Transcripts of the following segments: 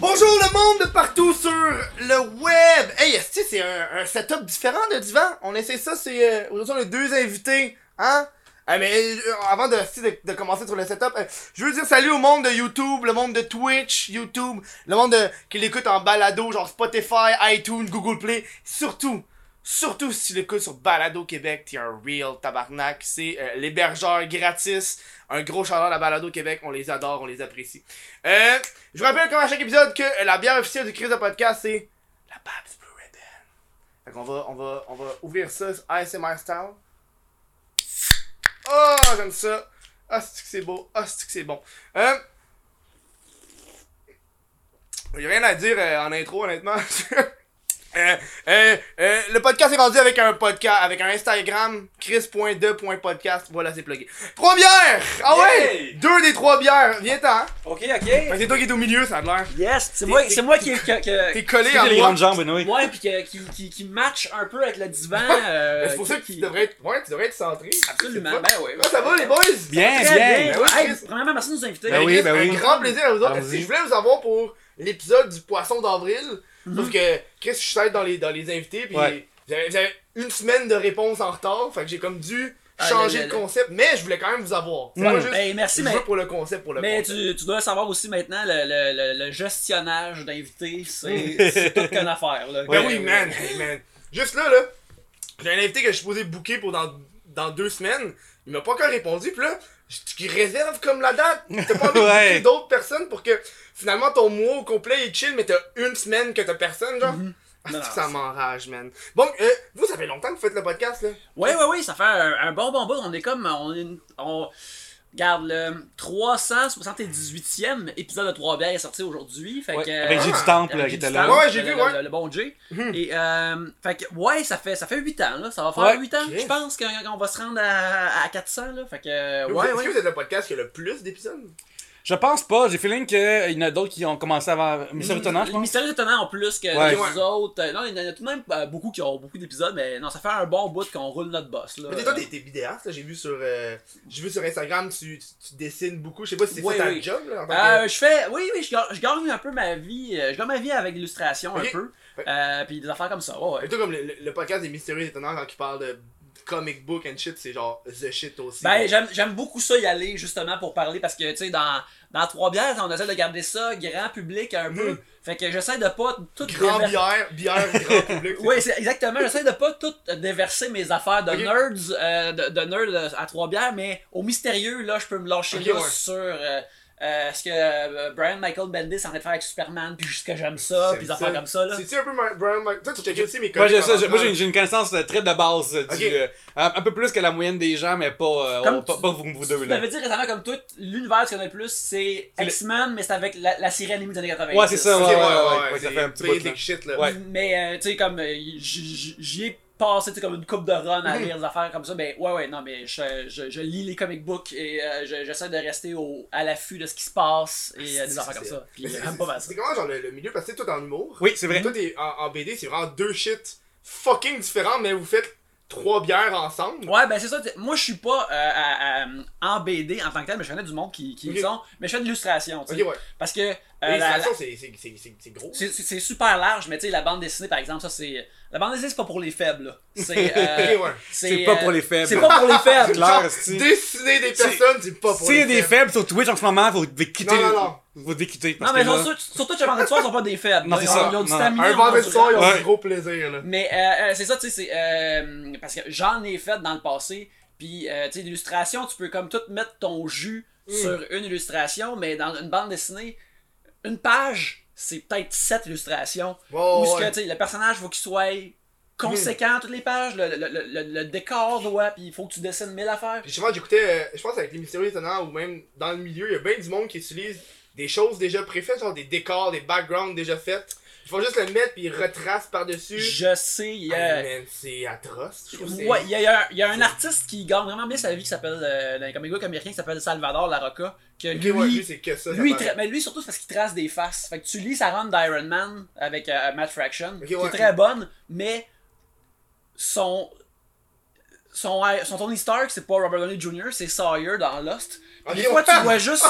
Bonjour le monde de partout sur le web! Hey, c'est un, setup différent de divan? On essaie ça, c'est... Euh, aujourd'hui, on deux invités, hein? Ah, mais euh, avant de, de, de commencer sur le setup, euh, je veux dire salut au monde de YouTube, le monde de Twitch, YouTube, le monde de, qui l'écoute en balado, genre Spotify, iTunes, Google Play, surtout, surtout si tu l'écoutes sur Balado Québec, t'es un real tabarnak, c'est euh, l'hébergeur gratis, un gros chaleur à Balado Québec, on les adore, on les apprécie. Euh, je vous rappelle comme à chaque épisode que euh, la bière officielle du Chris de podcast c'est la Babs Blue Ribbon. Fait qu'on va, on va, on va ouvrir ça ASMR style. Oh, j'aime ça. Ah, c'est que c'est beau? Ah, c'est que c'est bon? Euh... Y'a rien à dire euh, en intro, honnêtement. Euh, euh, euh, le podcast est rendu avec un podcast, avec un Instagram, chris.de.podcast. Voilà, c'est plugué. Trois bières! Ah ouais! Deux des trois bières. Viens-t'en. hein. Ok, Fait ok. que c'est toi qui es au milieu, ça a l'air. Yes, c'est moi, c'est moi qui, qui, T'es collé en les moi. grandes jambes, Benoît. ouais, puis qui, qui, qui, qui match un peu avec le divan. euh, C'est pour ça que qui- tu devrais être, ouais, tu devrais être centré. Absolument, ben oui. Comment ça va les boys? Bien, Très bien. bien. Ben oui, Hey, Chris. premièrement, merci de nous inviter. Ben oui, ben un grand plaisir à vous autres. Allons-y. Si je voulais vous avoir pour l'épisode du poisson d'avril. Sauf que Chris, je suis dans les, dans les invités. Puis Ouais. j'avais j'avais une semaine de réponse en retard. Fait que j'ai comme dû Ah, changer le- le- concept. Mais je voulais quand même vous avoir. C'est Ouais. pas juste. Ben, merci, je mais, pour le concept, pour le mais tu, tu dois savoir aussi maintenant, le, le, le, le gestionnage d'invités, c'est c'est toute une affaire. Là. Ben oui, man, hey, man. Juste là, là, j'ai un invité que je suis supposé booker pour dans, dans deux semaines. Il m'a pas encore répondu, pis là, tu réserves comme la date. T'as pas envie de Ouais. d'autres personnes pour que finalement ton mois au complet est chill, mais t'as une semaine que t'as personne, genre? Mhm. Ah, Non, non, ça m'enrage, man. Bon, euh, vous, ça fait longtemps que vous faites le podcast, là. Oui, oui, oui, ça fait un, un bon bon bout. On est comme. On, est, on Regarde, le 378e épisode de Trois bières est sorti aujourd'hui. Fait Ouais, que, avec euh, J du Temple, avec qui était là. Temple, Ouais, j'ai le- vu, le- ouais. Le, le bon J. Mhm. Et, euh, fait que, ouais, ça fait, ça fait 8 ans, là. Ça va faire Ouais. 8 ans, je pense, qu'on va se rendre à, à 400, là. Fait que, ouais, Est-ce ouais. que vous êtes le podcast qui a le plus d'épisodes? Je pense pas. J'ai feeling qu'il y en a d'autres qui ont commencé avant Mystère Étonnant, je pense. mystérieux étonnants ont plus que Ouais. les Ouais. autres. Euh, Non, il y en a tout de même euh, beaucoup qui ont beaucoup d'épisodes, mais non, ça fait un bon bout qu'on roule notre boss, là. Mais t'es- toi, t'es vidéaste. J'ai vu sur, euh, j'ai vu sur Instagram, tu, tu, tu dessines beaucoup. Je sais pas si c'est Oui, ça ta job, là, en tant que- Euh, je fais, oui, oui, je gagne, je gagne un peu ma vie, je gagne ma vie avec l'illustration un peu, Ouais. euh, puis des affaires comme ça, ouais, ouais. Et toi, comme le, le- le podcast des mystérieux étonnants, quand ils parlent de comic book and shit, c'est genre the shit aussi. Ben, j'aime, beaucoup ça y aller, justement, pour parler, parce que, tu sais, dans, dans Trois Bières, on essaie de garder ça grand public un peu, Mhm. fait que j'essaie de pas tout Grand déver- bière, bière grand public. Oui, c'est exactement. J'essaie de pas tout déverser mes affaires de nerds, euh, de, de nerds à trois bières, mais au mystérieux, là, je peux me lâcher Ok, là ouais. sur euh, euh, ce que euh, Brian Michael Bendis est en train de faire avec Superman, puis juste que j'aime ça, puis des affaires comme ça, là? C'est-tu un peu Ma- Brian Mike? Toi, tu aussi mes Moi, comics j'ai ça, j'ai- moi, j'ai j'ai une connaissance euh, très de base euh, du, Ok. euh, un, un peu plus que la moyenne des gens, mais pas, euh, Comme pas, tu- pas vous, vous deux Tu là. m'avais dit récemment, comme toi, l'univers tu connais le plus, c'est C'est le- X-Men, mais c'est avec la, la série animée des années 90. Ouais, c'est ça, Ok, ouais, ouais, ouais, ouais, ouais, ouais, ça fait un petit bout, basic là. shit, là. Ouais. Mais, euh, tu sais, comme, euh, j- j- j'y ai passé, comme une coupe de run à Mhm. lire des affaires comme ça. Mais, ouais, ouais, non, mais je, je, je lis les comic books et euh, je- j'essaie de rester au, à l'affût de ce qui se passe et euh, des affaires comme ça. C'est- j'aime pas mal ça. C'est comment, genre, le, le milieu? Parce que toi, en humour. Oui, c'est vrai. Toi, t'es en, en BD, c'est vraiment deux shit fucking différents, mais vous faites trois bières ensemble. Ouais, ben c'est ça. Moi, je suis pas euh, à- à- en BD en tant que tel, mais je connais du monde qui, qui le sont. Mais je fais de l'illustration, tu sais. Ouais. Parce que. Euh, la- la- c'est- c'est- c'est c'est- c'est gros. c'est- super large, mais tu sais, la bande dessinée, par exemple, ça c'est. La bande dessinée, c'est pas pour les faibles, là. C'est. euh, ouais. C'est pas pour les faibles. C'est pas pour les faibles. Clair, dessiner des personnes, c'est pas pour S'il y a les des faibles. faibles sur Twitch en ce moment, vous devez quitter. Non, non, non. Vous devez quitter. Non, mais genre, sur- surtout, les vendredi soir, ils sont pas des faibles. Non, c'est Ils ça. ont- Ils ont du stamina, Un vendredi soir, ils ont Ouais. du gros plaisir, là. Mais euh, euh, c'est ça, tu sais, c'est. euh, parce que j'en ai fait dans le passé. Puis, euh, tu sais, l'illustration, tu peux comme tout mettre ton jus Mm. sur une illustration, mais dans une bande dessinée, une page, c'est peut-être sept illustrations. Oh, Où ouais. que, tu sais, le personnage, faut qu'il soit conséquent toutes les pages, le, le, le, le- décor doit, puis il faut que tu dessines mille affaires. Puis justement, j'écoutais, euh, je pense avec les mystérieux étonnants ou même dans le milieu, il y a bien du monde qui utilise des choses déjà préfaites, genre des décors, des backgrounds déjà faits. Il faut juste le mettre puis il retrace par-dessus. Je sais, il y Ah, a. man, c'est atroce. Je trouve Ouais, il y a, il y a un- artiste qui gagne vraiment bien sa vie qui s'appelle, euh, dans les comic books américains, qui s'appelle Salvador Larocca. Que Ok, lui, ouais, lui, c'est que ça. lui, mais lui surtout c'est parce qu'il trace des faces. Fait que tu lis sa run d'Iron Man avec euh, Matt Fraction, qui ouais. est très bonne, mais son son, son Tony Stark, c'est pas Robert Downey Jr., c'est Sawyer dans Lost. Ok, des fois, tu vois juste,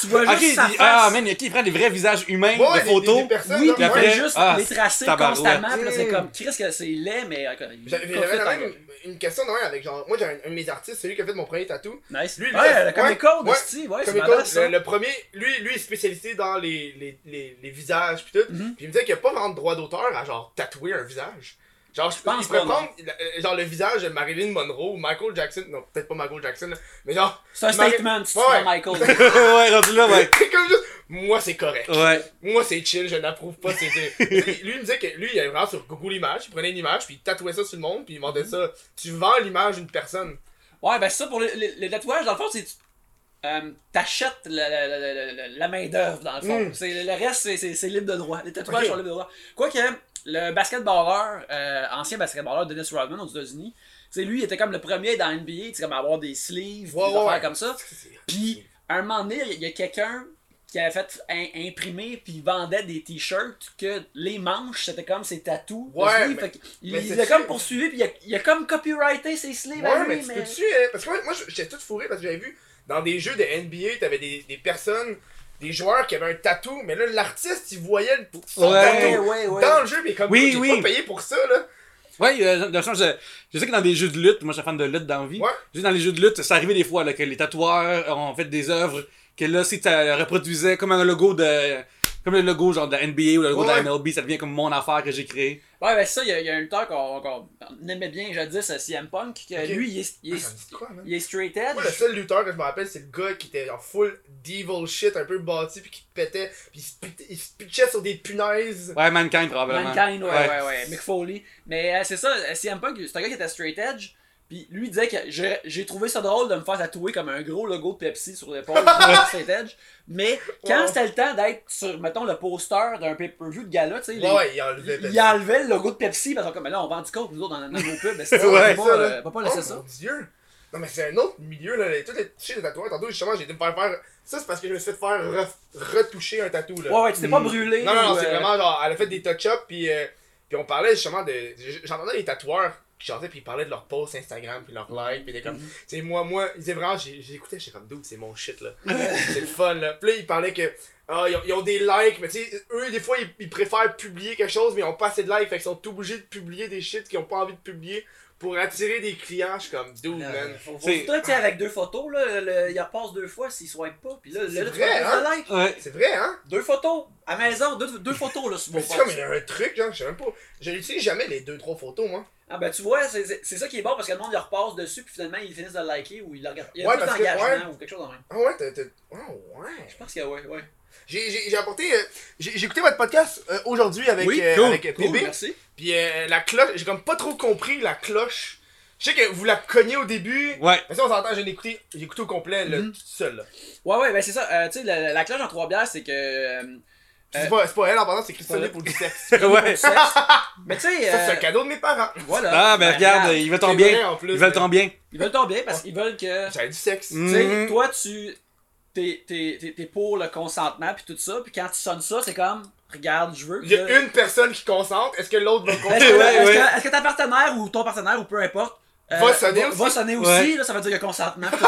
tu vois juste Ok, sa il- face. ah, man, il prend des vrais visages humains Ouais, de des- photos. des- des personnes, Oui, puis puis après- fait juste ah, les tracer constamment, puis là, c'est Mm. comme, Chris, que c'est laid, mais. euh, J'avais même une question de même avec genre. Moi, j'ai un, un de mes artistes, celui qui a fait mon premier tatou. Nice. Lui, lui, ouais, le Comic Code, ouais, ouais, c'est ça. le, le premier, lui, lui est spécialisé dans les, les, les, les visages pis tout. Mhm. Puis il me disait qu'il n'y a pas vraiment de droit d'auteur à genre tatouer un visage. Genre, je pense non. prendre euh, genre le visage de Marilyn Monroe ou Michael Jackson. Non, peut-être pas Michael Jackson, là, mais genre. C'est un statement, c'est Ouais, pas. Michael. ouais, rendu là, ouais. C'est comme juste. Moi, c'est correct. Ouais. Moi, c'est chill, je n'approuve pas. C'est, lui, il me disait que lui, il allait vraiment sur Google Images, il prenait une image, puis il tatouait ça sur le monde, puis il vendait ça. Tu vends l'image d'une personne. Ouais, ben c'est ça pour le, le, le tatouage, dans le fond, c'est. tu- euh, T'achètes la, la, la, la, la- la main-d'œuvre, dans le fond. Mm. C'est, le reste, c'est, libre de droit. Les tatouages sont libres de droit. Quoique, le basketballeur, euh, ancien basketballeur Dennis Rodman aux États-Unis, lui, il était comme le premier dans NBA, tu comme à avoir des sleeves, des affaires ouais. comme ça. Puis, à un moment donné, il y a quelqu'un qui avait fait im- imprimer puis il vendait des t-shirts que les manches c'était comme ses tatous. Ouais, mais- Fait il c'est l'a comme poursuivi puis il a, il a comme copyrighté ses sleeves à Ouais, lui, mais tu mais... peux-tu. euh, parce que moi, moi, j'étais tout fourré parce que j'avais vu dans des jeux de NBA, t'avais des, des personnes, des joueurs qui avaient un tatou, mais là, l'artiste, il voyait le, son Ouais. tatou ouais, ouais. dans le jeu, mais comme Oui, j'ai oui. pas payé pour ça, là. Ouais, euh, dans le sens, je, je sais que dans des jeux de lutte, moi je suis fan de lutte dans la vie. Je dans les jeux de lutte, ça arrivait des fois là, que les tatoueurs ont fait des œuvres que là, si tu reproduisais comme un logo de. Comme le logo genre de NBA ou le logo de la MLB, ça devient comme mon affaire que j'ai créé. Ouais, ben ça, il y, a- il y a un lutteur qu'on qu'on- on aimait bien jadis, euh, CM Punk, que lui, il est, il Ah, est, quoi, il est straight edge. Moi, le seul lutteur que je me rappelle, c'est le gars qui était en full devil shit, un peu bâti, puis qui pétait, puis il se, pitchait sur des punaises. Ouais, Mankind probablement. Mankind, ouais, ouais, ouais, Mick Foley. Mais euh, c'est ça, euh, CM Punk, c'est un gars qui était straight edge. Puis lui il disait que j'ai trouvé ça drôle de me faire tatouer comme un gros logo de Pepsi sur l'épaule de edge. Mais quand Ouais. c'était le temps d'être sur, mettons, le poster d'un pay-per-view de gala, tu sais, Ouais, il enlevait il enlevait le logo de Pepsi parce que comme, là on vend du coke nous autres dans, nos pubs. Mais c'est ça, Ouais, on pas, euh, on va pas laisser oh, ça. Mon dieu! Non, mais c'est un autre milieu, là. Tous les chez les tatoueurs, tantôt, justement, j'ai été me faire faire. Ça, c'est parce que je me suis fait faire re- retoucher un tatou, là. Ouais, ouais, tu t'es pas Mm. brûlé. Non, non, non, c'est euh, vraiment genre, elle a fait des touch-ups, puis, euh, puis on parlait justement de. J'entendais les tatoueurs qui chantaient, puis ils parlaient de leur post Instagram, puis leur like, puis des comme. Mhm. Tu sais, moi, moi, ils disaient vraiment, j'ai- j'écoutais, j'étais comme, dude, c'est mon shit, là. c'est le fun, là. Puis là, ils parlaient que. Ah, ils, ont, ils ont des likes, mais tu sais, eux, des fois, ils, ils préfèrent publier quelque chose, mais ils ont pas assez de likes, fait qu'ils sont obligés de publier des shit qu'ils ont pas envie de publier pour attirer des clients. Je suis comme, dude, man. Faut, faut C'est- toi, tu sais, avec deux photos, là, le- il repasse deux fois s'il swipe pas. Puis là, C'est là, là, tu vrai, hein? like. Ouais. C'est vrai, hein? Deux photos, à maison, deux, deux photos là, sur mon Mais c'est comme il y a un truc, genre, je sais même pas. Je n'utilise jamais les 2-3 photos, moi. Ah ben tu vois, c'est ça qui est bon parce que le monde il repasse dessus puis finalement ils finissent de le liker ou ils le regardent. Il y a Ouais, plus que- d'engagement ou quelque chose de même. Ah ouais, t'as. t'as- Oh, ouais. Je pense qu'il y a ouais, ouais. J'ai, apporté. euh, j'ai, écouté votre podcast euh, aujourd'hui avec, Oui, euh, avec euh, Cool, merci. Puis la cloche, j'ai comme pas trop compris la cloche. Je sais que vous la cognez au début. Ouais. Mais ça, on s'entend, j'ai écouté, j'ai écouté au complet, le Mhm. tout seul. Là. Ouais ouais, ben c'est ça. Euh, tu sais, la, la cloche en trois bières, c'est que. Euh, C'est, pas, c'est pas elle en parlant, c'est Christophe voilà. pour du sexe. ouais. sexe. Mais tu sais. Ça, c'est un euh, cadeau de mes parents. Voilà. Ah, ben regarde, regarde, ils veulent ton bien. vrai, en plus, Ils veulent mais- ton bien. Ils veulent ton bien parce qu'ils veulent que. J'avais du sexe. Mm. Tu sais, Mhm. toi, tu. T'es t'es- t'es- t'es pour le consentement puis tout ça, puis quand tu sonnes ça, c'est comme. Regarde, je veux. Il y a une personne qui consente, est-ce que l'autre va Est-ce consentir? que, Ouais, est-ce ouais. que- est-ce que ta partenaire ou ton partenaire ou peu importe. Euh, Va sonner aussi. va sonner aussi, Ouais. là, ça veut dire qu'il y a consentement.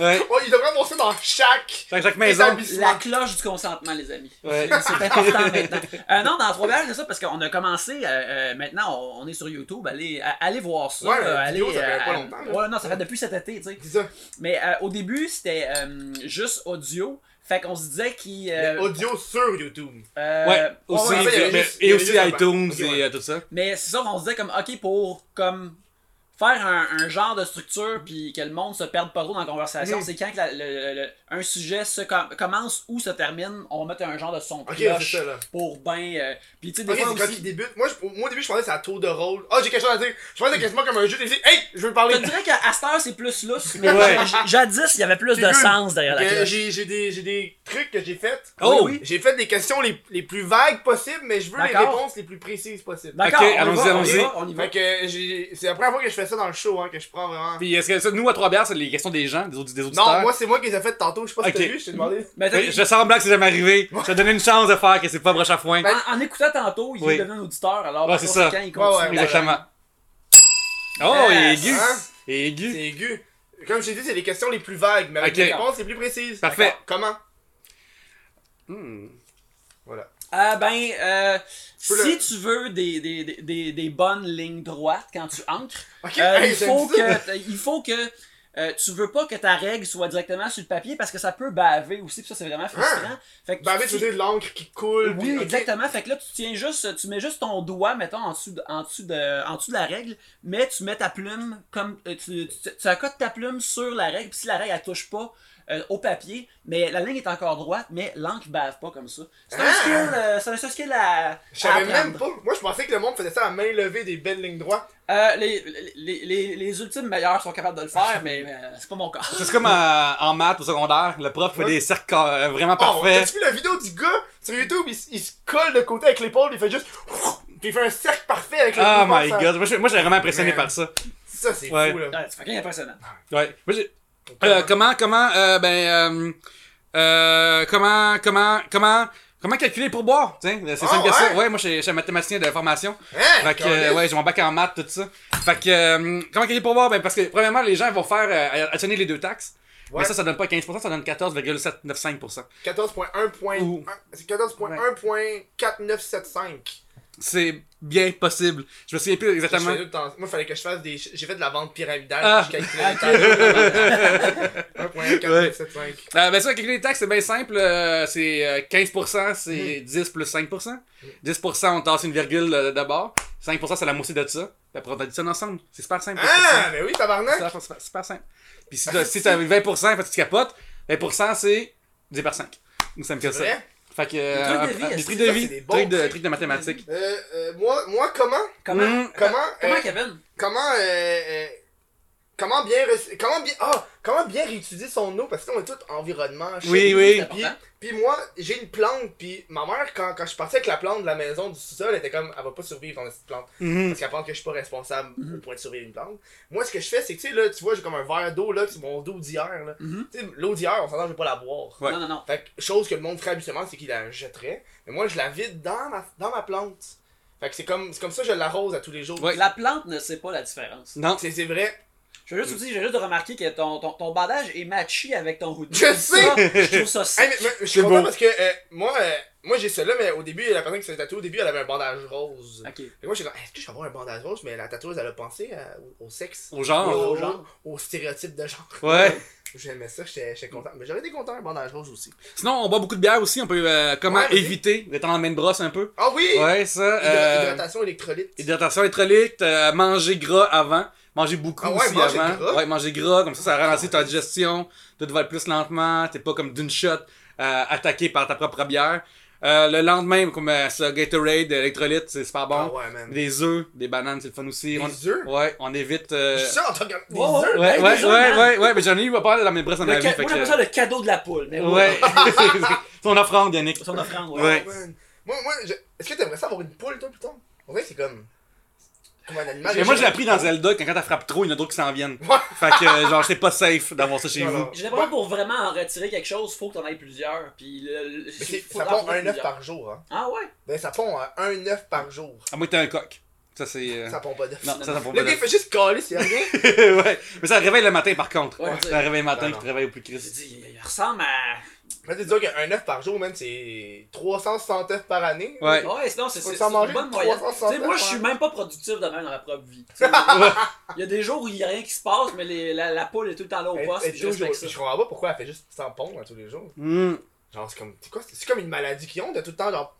Ouais. Oh, il devrait avoir ça dans chaque maison. La cloche du consentement, les amis. Ouais. C'est- important maintenant. Euh, non, dans trois bières, c'est ça, parce qu'on a commencé, euh, maintenant, on, est sur YouTube, allez, allez voir ça. Euh, allez, vidéo, ça fait pas longtemps, non, ça fait depuis cet été, tu sais. Mais euh, au début, c'était euh, juste audio. Fait qu'on se disait qu'il. euh, audio sur YouTube. euh, Ouais, aussi, ouais, mais- juste- et aussi iTunes et ouais. tout ça. Mais c'est ça, on se disait comme, ok, pour comme faire un, un genre de structure puis que le monde se perde pas trop dans la conversation, Mm. c'est quand que la- le- le- un sujet se com- commence ou se termine, on va mettre un genre de son de Ok, cloche c'est ça, pour ben. euh, puis tu sais, des fois quand débute. Moi, je- moi, au début, je pensais que c'est à tour de rôle. Ah, j'ai quelque chose à dire. Je pensais quasiment comme un jeu. J'ai dit, hey, je veux parler. Je te dirais qu'à cette heure, c'est plus lousse, mais Ouais. jadis, il y avait plus de good. sens derrière la cloche. J'ai j'ai des, j'ai des trucs que j'ai fait. Oh! Oui, J'ai fait des questions les, les plus vagues possibles, mais je veux les réponses les plus précises possibles. D'accord, Ok, on on y allons-y. va, on y va. C'est la première fois que je fais ça dans le show, hein, que je prends vraiment. Puis est-ce que ça, nous à trois bières, c'est les questions des gens, des, audi- des auditeurs? Non, moi, c'est moi qui les ai fait tantôt. Je sais pas si t'as vu, je t'ai demandé. Mais Oui, je semblant que c'est jamais arrivé. Je te donné une chance de faire que c'est pas broche à foin. Ben, en, en écoutant tantôt, il Oui. est devenu un auditeur, alors Ouais, c'est ça. il continue. Ouais, ouais, Exactement. Oh, il est aigu. Hein? Et aigu. C'est aigu. Comme je t'ai dit, c'est les questions les plus vagues, mais avec Ok. des réponses les plus précises. Parfait. Comment? Hmm. Ah ben, euh, si le- tu veux des, des, des- des, bonnes lignes droites quand tu ancres, euh, hey, il, faut que, il faut que euh, tu veux pas que ta règle soit directement sur le papier parce que ça peut baver aussi, puis ça c'est vraiment frustrant. Fait que Bah, tu- veux dire de l'encre qui coule. oui, puis- exactement. Fait que là, tu tiens juste, tu mets juste ton doigt, mettons, en dessous de, en dessous de, en dessous de la règle, mais tu mets ta plume comme, tu, tu, tu accotes ta plume sur la règle, puis si la règle, elle touche pas euh, au papier, mais la ligne est encore droite, mais l'encre bave pas comme ça. C'est un Ah! skill, euh, c'est un skill à, Je savais même pas. Moi, je pensais que le monde faisait ça à main levée des belles lignes droites. Euh, les, les, les, les ultimes meilleurs sont capables de le faire, mais euh, c'est pas mon cas. C'est comme en maths au secondaire, le prof fait Ouais. des cercles euh, vraiment Oh, parfaits. t'as-tu vu la vidéo du gars sur YouTube? Il, se colle de côté avec l'épaule, il fait juste. Puis il fait un cercle parfait avec le Oh my god, moi je- moi, j'étais vraiment impressionné Man. par ça. Ça, c'est Ouais. fou, là. Ouais, c'est fucking impressionnant. Ouais. Moi, j'ai- Euh, comment, comment, euh, ben, euh, euh, comment, comment, comment, comment calculer pour boire? Tiens, c'est Ah, simple que ça. ouais? Ouais, moi, je suis je suis un mathématicien de formation. Hein? Fait que, ouais, j'ai mon bac en maths, tout ça. Fait que, comment calculer pour boire? Ben, parce que, premièrement, les gens vont faire, additionner les deux taxes. Ouais. Mais ça, ça donne pas 15%, ça donne 14,795%. 14.1. point- Ou- C'est 14.1.4975. C'est bien possible. Je me souviens plus exactement. Moi, il fallait que je fasse des. J'ai fait de la vente pyramidale. Ah. Je calculais les taxes. 1.4975. Euh, ben ça, calculer les taxes, c'est bien simple. euh, c'est euh, 15%, c'est 10 plus 5%. 10%, on tasse une virgule euh, d'abord. 5%, c'est la moitié de ça. Puis après, on additionne ensemble. C'est super simple. Ah, mais oui, tabarnak! C'est super, super simple. Puis si t'as si t'as 20%, fait que tu capotes, 20% c'est 10 par 5. C'est simple que C'est ça. vrai? Fait que. euh, des trucs de vie, des trucs de, trucs? de mathématiques. Euh, euh, moi, moi, comment? Comment, Mm. Comment? comment euh, Kevin? comment euh, euh, comment bien comment bien ah comment bien réutiliser son eau? Parce que on est tout environnement shit. Oui, oui. Puis. Puis moi j'ai une plante puis ma mère quand, quand je partais avec la plante de la maison du sous-sol elle était comme elle va pas survivre dans cette plante Mhm. parce qu'elle pense que je suis pas responsable au point de survivre une plante moi ce que je fais c'est que tu sais là tu vois j'ai comme un verre d'eau là c'est mon eau d'hier là Mhm. tu sais l'eau d'hier on s'entend je vais pas la boire Ouais. Non, non, non. fait que, chose que le monde ferait habituellement, c'est qu'il la jetterait. Mais moi, je la vide dans ma, dans ma plante. Fait que c'est comme, c'est comme ça que je l'arrose à tous les jours. Ouais. La plante ne sait pas la différence. Non. C'est, c'est vrai. Je veux juste vous dire, j'ai juste de remarquer que ton, ton, ton bandage est matché avec ton hoodie. Je Ça, sais! je trouve ça Hey, sick. mais, mais je suis content beau. parce que euh, moi, euh, moi j'ai celle-là, mais au début, la personne qui s'est tatouée, au début, elle avait un bandage rose. Ok. Et moi, j'étais comme, est-ce que je vais avoir un bandage rose? Mais la tatoueuse, elle a pensé à- au, au sexe. Au genre. au, au genre. au stéréotype de genre. Ouais. J'aimais ça, j'étais, content. Mais j'aurais été content un bandage rose aussi. Sinon, on boit beaucoup de bière aussi. On peut. euh, comment Ouais, éviter d'être en main de brosse un peu? Ah oui! Ouais, ça. Hydra- euh, Hydratation électrolyte. Hydratation électrolyte, euh, manger gras avant, manger beaucoup Ah ouais, aussi manger avant. gras? Ouais, manger gras, comme ça, ça ralentit ta digestion, tout va plus lentement, t'es pas comme d'une shot euh, attaqué par ta propre bière. Euh, le lendemain, comme euh, ça, Gatorade, électrolyte, c'est super bon. Ah ouais, man. Des œufs, des bananes, c'est le fun aussi. Des on... œufs? Ouais, on évite. euh, ça en tant que. Des Ouais, ouais. œufs? Ouais, Hey, ouais, ouais, ouais, ouais, mais j'en ai eu pas parler dans mes brosses dans ca- vie. Fait Moi, j'appelle ça le cadeau de la poule. Mais Ouais, ton offrande, Yannick. Son offrande, ouais. Ouais. Oh, man. Moi, moi, je- est-ce que t'aimerais ça avoir une poule, toi, putain? En vrai, c'est comme. Comme un animal. Mais moi, je l'ai appris dans Zelda, quand, quand elle frappe trop, il y en a d'autres qui s'en viennent. Ouais. Fait que, euh, genre, c'est pas safe d'avoir ça chez vous. J'ai l'impression pour vraiment en retirer quelque chose, faut que t'en aies plusieurs. Puis le, le- faut ça pond un œuf par jour, hein. Ah ouais? Ben, ça pond euh, un œuf par jour. À moins que t'aies un coq. Ça, c'est. euh, Ça pond pas d'œuf. Non, ça, ça pond Le pas gars, il fait juste caler s'il y a rien. ouais. Mais ça réveille le matin, par contre. Ouais, ça réveille le matin Ah, qui réveille au plus dit, il ressemble à. Mais tu dire qu'un œuf par jour, man, c'est 360 œufs par année. Ouais. Ouais, sinon, c'est une bonne moyenne. 360 Tu sais, moi, je suis même pas productif de même dans ma propre vie. Il y a des jours où il y a rien qui se passe, mais les- la, la poule est tout le temps là au poste. puis je comprends pas pourquoi elle fait juste 100 pondre à tous les jours. Hmm. Genre, c'est comme. C'est quoi? C'est comme une maladie qu'ils ont de tout le temps, genre.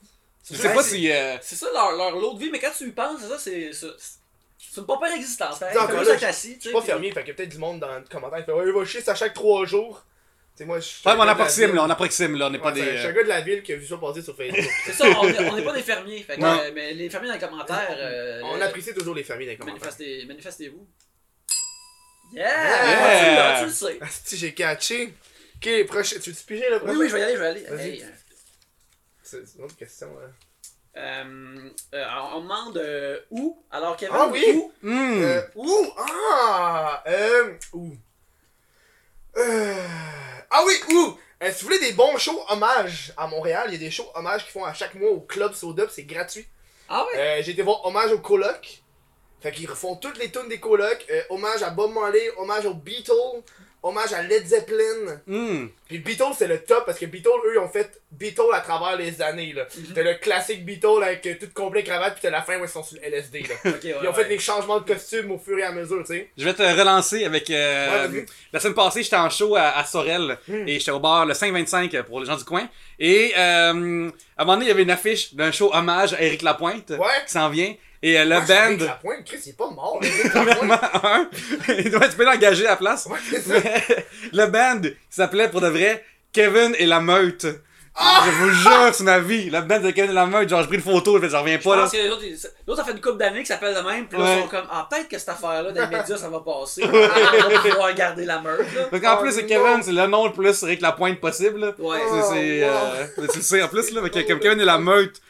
Je sais pas si. euh, C'est ça leur, leur lot de vie, mais quand tu y penses, c'est ça, c'est. c'est- une pas pire existence. pareil. Encore Comme là, ça, je- suis pas fermier, fait a peut-être du monde dans les commentaires qui fait Ouais, il va chier ça chaque 3 jours. Tu sais, moi, je suis. Ouais, mais on un approxime, là. On approxime, là. On n'est pas Ouais, des. c'est- Je suis un euh, gars de la ville qui a vu ça passer sur Facebook. C'est ça, on est- on n'est pas des fermiers. Fait que, euh, mais les fermiers dans les commentaires. euh, On apprécie toujours les familles dans les commentaires. manifestez- Manifestez-vous. Yeah! Yeah! Tu, là, tu le sais. Asti, j'ai catché. Ok, prochain. Tu veux te piger le Oui, prochain? oui, je vais y aller, je vais y aller. Vas-y. Hey, euh, C'est une autre question, là. euh, euh, on demande euh, où? Alors, Kevin, Ah oui! où? Euh, ouh! Ah! Euh. Euh. Ah oui! Ouh! Euh, si vous voulez des bons shows hommages à Montréal, il y a des shows hommages qu'ils font à chaque mois au Club Soda, c'est gratuit. Ah ouais? Euh, j'ai été voir Hommage au coloc. Fait qu'ils refont toutes les tunes des colocs. hommage à Bob Marley, hommage aux Beatles, hommage à Led Zeppelin. Hmm. Puis Beatles, c'est le top parce que Beatles, eux, ils ont fait Beatles à travers les années. là. T'as le classique Beatles avec euh, tout complet cravate, puis t'as la fin où ils sont sur le LSD. Là. Ok, ouais, Ils ont fait ouais. les changements de costume au fur et à mesure, tu sais. Je vais te relancer avec. euh, Ouais, la semaine passée, j'étais en show à, à Sorel Hmm. et j'étais au bar le 525 pour les gens du coin. Et euh, à un moment donné, il y avait une affiche d'un show hommage à Eric Lapointe Ouais. qui s'en vient. Et euh, le band. Lapointe, Chris, il est pas mort. Vraiment, un. Il doit- tu peux l'engager à la place. Ouais, c'est ça. Mais le band il s'appelait pour de vrai Kevin et la meute. Ah! Je vous jure sur ma vie, le band de Kevin et la meute, genre j'ai pris une photo, je j'en reviens pas là. pense que les autres, ils- l'autre, ça fait une couple d'années qu'ils s'appellent de même, puis là, Ouais. ils sont comme, ah, peut-être que cette affaire-là, dans les médias, ça va passer. On va pouvoir garder la meurtre, là. Parce qu'en Oh plus, c'est non. Kevin, c'est le nom le plus Eric Lapointe possible. là. Ouais. C'est, c'est, euh, tu le sais en plus, là, mais que- comme Kevin et la meute,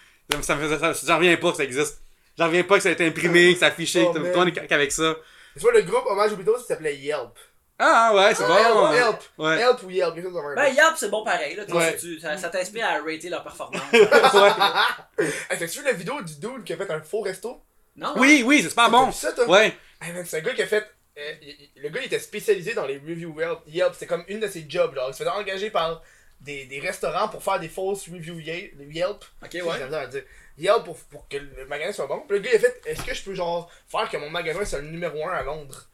ça me faisait ça. J'en reviens pas que ça existe. J'en reviens pas que ça a été imprimé, que ça a affiché, Oh, que tout le monde est qu'avec ça. Tu vois, le groupe hommage aux Beatles, s'appelait Yelp. Ah ouais, c'est Help, bon. Help. Ouais. Help ou Yelp, quelque chose comme ça. Ben, Yelp, c'est bon pareil, là. Tu- Ouais. tu- ça, ça t'inspire à rater leur performance. Ouais. Hey, T'as-tu vu la vidéo du dude qui a fait un faux resto? Non? Oui, oui, c'est T'as bon. vu ça, toi? Ouais. Hey, c'est un gars qui a fait. euh, le gars, il était spécialisé dans les reviews Yelp. Yelp, c'était comme une de ses jobs. Genre, il se faisait engager par des, des restaurants pour faire des fausses reviews Ye- Yelp. Ok, J'ai ouais. Pour, pour que le magasin soit bon. Puis le gars, il a fait Est-ce que je peux, genre, faire que mon magasin soit le numéro 1 à Londres?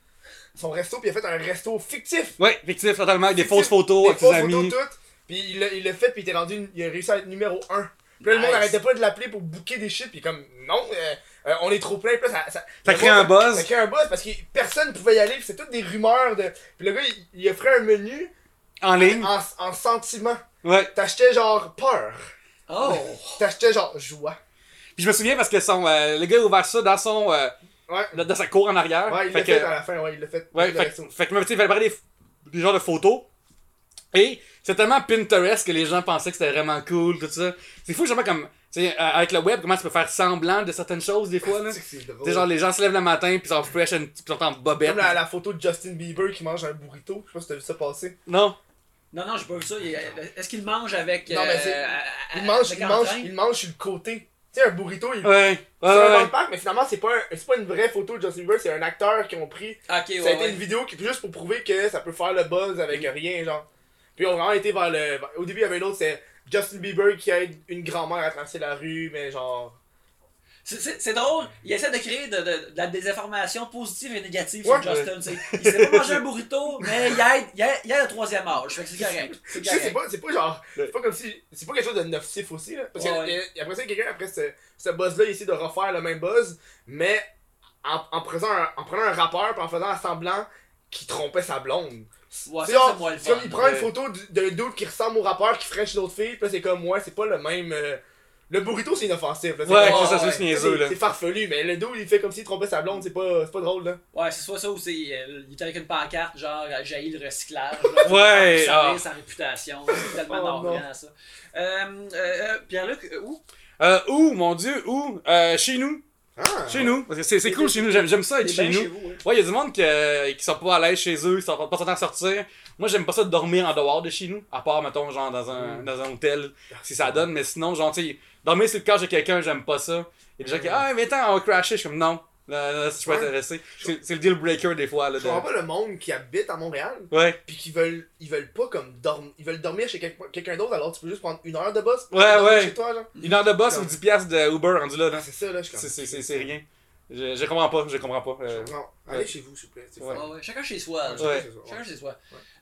Son resto, puis il a fait un resto fictif. Ouais, fictif totalement, avec des Fictif, fausses photos des avec ses fausses amis. photos toutes. Puis il l'a il l'a fait, puis il était rendu, il a réussi à être numéro 1. Puis là, le monde Nice. arrêtait pas de l'appeler pour booker des shit, puis comme, non, euh, euh, on est trop plein, puis là, ça, ça, Ça crée un buzz. Ça crée un buzz parce que personne pouvait y aller, puis c'est toutes des rumeurs de. Puis le gars, il, il offrait un menu En ligne. en, en sentiment. Ouais. T'achetais genre peur, Oh! t'achetais genre joie. Puis je me souviens parce que son, euh, le gars a ouvert ça dans son, euh, Ouais, dans sa cour en arrière. ouais, il fait l'a que, fait à la fin, ouais, il l'a fait. ouais, fait, fait. fait que, tu sais, il fallait prendre des, des genres de photos. Et c'est tellement Pinterest que les gens pensaient que c'était vraiment cool, tout ça. C'est fou, justement, comme, tu sais, euh, avec le web, comment tu peux faire semblant de certaines choses, des fois, là. C'est que c'est drôle. Tu sais, genre, les gens se lèvent le matin, puis ils sont fresh, and- puis ils sont en bobette. Comme la, la photo de Justin Bieber qui mange un burrito. Je sais pas si t'as vu ça passer. Non. Non, non, j'ai pas vu ça. Est-ce qu'il mange avec. Non, mais c'est- euh, Il mange, il mange, il mange sur le côté. Tu sais, un burrito, il. Ouais. Ouais, C'est un ouais. backpack, mais finalement, c'est pas, un- c'est pas une vraie photo de Justin Bieber, c'est un acteur qui ont pris. Ah, ça a été ouais. une vidéo qui juste pour prouver que ça peut faire le buzz avec rien, genre. Puis on a vraiment été vers le. Au début, il y avait un autre, c'est Justin Bieber qui aide une grand-mère à traverser la rue, mais genre. C'est- C'est c'est drôle, il essaie de créer de, de- de la désinformation positive et négative Ouais. sur Justin. Il sait pas manger un burrito, mais il aide, il aide, il aide le troisième âge. Fait que c'est correct. C'est pas, c'est pas genre. C'est pas comme si. C'est pas quelque chose de nocif aussi, là. Parce que Ouais, ouais. et- et après ça, quelqu'un, après ce, ce buzz-là, il essaie de refaire le même buzz, mais en, en, prenant un, en prenant un rappeur puis en faisant semblant qu'il trompait sa blonde. Ouais, C'est comme il prend une ouais. photo du- d'un dude qui ressemble au rappeur qui fresh d'autres filles, puis là c'est comme moi, c'est pas le même. euh, Le burrito c'est inoffensif. là, c'est Ouais, comme- c'est ça, ouais, c'est niaiseux, c'est là. c'est farfelu, mais le dude il fait comme s'il trompait sa blonde, c'est pas, c'est pas drôle là. Ouais, c'est soit ça ou c'est. euh, il est avec une pancarte, genre, jaillit le recyclage. là, Ouais, pour salir ah. sa réputation. C'est tellement Oh, normal, ça. Euh, euh, euh, Pierre-Luc, euh, où? Euh, où, mon dieu, où? Euh, chez nous. Ah, Chez nous. Parce que c'est, c'est cool chez nous, j'aime, j'aime ça être chez nous. vous, hein. Ouais, il y a du monde qui, euh, qui sont pas à l'aise chez eux, qui sont pas temps à sortir. Moi, j'aime pas ça de dormir en dehors de chez nous, à part, mettons, genre dans un, dans un hôtel, si ça donne. Mais sinon, genre, tu sais, dormir sur le corps de quelqu'un, j'aime pas ça. Il y a des gens qui ah, mais attends, on va crasher. Je suis comme, non, là, là, je suis pas intéressé. C'est, le deal breaker des fois, là. Je de- comprends pas le monde qui habite à Montréal, Ouais, puis qui veulent, ils veulent pas comme dormir, ils veulent dormir chez quel- quelqu'un d'autre, alors tu peux juste prendre une heure de bus. pour Ouais, ouais. Chez toi, genre. une heure de boss Non. ou 10$ piastres de Uber rendu là. là. Ah, c'est ça là, comme- c'est rien. Je, je comprends pas, je comprends pas. euh. Non, allez Ouais. chez vous s'il vous plaît. c'est Ouais. fun. Ouais, ouais, Chacun chez soi. Chacun chez soi, ouais. Chacun chez soi.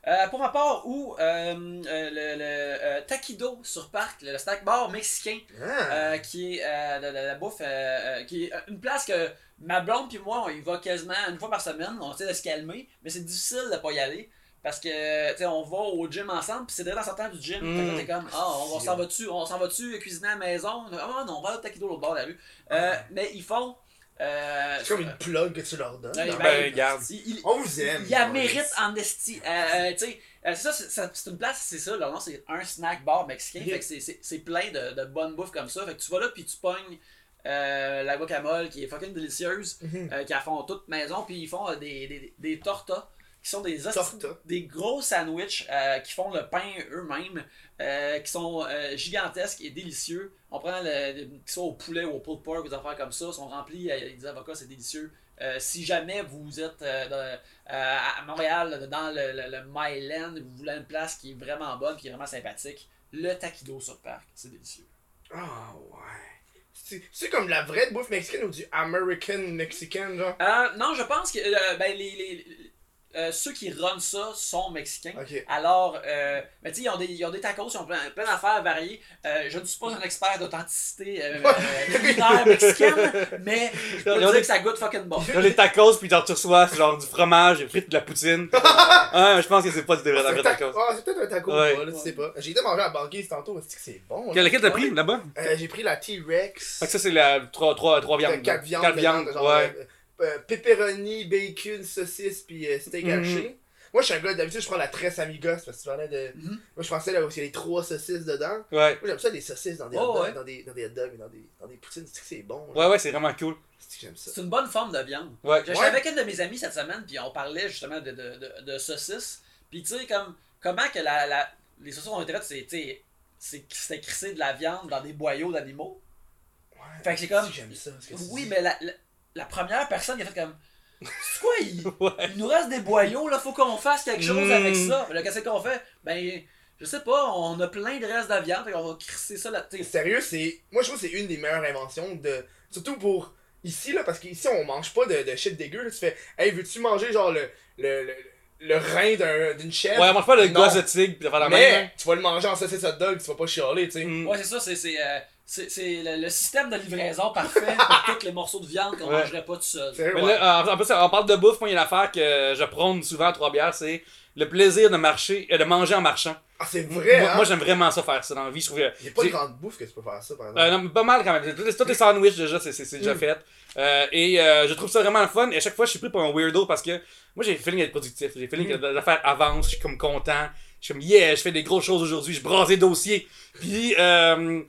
Euh, pour ma part, où euh, euh, le, le euh, Taquido sur Parc, le snack bar mexicain, Ah. euh, qui est euh, de, de la bouffe, qui est une place que ma blonde puis moi, on y va quasiment une fois par semaine. On essaie de se calmer, mais c'est difficile de pas y aller. Parce que, tu sais, on va au gym ensemble, puis c'est déjà en sortant du gym. Mm. Là, t'es comme, ah, on, on s'en va-tu, on s'en va-tu cuisiner à la maison? Ah non, on va au Taquido l'autre bord de la rue. Euh, mais ils font. Euh, C'est comme une plug que tu leur donnes. Ouais, non? ben, Ben, regarde. ils- On vous aime. il a mérite en esti. Euh, euh, tu sais, euh, c'est ça, c'est- une place, c'est ça, leur nom c'est un snack bar mexicain. Fait que c'est- plein de, de bonne bouffe comme ça. Fait que tu vas là puis tu pognes euh, la guacamole qui est fucking délicieuse, Mhm. euh, qui la font toute maison, puis ils font euh, des, des, des tortas qui sont des Torta. des gros sandwichs euh, qui font le pain eux-mêmes, euh, qui sont euh, gigantesques et délicieux. On prend le, le- qu'ils soient au poulet ou au pulled pork, des affaires comme ça, sont remplis, euh, des avocats, c'est délicieux. si jamais vous êtes dans- à Montréal, dans le, le, le Myland, vous voulez une place qui est vraiment bonne, qui est vraiment sympathique, le taquido sur Parc, c'est délicieux. Ah ouais. C'est c'est comme la vraie bouffe mexicaine ou du American Mexican, genre? Euh, non, je pense que euh, ben, les, les- euh, ceux qui run ça sont mexicains. Ok. Alors, euh, ben, tu sais, ils ont des, ils ont des tacos, ils ont plein, plein d'affaires variées. Euh, je ne suis pas un expert d'authenticité euh, euh, culinaire mexicaine, mais je peux Ils ont dire des- que ça goûte fucking bon. Là, les tacos, puis genre, tu reçois genre du fromage, des frites, de la poutine. ah, je pense que c'est pas du vrai, la C'est vraie ta- tacos. Ah, c'est peut-être un taco, Ouais. pas, là, tu sais pas. J'ai été manger à Banquise tantôt, c'est que c'est bon. Quel- là. Lequel t'as pris là-bas? Euh, J'ai pris la T-Rex. Ça, c'est la 3, 3, 3 viandes. Euh, Quatre viandes. Quatre dedans, viandes, genre, ouais. Euh, pepperoni, bacon, saucisse, puis euh, steak Mhm. haché. Moi, je suis un gars, d'habitude, je prends la tresse amigos parce que tu parlais de. Mhm. Moi, je pensais là où il y a les trois saucisses dedans. Ouais. Moi, j'aime ça, les saucisses dans des, Oh, hot dogs, ouais. dans des, dans des hot dogs dans des, dans des poutines. C'est que c'est bon. là. Ouais, ouais, c'est vraiment cool. C'est que j'aime ça. C'est une bonne forme de viande. Ouais. J'étais Ouais. avec une de mes amies cette semaine, puis on parlait justement de, de, de, de saucisses. Puis tu sais, comme, comment que la, la, les saucisses ont été faites, c'est, c'était crissé de la viande dans des boyaux d'animaux? Ouais. Fait que c'est comme- J'aime ça. que Oui, mais la, la, la première personne qui a fait comme. C'est quoi, il, Ouais. il nous reste des boyaux, là, faut qu'on fasse quelque chose avec ça. Là, qu'est-ce qu'on fait? Ben, je sais pas, on a plein de restes de viande, qu'on va crisser ça là. tu sais. Sérieux, c'est. Moi, je trouve que c'est une des meilleures inventions de. Surtout pour. Ici, là, parce qu'ici, on mange pas de, de shit dégueu. Là. Tu fais, hey, veux-tu manger genre le. le, le, le rein d'un- d'une chèvre? Ouais, mange pas le gosse de tigre, pis faire la mais même. tu vas le manger en saucisse hot dog, tu vas pas chialer, tu sais. Mm. Ouais, c'est ça, c'est. c'est, euh, c'est, c'est le, le système de livraison parfait pour tous les morceaux de viande qu'on Ouais. mangerait pas tout seul. Sérieux, Mais ouais. là, en, en plus, on parle de bouffe, moi, il y a une affaire que je prône souvent à Trois-Bières, c'est le plaisir de marcher, euh, de manger en marchant. Ah, c'est vrai, moi, hein? moi, j'aime vraiment ça faire ça dans la vie. Je trouve que- Il y a pas de grande bouffe que tu peux faire ça, par exemple. Euh, non, mais pas mal quand même. Tous les- Tous les sandwichs déjà, c'est c'est- c'est déjà Mm. fait. Euh, et euh, je trouve ça vraiment le fun. Et à chaque fois, je suis pris pour un weirdo parce que moi, j'ai le feeling d'être productif. J'ai le feeling Mm. que l'affaire avance. Je suis comme content. Je suis comme, yeah, je fais des grosses choses aujourd'hui. Je brasse des dossiers. Puis, euh,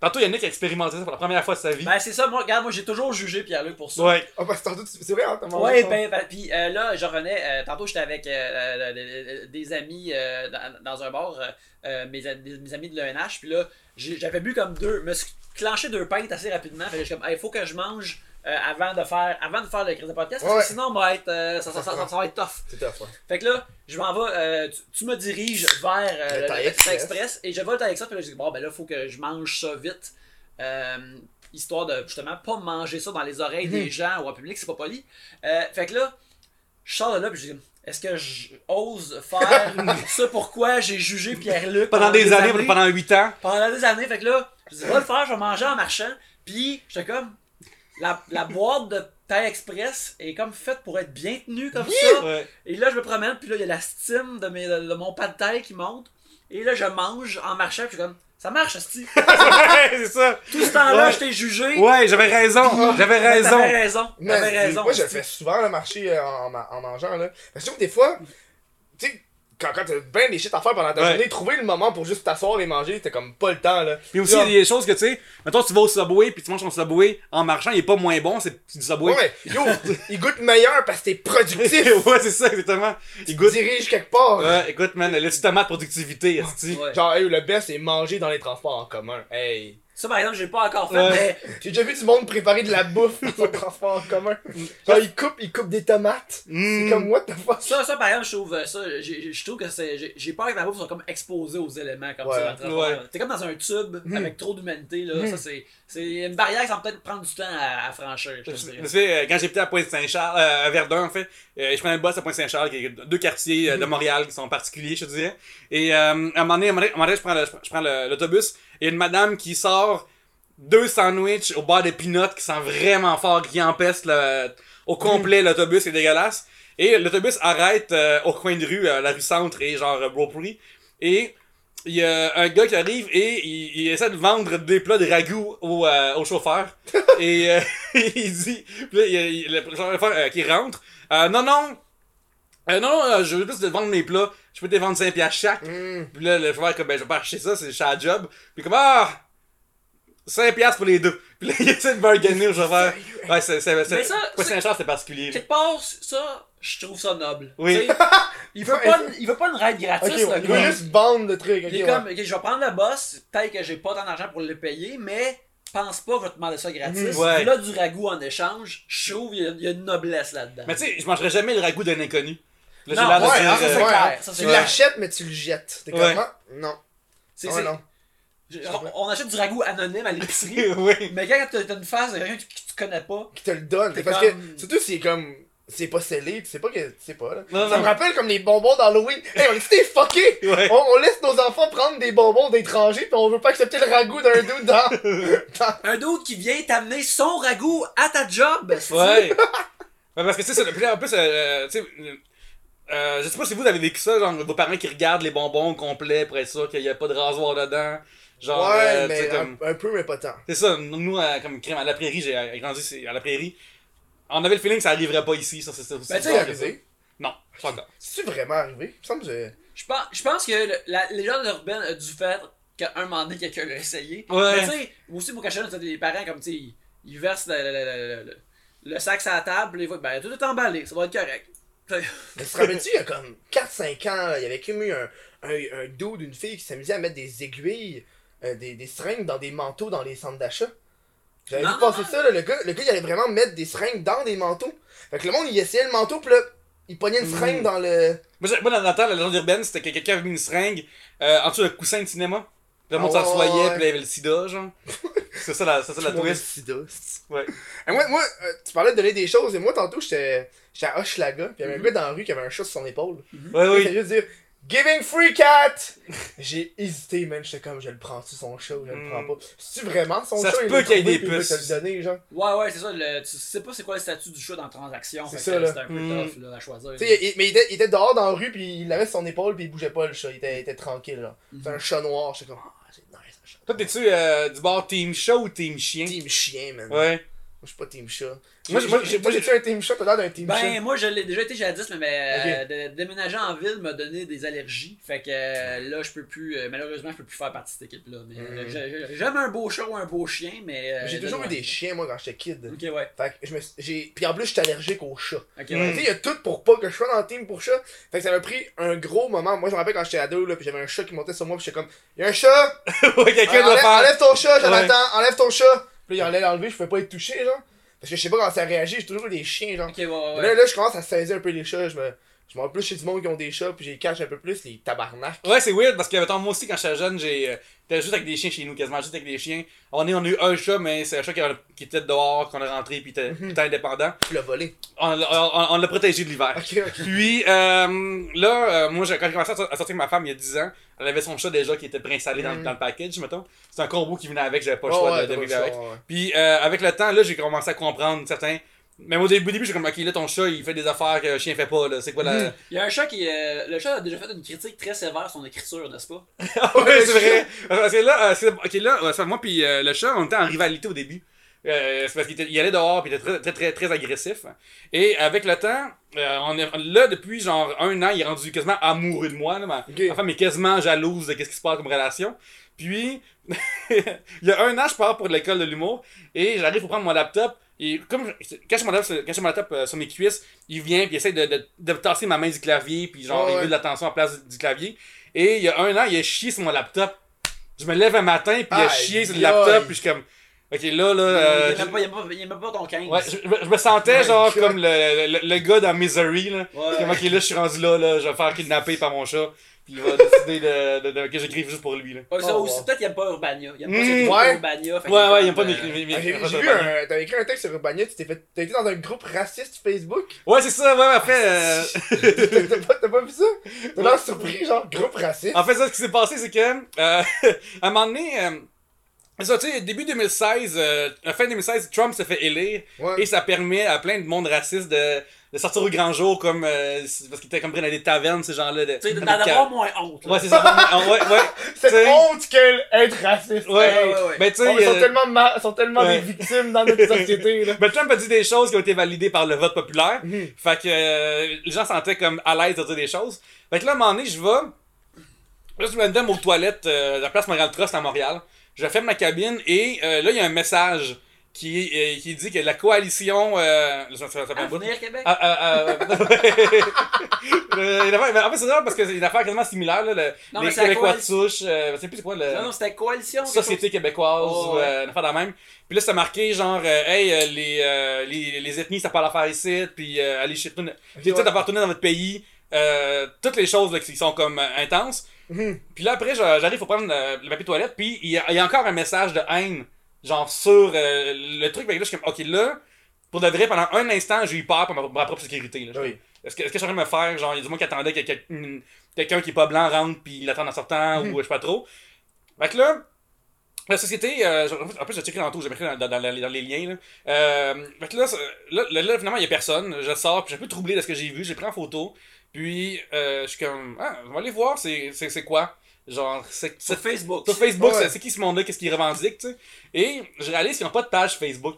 tantôt, Yannick a expérimenté ça pour la première fois de sa vie. Ben, c'est ça, moi, regarde, moi, j'ai toujours jugé Pierre-Luc pour ça. ouais. Ah, parce que tantôt, c'est vrai, hein, Ouais, ben, ben, puis euh, là, je revenais, euh, tantôt j'étais avec euh, euh, euh, des amis euh, dans, dans un bar, mes, amis de l'ENH, puis là, j'avais bu comme deux, me suis clenché deux pintes assez rapidement, fait que j'étais comme, il faut que je mange euh, avant de faire avant de faire le crise de podcast, parce Ouais. que sinon, on va être, euh, ça, ça, ça, ça- ça va être tough. C'est tough, ouais. Fait que là, je m'en vais, euh, tu, tu me diriges vers Le le, Thai le Express. Et je au Thai Express, puis là, je dis, bon, ben là, faut que je mange ça vite. histoire de justement pas manger ça dans les oreilles des gens ou en public, c'est pas poli. Fait que là, je sors de là, puis je dis, est-ce que j'ose faire ce pourquoi j'ai jugé Pierre-Luc Pendant des années, pendant 8 ans. pendant des années. Fait que là, je dis, va le faire, je vais manger en marchant. Puis, j'étais comme, la, la boîte de Thai Express est comme faite pour être bien tenue comme ça. Ouais. Et là, je me promène, puis là, il y a la steam de, mes, de mon pas de taille qui monte. Et là, je mange en marchant, puis je suis comme, ça marche, Asti. Ouais, c'est ça. Tout ce temps-là, Ouais. je t'ai jugé. Ouais, j'avais raison. J'avais raison. T'avais raison. Mais T'avais raison. Moi, je fais souvent le marché euh, en, en, en mangeant, là. Parce que des fois, quand, quand t'as bien des shit à faire pendant ta Ouais. journée, trouver le moment pour juste t'asseoir et manger, t'as comme pas le temps, là. Puis aussi, il y a des choses que tu sais, mettons, tu vas au Subway, puis tu manges ton Subway en marchant, il est pas moins bon, c'est du Subway. Ouais, yo, il goûte meilleur parce que t'es productif. ouais, c'est ça, exactement. Il goûte. diriges quelque part. Ouais, écoute, man, le petit tomate productivité. Ouais. Genre, hey, le best, c'est manger dans les transports en commun. Hey. Ça, par exemple, j'ai pas encore fait, Ouais. mais J'ai déjà vu du monde préparer de la bouffe dans le transport en commun. Genre, il coupe, il coupe des tomates. Mm. C'est comme, what the fuck? ça, ça, par exemple, je trouve euh, ça, j'ai- je trouve que c'est, j'ai- peur que la bouffe soit comme exposée aux éléments comme Ouais. ça. dans le transport. T'es comme dans un tube Mhm. avec trop d'humanité, là. Mhm. Ça, c'est, c'est une barrière qui va peut-être prendre du temps à, à franchir, je te Je dirais. me souviens, euh, quand j'étais à Pointe-Saint-Charles, euh, à Verdun, en fait, euh, je prenais le bus à Pointe-Saint-Charles, qui est deux quartiers euh, de Montréal qui sont particuliers, je te dirais. Et euh, à un moment donné, à un moment donné, à un moment donné, je prends le- je prends le- l'autobus, il y a une madame qui sort deux sandwichs au beurre de peanut qui sent vraiment fort, qui empeste le- au complet l'autobus, c'est dégueulasse. Et l'autobus arrête euh, au coin de rue, à la rue Centre et genre euh. Et il y a un gars qui arrive et il, il essaie de vendre des plats de ragoût au, euh, au chauffeur. et euh, il dit, puis là, il le chauffeur euh, qui rentre, euh, non, non, euh, non, euh, je veux juste te vendre mes plats, je peux te les vendre 5 piastres chaque. Mm. Puis là, le chauffeur, comme, ben, je vais pas acheter ça, c'est la job. Puis comme, ah, 5 piastres pour les deux. Puis là, il essaie de bargainer au chauffeur. Ouais, c'est, c'est, c'est, Mais ça, pas c'est- c'est particulier. Quelque part, ça, je trouve ça noble. Oui. Il, veut pas, une- il veut pas une ride le il veut juste vendre le truc. ok, Il est ouais. comme, ok, je vais prendre le boss, peut-être que j'ai pas tant d'argent pour le payer, mais pense pas que je vais te demander ça gratis. Ouais. Là, du ragoût en échange, je trouve qu'il y, y a une noblesse là-dedans. Mais tu sais, je mangerais jamais le ragoût d'un inconnu. Là, j'ai Non, l'air de Ouais, dire, ça, euh, c'est ouais, clair. ouais, ça, c'est tu clair. l'achètes, mais tu le jettes. T'es Ouais. comme, ah, non. C'est- Ah, c'est- non. je- on, on achète du ragoût anonyme à l'épicerie. oui. mais quand t'as t'as une face de quelqu'un que tu connais pas, Qui te le donne. T'es Parce comme- que, surtout, c'est comme. C'est pas scellé, tu sais pas que. Tu sais pas, là. Non, ça non. me rappelle comme les bonbons d'Halloween. Hey, on est c'était fucké! Ouais. On, on laisse nos enfants prendre des bonbons d'étrangers, pis on veut pas accepter le ragoût d'un dude dans. dans- un d'autre qui vient t'amener son ragoût à ta job. c'est- Ouais. Ouais, parce que tu sais, ça, puis là, en plus, euh, tu sais, euh, je sais pas si vous avez vécu ça, genre vos parents qui regardent les bonbons au complet pour être sûr qu'il y a pas de rasoir dedans. Genre, ouais, euh, mais comme. un, un peu, mais pas tant. C'est ça, nous, euh, comme crème à la prairie, j'ai grandi c'est- à la prairie. On avait le feeling que ça arriverait pas ici, ça, c'est ça. Ben, tu arrivé. Non, pas encore. C'est-tu vraiment arrivé? Il me semble que je- Je pense, je pense que le- la légende urbaine a dû faire qu'à un moment donné, quelqu'un l'a essayé. Ouais. Mais tu sais, moi aussi, pour cacher t'as des parents comme, tu sais, ils, ils versent le, le, le, le- le sac sur la table, ils voient, ben, tout est emballé, ça va être correct. Mais tu te rappelles-tu, il y a comme 4-5 ans, là, il y avait comme eu un, un, un dos d'une fille qui s'amusait à mettre des aiguilles, euh, des, des seringues dans des manteaux dans les centres d'achat? J'avais vu passer ça, là, le gars, le gars il allait vraiment mettre des seringues dans des manteaux. Fait que le monde il essayait le manteau, pis là, il pognait une seringue Mm. dans le. Moi, moi, dans le temps, la légende urbaine, c'était que quelqu'un avait mis une seringue euh, en dessous d'un coussin de cinéma. Puis le monde Ah ouais, ouais. puis là, il y avait le sida, genre. c'est ça la, c'est ça la le sida, Ouais. Et moi, moi euh, tu parlais de donner des choses, et moi tantôt j'étais j'étais à Hochelaga, pis il y avait un Mhm. gars dans la rue qui avait un chat sur son épaule. Ouais, Il oui. juste dire Giving free cat! J'ai hésité, man. J'étais comme, je le prends-tu son chat ou je le Mm. prends pas? C'est-tu vraiment son Ça chat? se il peut qu'il y ait des il puces. te le donner, genre. Ouais, ouais, c'est ça, le, tu sais pas c'est quoi le statut du chat dans la transaction. C'est ça. C'est un peu Mm. tough là, à choisir. Il- mais il était, il était dehors dans la rue, puis il avait sur son épaule, puis il bougeait pas le chat. Il était, il était tranquille, là. C'est un chat noir. J'étais comme, ah, c'est nice, un chat. Toi, t'es-tu euh, du bord team chat ou team chien? Team chien, man. Ouais. Moi, je suis pas team chat. Moi, j'ai j'ai-tu un team chat? T'as l'air d'un team Ben, chat. moi, je l'ai déjà été jadis, mais, mais, euh, de- déménager en ville m'a donné des allergies. Fait que euh, là, je peux plus, euh, malheureusement, je peux plus faire partie de cette équipe-là. Mais j'ai- j'ai- j'aime un beau chat ou un beau chien, mais. euh, J'ai toujours eu des chiens, moi, quand j'étais kid. Ok, ouais. Fait que je me suis- j'ai. Puis en plus, j'étais allergique aux chats. Ok, Mm. ouais. Tu sais, il y a tout pour pas que je sois dans le team pour chat. Fait que ça m'a pris un gros moment. Moi, je me rappelle quand j'étais ado, là, puis j'avais un chat qui montait sur moi, puis j'étais comme, il y a un chat! ouais, quelqu'un doit enlève, faire. enlève ton chat, Jonathan! Ouais. Enlève ton chat! Puis là, il allait l'enlever, je pouvais pas être touché, genre. Parce que je sais pas comment ça réagit, j'ai toujours des chiens, genre. Ok, ouais, Là, là, je commence à saisir un peu les chats. Je me. Je m'en plus chez du monde qui ont des chats, puis j'ai cache un peu plus les tabarnak. Ouais, c'est weird parce que mettons, moi aussi, quand j'étais jeune, j'ai. J'étais juste avec des chiens chez nous, quasiment juste avec des chiens. On, est, on a eu un chat, mais c'est un chat qui, était dehors, qu'on a rentré, puis était, il était indépendant. Tu l'as volé. On, l'a- on, on l'a protégé de l'hiver. Ok, ok. Puis euh, là, euh, moi, quand j'ai commencé à sortir avec ma femme il y a 10 ans, elle avait son chat déjà qui était préinstallé dans, Mm. dans le package, mettons. C'est un combo qui venait avec, j'avais pas le choix ouais, de, de vivre avec. ouais. Puis euh, avec le temps, là, j'ai commencé à comprendre certains. Même au début, début j'ai comme, ok, là, ton chat, il fait des affaires que le chien fait pas, là. C'est quoi la. Mm. Il y a un chat qui. euh, le chat a déjà fait une critique très sévère sur son écriture, n'est-ce pas? Ah ouais, c'est vrai. Parce que là, euh, c'est- ok, là, moi puis euh, le chat, on était en rivalité au début. Euh, c'est parce qu'il allait dehors puis il était très, très, très, très agressif. Et avec le temps, euh, on est, là, depuis genre un an, il est rendu quasiment amoureux de moi. Là, ma, Ok. ma femme est quasiment jalouse de ce qui se passe comme relation. Puis, il y a un an, je pars pour l'école de l'humour et j'arrive pour prendre mon laptop. Et comme je, quand mon laptop euh, sur mes cuisses, il vient puis il essaie de, de, de tasser ma main du clavier puis genre Ouais, il ouais. veut de l'attention à la place du clavier. Et il y a un an, il a chié sur mon laptop. Je me lève un matin puis il a chié sur le laptop puis je suis comme ok là là euh, il, je- aime pas, ton 15. ouais, je, je- je me sentais genre comme le, le, le gars dans Misery là. Ouais. Comme ok là je suis rendu là là, je vais me faire kidnapper par mon chat puis il va décider de, de- de- que j'écrive juste pour lui là. Ouais, ça Oh, aussi, wow. peut-être qu'il aime pas Urbania. Il aime pas Ouais. Urbania. fait Ouais ouais, il aime pas comme, mes euh, Ah, J'ai vu un. T'avais écrit un texte sur Urbania, tu t'es fait. T'as été dans un groupe raciste Facebook? Ouais c'est ça ouais après euh, T'as pas, vu ça? T'as l'air surpris, genre groupe raciste. En fait, ça, ce qui s'est passé, c'est que, euh, à un moment donné, euh, ça, tu sais, début 2016, euh, fin 2016, Trump se fait élire Ouais. et ça permet à plein de monde raciste de, de sortir au grand jour comme, euh, c'est- parce qu'ils étaient comme pris dans des tavernes, ces gens-là. de- Tu sais, de- d'en avoir moins honte. là. Ouais, c'est ça. Ouais, ouais. Cette t'sais- honte qu'elle être raciste. Ouais, ouais, ouais. Ben, tu Oh, sais, ils sont euh, tellement, ma- ils sont tellement ouais. des victimes dans notre société, là. ben, Trump a dit des choses qui ont été validées par le vote populaire. Mhm. Fait que euh, les gens se sentaient comme à l'aise de dire des choses. Fait que là, à un moment donné, je vais. Là, je me donne aux toilettes euh, la place Montréal Trust à Montréal. Je ferme ma cabine et euh, là, il y a un message qui, euh, qui dit que la coalition. Euh, ça, ça, ça. Avenir Québec? Ah, ah, ah, euh, a une affaire- mais en fait, c'est drôle parce que c'est une affaire quasiment similaire. Là, le- Non, les c'est la Québécois de souche. Euh, sais plus c'est quoi le. Non, non, c'était coalition. Société chose. québécoise Oh, ou ouais. euh, une affaire de même. Puis là, c'était marqué genre, euh, hey, euh, les, euh, les, les ethnies, ça parle à faire ici, puis euh, allez chez tout ouais. à faire tourner dans votre pays. Euh, toutes les choses là, qui sont comme euh, intenses. Mhm. Puis là, après, j'a- j'arrive pour prendre euh, le papier toilette, puis il y, y a encore un message de haine, genre sur euh, le truc. Que là, je suis comme, ok, là, pour de vrai, pendant un instant, j'ai eu peur pour ma, pour ma propre sécurité. Là. Oui. Est-ce que, est-ce que je suis en train de me faire, genre, il y a du monde qui attendait que une- quelqu'un qui est pas blanc rentre, puis il l'attend en sortant, Mhm. ou je sais pas trop. Fait que là, la société, euh, en plus, j'ai checké tantôt, j'ai marqué dans, dans, dans les- dans les liens. Là. Euh, fait que là, là, là, là, finalement, il y a personne. Je sors, puis j'ai un peu troublé de ce que j'ai vu. J'ai pris en photo. Puis, euh, je suis comme, ah, on va aller voir, c'est c'est- c'est quoi? Genre, c'est Sur c'est- Facebook. sur Facebook, Ouais. c'est- qui ce monde-là, qu'est-ce qu'ils revendiquent, tu sais. Et je réalise qu'ils n'ont pas de page Facebook.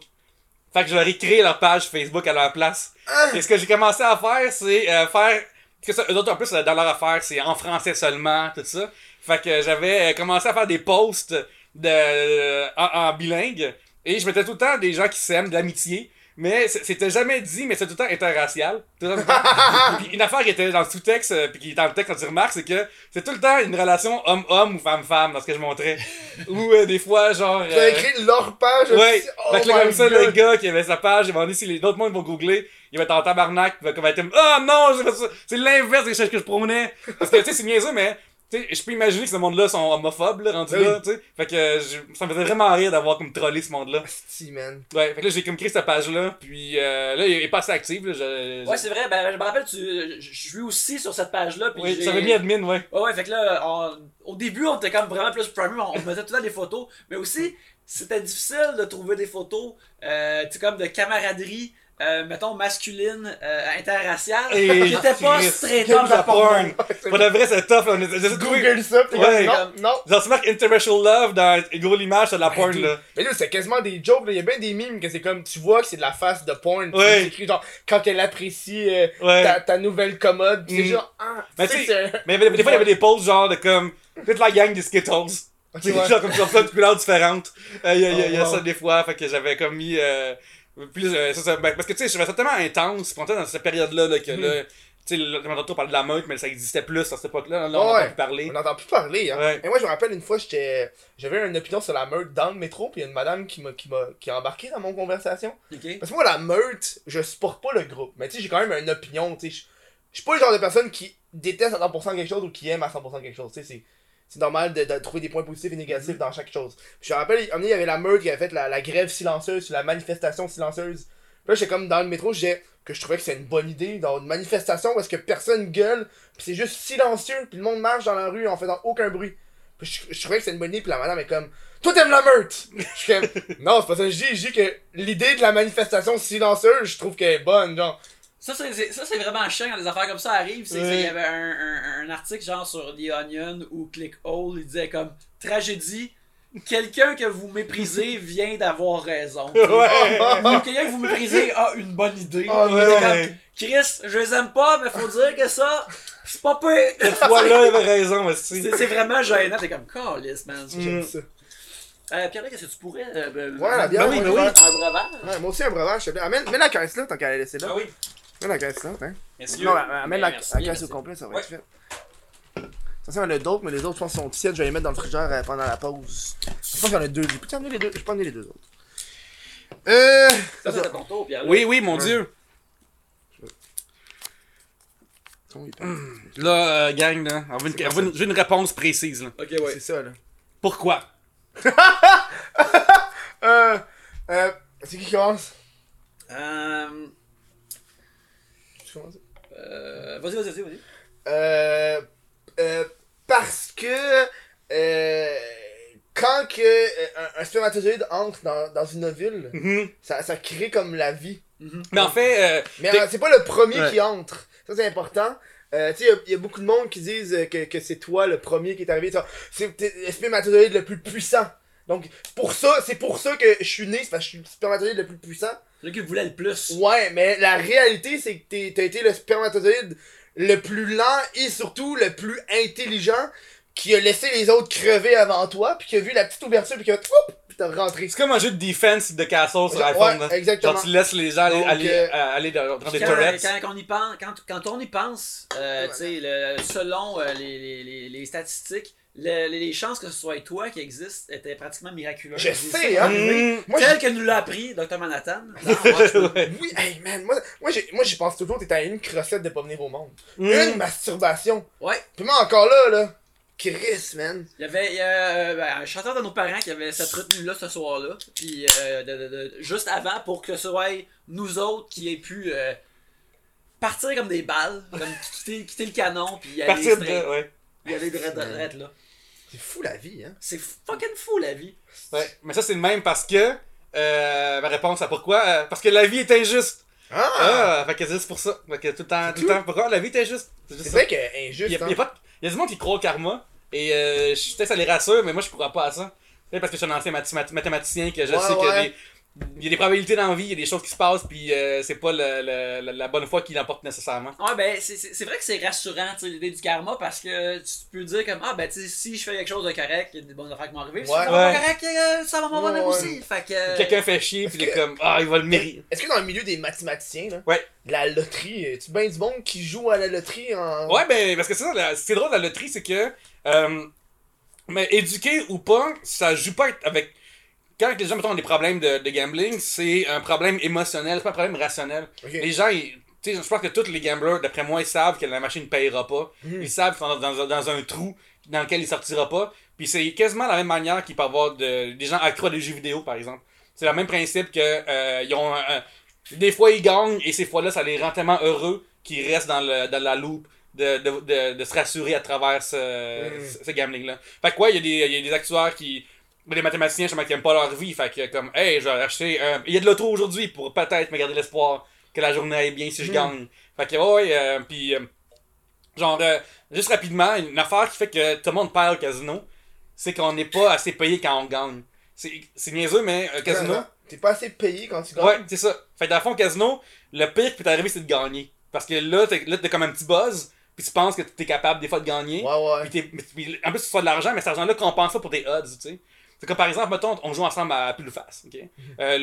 Fait que je leur ai créé leur page Facebook à leur place. Ah! Et ce que j'ai commencé à faire, c'est euh, faire. Parce que ça, eux autres, en plus, dans leur affaire, c'est en français seulement, tout ça. Fait que j'avais euh, commencé à faire des posts de, en, en bilingue. Et je mettais tout le temps des gens qui s'aiment, de l'amitié. Mais c'était jamais dit, mais c'est tout le temps interracial. Tout le temps- puis une affaire qui était dans le sous-texte, euh, puis qui est dans le texte quand tu remarques, c'est que c'est tout le temps une relation homme-homme ou femme-femme dans ce que je montrais. ou euh, des fois, genre. Tu as euh, écrit leur page Ouais, aussi. Oh fait que là, comme ça, God. le gars qui avait sa page, il m'a dit si les autres mondes vont googler, il va être en tabarnak, il va comme être oh non. C'est l'inverse des choses que je prônais. Parce que, tu sais, c'est niaiseux, mais, sais, je peux imaginer que ce monde-là sont homophobes, là, rendus Oui. là, tu sais. Fait que, je- ça me faisait vraiment rire d'avoir comme trollé ce monde-là. Asti, man. Ouais, fait que là, j'ai comme créé cette page-là, puis euh, là, il est pas assez actif, là. Je, Ouais, c'est vrai. Ben, je me rappelle, tu, je suis aussi sur cette page-là. puis oui, j'ai- ça avait mis admin, ouais. Ouais, ouais, fait que là, on- au début, on était comme vraiment plus primé, on, on mettait tout le temps des photos, mais aussi, c'était difficile de trouver des photos, euh, tu sais, comme de camaraderie, euh, mettons, masculine, euh, interraciale, Et qui était pas up de la porn. Pour de vrai, c'est tough, là. On essaie de trouver- Google ça, pis Ouais. non, non. Genre, tu marques Interracial Love dans Google Images, c'est de la porn, là. Mais là, c'est quasiment des jokes, là. Il y a bien des mimes que c'est comme, tu vois que c'est de la face de porn. Ouais. C'est écrit genre, quand elle apprécie euh, Ouais. ta, ta nouvelle commode. pis c'est Mm. genre, ah, Mais tu sais, Mais des fois, il y avait des posts genre de comme toute la gang des Skittles. Ok, C'est ouais. genre comme ça, plein de couleurs différentes. Euh, Il y a, y a- y a Oh, wow. ça des fois, fait que j'avais comme mis. Euh, plus, euh, ça, ça- ben, parce que tu sais, je trouvais ça tellement intense, pendant dans cette période-là, là, que là. Tu sais, on entend parler de la meute, mais ça existait plus à cette époque-là. Là, on Ouais. entend plus parler. On n'entend plus parler, hein. Ouais. Et moi, je me rappelle une fois, j'étais, j'avais une opinion sur la meute dans le métro, puis il y a une madame qui m'a, qui m'a, qui a embarqué dans mon conversation. Parce que moi, la meute, je supporte pas le groupe. Mais tu sais, j'ai quand même une opinion, tu sais. Je je suis pas le genre de personne qui déteste à 100% quelque chose ou qui aime à 100% quelque chose. Tu sais, c'est, c'est normal de, de trouver des points positifs et négatifs dans chaque chose. Puis je me rappelle, il y avait la meute qui avait fait la, la grève silencieuse, la manifestation silencieuse. Puis là, j'étais comme dans le métro, disais que je trouvais que c'est une bonne idée dans une manifestation parce que personne gueule, puis c'est juste silencieux, puis le monde marche dans la rue en faisant aucun bruit. Puis je, je trouvais que c'est une bonne idée, puis la madame est comme Toi t'aimes la meute Je suis comme Non, c'est pas ça que je dis, je dis que l'idée de la manifestation silencieuse, je trouve qu'elle est bonne, genre. Ça, c'est- c'est ça, c'est vraiment chiant quand des affaires comme ça arrivent. Il y avait un, un, un article genre sur The Onion ou Clickhole, il disait comme Tragédie, quelqu'un que vous méprisez vient d'avoir raison. Ouais. Ou quelqu'un que vous méprisez a une bonne idée. Oh, ouais. comme, Chris, je les aime pas, mais faut dire que ça, c'est pas pire. Cette fois-là, il avait raison, aussi. C'est c'est vraiment gênant, t'es comme, calice, man. J'aime Mm. ça. Euh, Pierre, qu'est-ce que tu pourrais. euh, ben, Ouais, la bière, Ben oui, moi, ben oui. Un breuvage? Ouais, moi aussi un breuvage, s'il te plaît. Amène, mets la caisse là, tant qu'à la laisser là. Ah oui. Mets la caisse là, hein. Messieurs. Non, amène la, Ben, merci, la caisse merci. au complet, ça va Ouais. être fait. Il y en a d'autres, mais les autres, je pense, sont tièdes. Je vais les mettre dans le frigidaire euh, pendant la pause. Je pense qu'il y en a deux. Je peux amener les deux. Je peux amener les deux autres. Euh. Ça, c'est ton tour, Pierre. Oui, oui, mon Ouais. dieu. Parti. Là, euh, gang, là, on veut une, on veut réponse précise, là. Ok, ouais. C'est ça, là. Pourquoi? Euh. Euh. C'est qui qui commence? Euh, Tu commences euh, vas-y, vas-y, vas-y. vas-y. Euh, euh, parce que euh, quand que euh, un, un spermatozoïde entre dans, dans une ovule, Mhm. ça, ça crée comme la vie. Mais en fait, euh, Mais c'est pas le premier Ouais. qui entre. Ça c'est important. Euh, tu sais, il y, a beaucoup de monde qui disent que, que c'est toi le premier qui est arrivé. ça. C'est le spermatozoïde le plus puissant. Donc pour ça, c'est pour ça que je suis né, c'est parce que je suis le spermatozoïde le plus puissant. Celui qui voulait le plus. Ouais, mais la réalité, c'est que t'es- t'as été le spermatozoïde le plus lent et surtout le plus intelligent qui a laissé les autres crever avant toi, puis qui a vu la petite ouverture, puis qui a Oup! Puis t'a rentré. C'est comme un jeu de defense de castle sur Ouais, iPhone. exactement. Genre, tu laisses les gens aller, Donc, aller, euh, euh, aller dans, dans des Quand, turrets. quand on y pense, quand, quand on y pense, euh, tu sais, le- selon euh, les, les, les, les statistiques, le- les, les chances que ce soit toi qui existe étaient pratiquement miraculeuses. Je sais, hein. Mmh. Moi, Tel que nous l'a appris Dr. Manhattan. Ouais. Oui, hey man, moi, moi, j'ai, moi j'y pense toujours, t'es à une crossette de pas venir au monde. Mm. Une masturbation. Ouais. Puis moi encore là, là. Chris, man. Il y avait il y a, euh, ben, un chanteur de nos parents qui avait cette retenue-là ce soir-là. Puis euh, de- de- de- juste avant pour que ce soit nous autres qui aient pu euh, partir comme des balles, comme quitter, quitter le canon, puis y aller Partir de. Ouais. Y aller direct- direct, là. C'est fou la vie, hein. C'est fucking fou la vie. ouais. Mais ça, c'est le même parce que. Euh, ma réponse à pourquoi euh, Parce que la vie est injuste. Ah! Ah, fait que c'est juste pour ça. Fait que tout le temps, tout le temps. Pourquoi? La vie est injuste C'est vrai que Il y, injuste, a, hein. il y a pas de- il y a du monde qui croit au karma. Et euh, je peut-être ça les rassure, mais moi je crois pas à ça. Peut-être parce que je suis un ancien mathématicien que je Ouais, sais des. Il y a des probabilités dans la vie, il y a des choses qui se passent, puis euh, c'est pas le- le- la bonne foi qui l'emporte nécessairement. Ouais, ben, c'est- c'est c'est vrai que c'est rassurant, tu sais, l'idée du karma, parce que tu peux dire comme, ah, ben, tu sais, si je fais quelque chose de correct, il y a des bonnes affaires qui vont arriver. Si Ouais. ça va Ouais. pas correct, euh, ça va m'en Ouais, venir ouais. aussi. Fait que. Quelqu'un fait chier, puis il est comme Ah, il va le mériter. Est-ce que dans le milieu des mathématiciens, là, Ouais. la loterie, tu bien du monde qui joue à la loterie en. Ouais, ben, parce que c'est ça, c'est drôle, la loterie, c'est que. euh, mais éduqué ou pas, ça joue pas avec. Quand les gens mettons, ont des problèmes de, de gambling, c'est un problème émotionnel, c'est pas un problème rationnel. Les gens, ils- tu sais, je pense que tous les gamblers, d'après moi, ils savent que la machine ne payera pas. Mhm. Ils savent qu'ils sont dans, dans- dans un trou dans lequel il sortira pas. Puis c'est quasiment la même manière qu'il peut avoir de, des gens accros à des jeux vidéo, par exemple. C'est le même principe que euh, ils ont un- un- des fois ils gagnent et ces fois-là, ça les rend tellement heureux qu'ils restent dans, le, dans la loupe de, de, de, de se rassurer à travers ce, Mhm. ce, ce gambling-là. Fait que ouais, il y, a des- il y a des actuaires qui. Des mathématiciens, je qui aiment pas leur vie. Fait que comme, hey, je vais acheter. un- Il y a de l'auto aujourd'hui pour peut-être me garder l'espoir que la journée aille bien si je Mhm. gagne. Fait que ouais, euh, puis. euh, genre, euh, juste rapidement, une affaire qui fait que tout le monde perd au casino, c'est qu'on n'est pas assez payé quand on gagne. C'est c'est niaiseux, mais euh, casino. T'es pas assez payé quand tu gagnes. Ouais, c'est ça. Fait que dans le fond, casino, le pire qui peut t'arriver, c'est de gagner. Parce que là, t'as comme un petit buzz, puis tu penses que t'es capable des fois de gagner. Ouais, ouais. Puis en plus, tu fais de l'argent, mais cet argent-là compense ça pour des odds, tu sais. C'est comme par exemple, mettons, on joue ensemble à pile ou face, ok? Euh,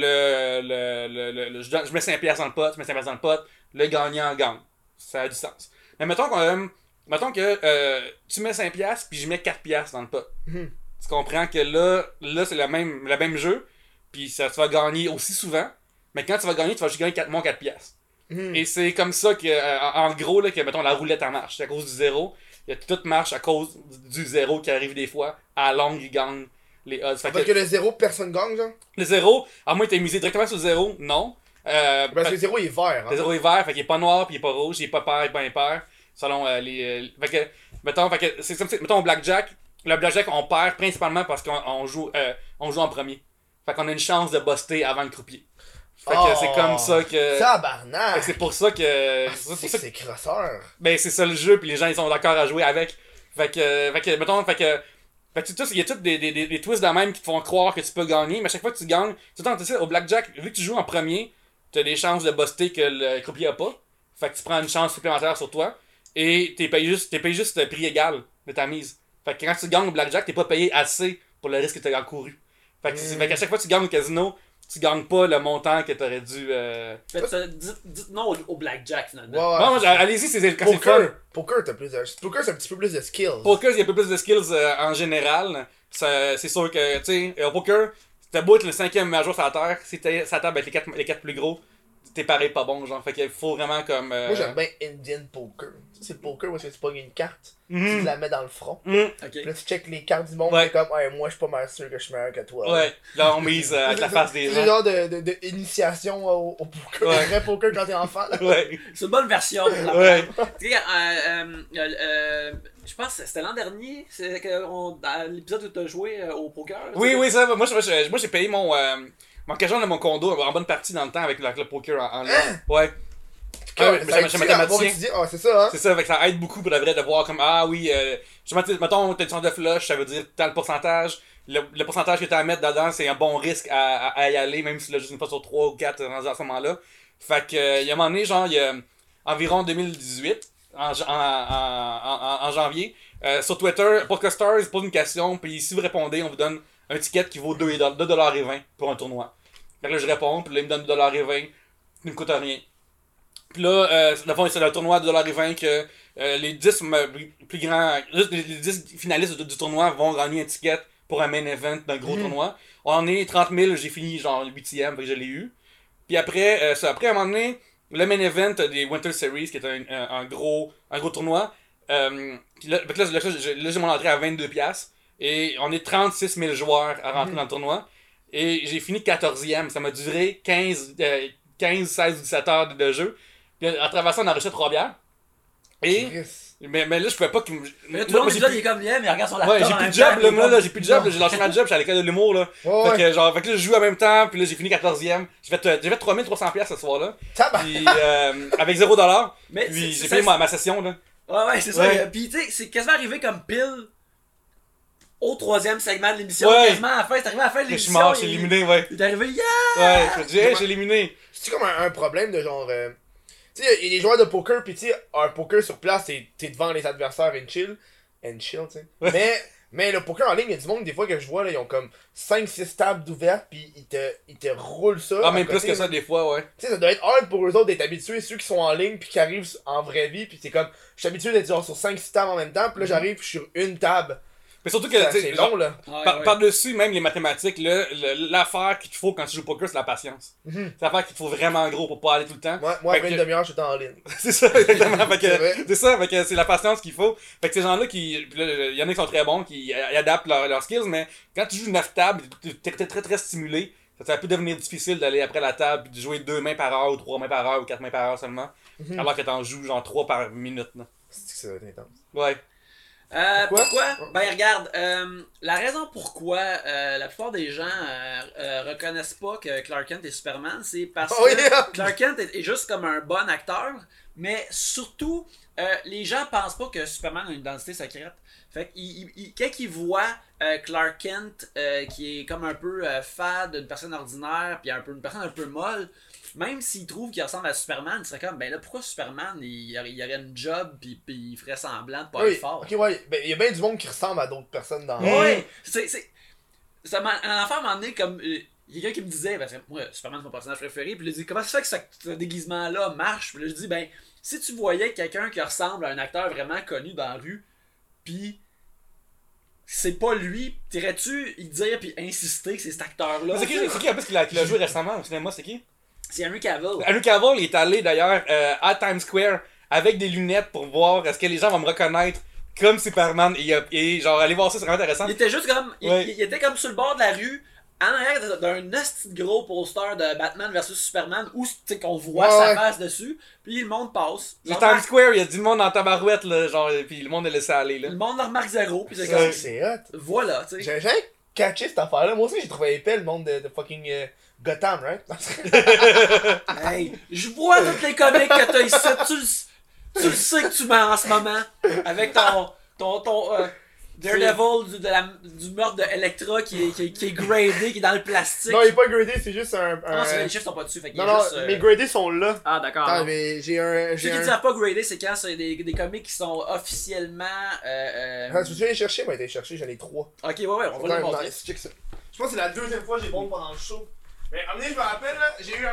le, le, le, le- je, je mets 5$ dans le pot, tu mets 5$ dans le pot, le gagnant gagne. Ça a du sens. Mais mettons, qu'on, euh, mettons que euh, tu mets 5$ puis je mets 4$ dans le pot. Mhm. Tu comprends que là, là c'est le même, le même jeu, puis ça, tu vas gagner aussi souvent, mais quand tu vas gagner, tu vas juste gagner 4, moins 4$. Mhm. Et c'est comme ça que, euh, en en gros, là, que mettons, la roulette en marche. C'est à cause du zéro. Il y a tout marche à cause du zéro qui arrive des fois. À la longue, il gagne les odds. Fait que que le zéro, personne gagne, genre? le zéro, à moins que t'aies misé directement sur le zéro, non. Euh, Parce que le zéro, il est vert. le Hein. zéro est vert, fait qu'il est pas noir, puis il est pas rouge, il est pas pair, il est pas impair. Selon euh, les. euh, fait que, mettons, fait que, c'est comme si- mettons, au blackjack, le blackjack, on perd principalement parce qu'on on joue, euh, on joue en premier. Fait qu'on a une chance de buster avant le croupier. Fait que Oh. c'est comme ça que. fait Tabarnak! que c'est pour ça que. Ah, c'est pour c'est ça que c'est crosseur. ben c'est ça le jeu puis les gens ils sont d'accord à jouer avec fait que fait que mettons fait que fait que il y a tous des, des, des, twists de même qui te font croire que tu peux gagner mais à chaque fois que tu gagnes tout le temps tu sais au blackjack vu que tu joues en premier t'as des chances de buster que le croupier a pas. Fait que tu prends une chance supplémentaire sur toi et t'es payé juste t'es payé juste le prix égal de ta mise. Fait que quand tu gagnes au blackjack t'es pas payé assez pour le risque que t'as encouru fait que, Mm. fait qu'à chaque fois que tu gagnes au casino tu gagnes pas le montant que t'aurais dû euh... Fait que ça, dites, dites non au, au blackjack finalement. ouais. allez-y c'est quand fun Poker, poker, t'as plus de... Poker, c'est un petit peu plus de skills. Poker, il y a un peu plus de skills euh, en général. Ça- C'est sûr que, tu sais, euh, au poker, t'as beau être le cinquième major sur la terre, si t'es sur la table avec les quatre, les quatre plus gros, t'es pareil pas bon, genre. Fait qu'il faut vraiment comme. euh, Moi, j'aime bien Indian Poker. Tu sais, c'est le poker où est-ce que tu pognes une carte, mhm, tu la mets dans le front. mhm. Puis là, tu checkes les cartes du monde, Ouais. t'es comme, ouais, moi, je suis pas mal sûr que je suis meilleur que toi. Ouais, là on mise euh, avec la face des C'est le gens. genre de, de, de initiation au, au poker. Ouais. Vrai poker quand t'es enfant. là. Ouais, C'est une bonne version. pour la ouais. Tu sais, euh, euh, euh, euh, je pense que c'était l'an dernier, c'est que on- dans l'épisode où tu as joué euh, au poker. Oui, oui, ça, moi, je- moi, j'ai payé mon. Euh, mon cajole de mon condo en bonne partie dans le temps avec le, avec le poker en, en ligne. Ouais. Ah oui, mais Ça mathématicien. étudié? Ah, c'est ça, hein? C'est ça, fait que ça aide beaucoup pour le vrai de voir comme Ah oui, euh, justement, tu mettons, t'as une sorte de flush, ça veut dire tant le pourcentage. Le, le pourcentage que t'as à mettre dedans, c'est un bon risque à, à, à y aller, même si là, juste une fois sur 3 ou 4 rendu à ce moment-là. Fait que, euh, il y a un moment donné, genre, il y a environ 2018, en, en, en, janvier, euh, sur Twitter, Podcasters pose une question, puis si vous répondez, on vous donne un ticket qui vaut 2,20$ pour un tournoi. Fait que là, je réponds, puis là, il me donne 2,20$, il me coûte rien. Puis là, euh, le fond, c'est le tournoi de 2,20$ que euh, les 10 ma- plus grands, les les 10 finalistes du, tournoi vont gagner un ticket pour un main event d'un gros tournoi. On est 30 000, j'ai fini genre le 8ème, fait que je l'ai eu. Puis après, euh, ça, après, à un moment donné, le main event des Winter Series, qui est un, un, un gros, un gros tournoi. Euh, là, j'ai là, j'ai mon entrée à 22$. piastres, Et on est 36 000 joueurs à rentrer dans le tournoi. Et j'ai fini 14e. Ça m'a duré 15, euh, 15 16, 17 heures de jeu. Puis à travers ça, on a reçu trois bières. Et, mais, mais là, je pouvais pas qu'il me. Mais là, tout le monde il est comme yeah, mais regarde son laptop. Ouais, j'ai plus de job, là, moi, comme- là, j'ai plus de job, j'ai lâché ma job, j'étais à l'école de l'humour, là. Ouais, Fait ouais. que, genre, fait que là, je joue en même temps, puis là, j'ai fini 14e. J'ai fait, euh, j'ai fait 3300 pièces ce soir-là. Puis, euh, avec 0$. Mais Puis, j'ai payé ma, ma session, là. Ouais, ouais, c'est ça. Ouais. Puis, tu sais, c'est quasiment arrivé comme pile au troisième segment de l'émission. Ouais. Quasiment à la fin. C'est arrivé à la fin de Que je suis l'émission. mort, j'ai éliminé, ouais. Il est arrivé, yeah! Ouais, je dis, hey, j'ai éliminé. C'est comme un, un problème de genre. euh, Tu sais, il y a des joueurs de poker, pis tu sais, un poker sur place, t'es t'es devant les adversaires and chill. And chill, tu sais. Mais, mais le poker en ligne, il y a du monde, des fois, que je vois, là, ils ont comme 5-6 tables d'ouvertes, pis ils te, ils te roulent ça. Ah, même plus côté, que ça, là. des fois, ouais. Tu sais, ça doit être hard pour eux autres d'être habitués, ceux qui sont en ligne, puis qui arrivent en vraie vie, puis c'est comme, je suis habitué d'être genre sur 5-6 tables en même temps, puis là j'arrive, puis je suis sur une table. Mais surtout que, C'est long, là. Ouais, par- ouais. par-dessus même les mathématiques, l'affaire qu'il te faut quand tu joues au poker, c'est la patience. Mhm. C'est l'affaire qu'il te faut vraiment gros pour pas aller tout le temps. Moi, après une que- demi-heure, je suis en ligne. c'est ça, exactement. C'est ça, fait que c'est la patience qu'il faut. Fait que ces gens-là qui, il y en a qui sont très bons, qui adaptent leurs leurs skills, mais quand tu joues 9 tables, t'es très, très, très stimulé. Ça peut devenir difficile d'aller après la table puis de jouer deux mains par heure ou trois mains par heure ou quatre mains par heure seulement. Mhm. Alors que t'en joues genre trois par minute. Là. C'est que ça va être intense. Ouais. Euh, Pourquoi? pourquoi? Ben regarde, euh, la raison pourquoi euh, la plupart des gens reconnaissent pas que Clark Kent est Superman, c'est parce Oh, que! Clark Kent est, est juste comme un bon acteur, mais surtout, les gens pensent pas que Superman a une identité secrète. Fait qu'ils ils- quand ils voient Clark Kent qui est comme un peu fade, une personne ordinaire, puis un peu une personne un peu molle, même s'ils trouvent qu'il ressemble à Superman, ils seraient comme ben là pourquoi Superman il, y aurait- il aurait une job puis, puis il ferait semblant de pas Oui, être fort? ok, ouais. Ben, il y a bien du monde qui ressemble à d'autres personnes dans Ouais, c'est. c'est- Ça m'a. Un enfant m'a donné comme. euh, Il y a quelqu'un qui me disait, parce que moi, Superman c'est mon personnage préféré, puis il a dit comment ça fait que ce, ce déguisement-là marche? Puis là, je dis, ben, si tu voyais quelqu'un qui ressemble à un acteur vraiment connu dans la rue, puis c'est pas lui, t'irais-tu y dire puis insister que c'est cet acteur-là? C'est qui, c'est qui en plus qui l'a, qui l'a joué récemment au cinéma, c'est qui? C'est Henry Cavill. Henry Cavill il est allé d'ailleurs euh, à Times Square avec des lunettes pour voir est-ce que les gens vont me reconnaître comme Superman et, il a- et genre aller voir ça c'est vraiment intéressant. Il était juste comme. il- Ouais. Il, il était comme sur le bord de la rue, en arrière d'un gros poster de Batman vs Superman où tu sais, qu'on voit Ouais, sa ouais. face dessus, puis le monde passe. Le Times remarque- Square, il y a du monde en tabarouette là, genre et puis le monde est laissé aller là. Le monde le remarque zéro, puis c'est C'est comme. c'est hot. Voilà, tu sais. Catché cette affaire-là. Moi aussi, j'ai trouvé épais le monde de, de fucking euh, Gotham, right? Hey, je vois toutes les comics que t'as ici, tu le sais que tu mens en ce moment, avec ton. ton, ton euh, Daredevil du, de la- du meurtre de Electra qui est, qui, est, qui est gradé, qui est dans le plastique. non, il est pas gradé, c'est juste un. un- Ah non, c'est- les chiffres sont pas dessus, fait non, non, juste. euh, mes gradés sont là. Ah, d'accord. Attends, mais j'ai un. Qui ne pas gradé, c'est quand c'est des, des comics qui sont officiellement. Euh, Ah, euh... tu veux aller chercher? Moi, j'ai été chercher, j'en ai trois. Ok, ouais, ouais, on va le montrer. Nice. Je pense que c'est la deuxième fois que j'ai bon pendant le show. Mais à un moment donné, je me rappelle, là, j'ai eu un.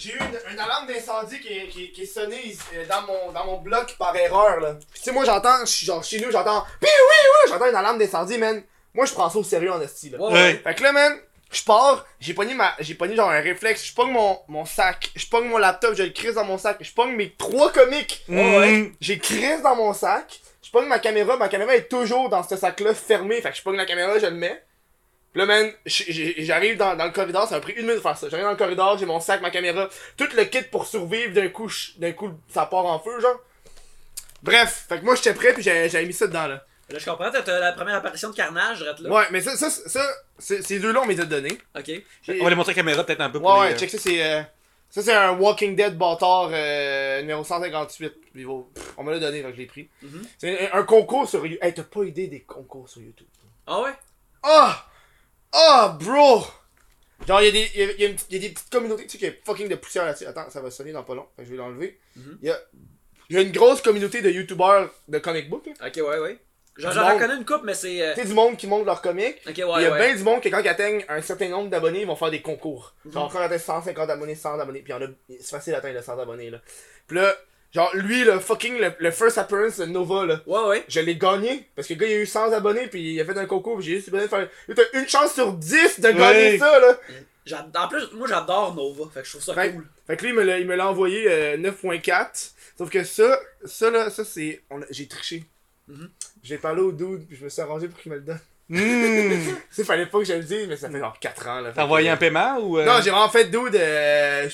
J'ai eu une, une alarme d'incendie qui, est- qui, qui est sonnée euh, dans mon, dans mon bloc par erreur, là. Puis tu sais, moi, j'entends, genre chez nous, j'entends. Puis oui, oui, j'entends une alarme d'incendie, man. Moi, je prends ça au sérieux en esti, là. Ouais, ouais. Fait que là, man, je pars, j'ai pogné ma. J'ai pogné genre un réflexe, je pogne mon, mon sac, je pogne mon laptop, je le crise dans mon sac, je pogne mes trois comics. Mm. J'ai crise dans mon sac, je pogne ma caméra, ma caméra est toujours dans ce sac-là fermé, fait que je pogne la caméra, je le mets. Puis là, man, j'arrive dans, dans le corridor, ça m'a pris une minute de faire ça. J'arrive dans le corridor, j'ai mon sac, ma caméra, tout le kit pour survivre d'un coup, je- d'un coup, ça part en feu, genre. Bref, fait que moi j'étais prêt puis j'avais mis ça dedans là. Là, je comprends, t'as la première apparition de Carnage, reste là. Ouais, mais ça, ça, ça, c'est- ces deux-là on m'est donné. Ok. On va les montrer à la caméra peut-être un peu Ouais, pour ouais, les, euh, check ça, c'est. euh, ça, c'est un Walking Dead bâtard euh, numéro 158. Puis, bon, pff, on me l'a donné, donc je l'ai pris. Mhm. C'est un, un concours sur YouTube. Hey, t'as pas idée des concours sur YouTube. Ah ouais? Ah! Ah, bro! Genre, il y, a des- y a- y a une petite- y a des petites communautés, tu sais, qu'il y a fucking de poussière là-dessus. Attends, ça va sonner dans pas long. Je vais l'enlever. Il Mhm. y, a, y a une grosse communauté de YouTubers de comic book. là. Ok, ouais, ouais. Du j'en reconnais une coupe, mais c'est. euh, Tu sais, du monde qui monte leurs comics. Ok, ouais, il y a ouais. bien du monde que quand ils atteignent un certain nombre d'abonnés, ils vont faire des concours. Genre, quand ils atteignent 150 abonnés, 100 abonnés, puis il y en a, c'est facile d'atteindre les 100 abonnés, là. Puis là, genre, lui, le fucking, le, le first appearance de Nova, là, Ouais, ouais. je l'ai gagné, parce que le gars, il a eu 100 abonnés, puis il a fait un concours, puis j'ai juste besoin de faire, t'as une chance sur 10 de gagner Ouais. ça, là. J'ad- En plus, moi j'adore Nova, fait que je trouve ça cool. Fait que lui, il me l'a, il me l'a envoyé euh, 9.4. Sauf que ça, ça là, ça c'est. on a- J'ai triché. Mhm. J'ai parlé au dude, puis je me suis arrangé pour qu'il me le donne. Hmm. Ça, fallait pas que je le dise, mais ça fait genre 4 ans, là. T'as envoyé un paiement ou. euh, Non, j'ai vraiment fait dude. Euh,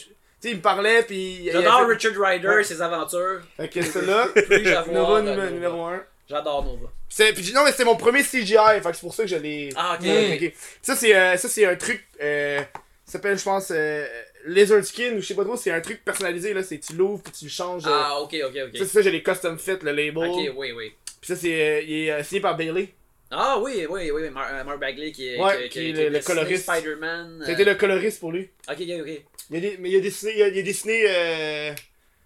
sais, il me parlait, puis. J'adore Richard Ryder et ses aventures. Fait que ça là, Puis-je avoir, Nova numé- Nova? numéro 1. J'adore Nova. C'est, puis non, mais c'était mon premier CGI, fait que c'est pour ça que je l'ai. Ah, ok. Ça, c'est, euh, ça, c'est un truc. Euh, ça s'appelle, je pense, euh, Lizard Skin, ou je sais pas trop, c'est un truc personnalisé, là. C'est tu l'ouvres, puis tu le changes. euh, Ah, ok, ok, Ça, ok. c'est ça, j'ai les custom fit, le label. Ok, oui, oui. Puis ça, c'est, euh, il est euh, signé par Bailey. Ah, oui, oui, oui, Mar euh, Mark Bagley qui est, Ouais, qui, qui est qui, le- coloriste. Spider-Man. C'était euh, le coloriste pour lui. Ok, ok, ok. Il a, mais il a dessiné, il a, il a dessiné euh,